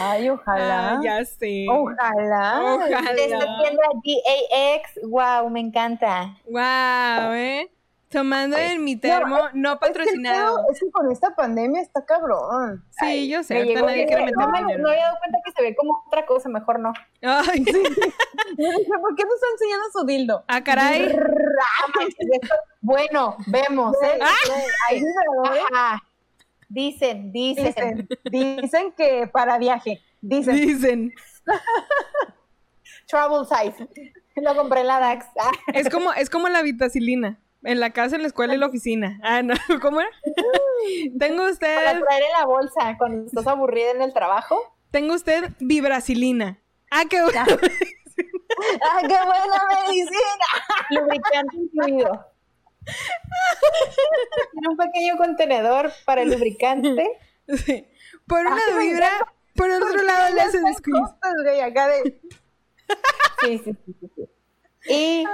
Ay, ojalá. Ah, ya sé. Ojalá. Ojalá. De esta tienda DAX. Wow, me encanta. Wow, ¿eh? Tomando en mi termo, no, Es que patrocinado. Es que con esta pandemia está cabrón. Sí, yo sé, Me llegó nadie que- quiere meter no, me- dinero. no había dado cuenta que se ve como otra cosa, mejor no. Ay, sí. Yo dije, ¿por qué no está enseñando su dildo? Ah, caray. Bueno, vemos, ¿eh? Ahí, vibradores. Ajá. Dicen, dicen. Dicen, dicen que para viaje. Dicen. Dicen. Travel size. Lo compré en la DAX. Es como, es como la vitacilina. En la casa, en la escuela y la oficina. Ah, no, ¿cómo era? Tengo para usted, traer en la bolsa cuando estás aburrida en el trabajo. tengo usted vibracilina. Ah, qué bueno. ¡Ah, qué buena medicina! Lubricante incluido. Tiene un pequeño contenedor para el lubricante. Sí. Por una me vibra, por otro lado le hacen squeeze. costas, güey, acá de... Sí, sí, sí, sí, sí. Y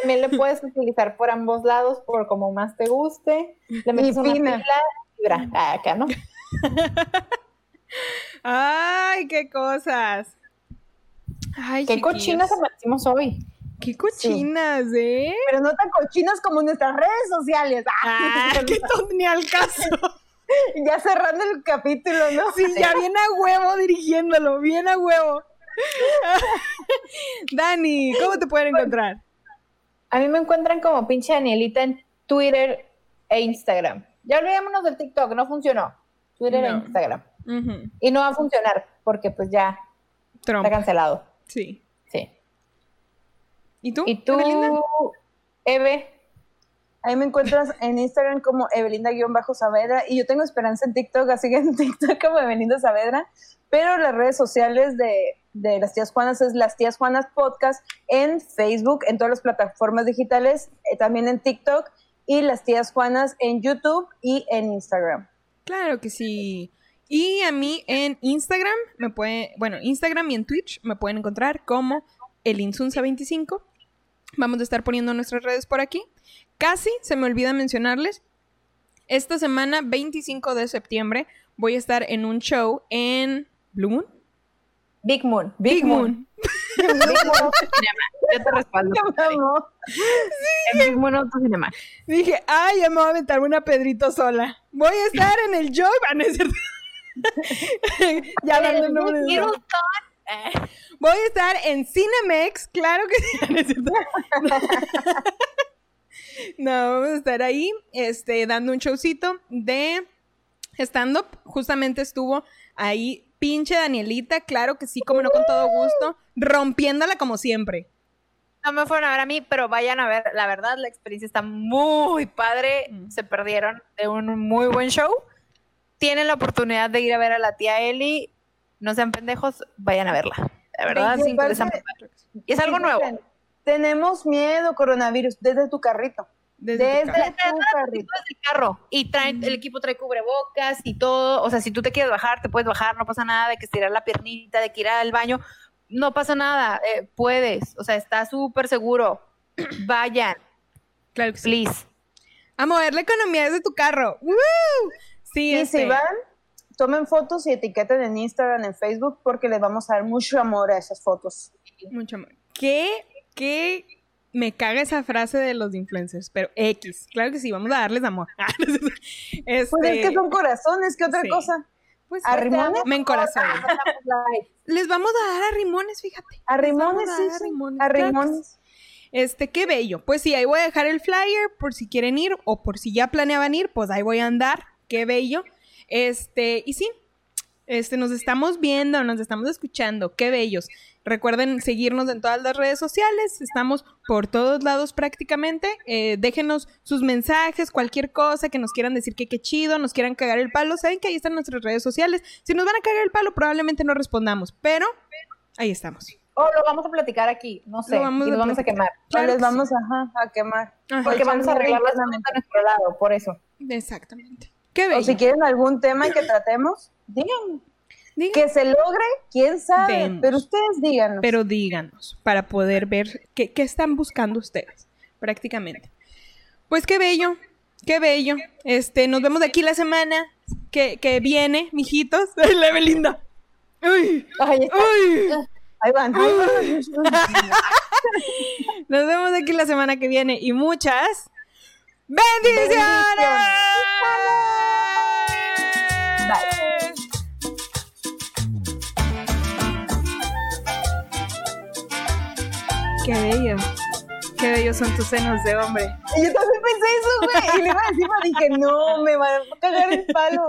también lo puedes utilizar por ambos lados, por como más te guste. Le metes una fina. pila, vibra. Ah, acá, ¿no? Ay, qué cosas. Ay, Qué cochinas amanecimos hoy. Qué cochinas, ¿eh? Pero no tan cochinos como nuestras redes sociales. Ah, qué tonto, ni al caso. Ya cerrando el capítulo, ¿no? Sí, ya bien a huevo dirigiéndolo, bien a huevo. Dani, ¿cómo te pueden encontrar? A mí me encuentran como pinche Danielita en Twitter e Instagram. Ya olvidémonos del TikTok, no funcionó. Twitter e. Instagram. Y no va a funcionar porque pues ya Trump. está cancelado. Sí. ¿Y tú? ¿Y tú, Evelina? Eve? Ahí me encuentras en Instagram como Evelinda-Saavedra y yo tengo esperanza en TikTok, así que en TikTok como Evelinda Saavedra, pero las redes sociales de, de las tías Juanas es las tías Juanas Podcast en Facebook, en todas las plataformas digitales, eh, también en TikTok y las tías Juanas en YouTube y en Instagram. Claro que sí. Y a mí en Instagram me puede, bueno, Instagram y en Twitch me pueden encontrar como elinsunza25. Vamos a estar poniendo nuestras redes por aquí. Casi se me olvida mencionarles. Esta semana, 25 de septiembre, voy a estar en un show en Blue Moon. Big Moon. Big Moon. Big Moon Autocinema. Yo te respaldo. Vamos. En Big Moon Autocinema. Dije, ay, ya me voy a aventar una Pedrito sola. Voy a estar en el show. No es cierto. ya dando el nombre de. Voy a estar en Cinemex, claro que sí. ¿no vamos a estar ahí, este, dando un showcito de stand-up. Justamente estuvo ahí pinche Danielita, claro que sí, como no con todo gusto, rompiéndola como siempre. No me fueron a ver a mí, pero vayan a ver. La verdad, la experiencia está muy padre. Mm. Se perdieron de un muy buen show. Tienen la oportunidad de ir a ver a la tía Eli. No sean pendejos, vayan a verla. La verdad, Sí, sí, interesa aparte- mucho. Y es algo nuevo. Tenemos miedo, coronavirus, desde tu carrito. Desde, Desde, tu carrito. el carro y trae, el equipo trae cubrebocas y todo. O sea, si tú te quieres bajar, te puedes bajar, no pasa nada de que estirar la piernita, de que ir al baño. No pasa nada, eh, puedes. O sea, está súper seguro. Vayan, Claro que sí. please. A mover la economía desde tu carro. ¡Woo! Sí, Y este, si van, tomen fotos y etiqueten en Instagram, en Facebook, porque les vamos a dar mucho amor a esas fotos. Mucho amor. ¿Qué, qué me caga esa frase de los influencers, pero X, claro que sí, vamos a darles amor. este, pues es que son corazones, ¿qué otra cosa? Pues a rimones. Me encorazonan. Les vamos a dar a rimones, fíjate. A rimones, sí, a rimones. Este, qué bello. Pues sí, ahí voy a dejar el flyer por si quieren ir o por si ya planeaban ir, pues ahí voy a andar. Qué bello. Este, y sí, este, nos estamos viendo, nos estamos escuchando. Qué bellos. Recuerden seguirnos en todas las redes sociales. Estamos por todos lados prácticamente. Eh, déjenos sus mensajes, cualquier cosa que nos quieran decir que qué chido, nos quieran cagar el palo. Saben que ahí están nuestras redes sociales. Si nos van a cagar el palo, probablemente no respondamos, pero ahí estamos. O lo vamos a platicar aquí, no sé, y lo vamos a quemar. Claro les vamos a quemar. Porque vamos a arreglar las cosas a nuestro lado, por eso. Exactamente. Qué O si quieren algún tema que tratemos, díganme. Que se logre, quién sabe, pero ustedes díganos. Pero díganos, para poder ver qué, están buscando ustedes, prácticamente. Pues qué bello, qué bello. Este, nos vemos de aquí la semana que, que viene, mijitos. La Belinda. Uy, Ay, uy. Ahí van. Nos vemos de aquí la semana que viene y muchas bendiciones. Bye. Qué bello. Qué bellos son tus senos de hombre. Y yo también pensé eso, güey. Y le iba encima dije, no, me va a cagar el palo.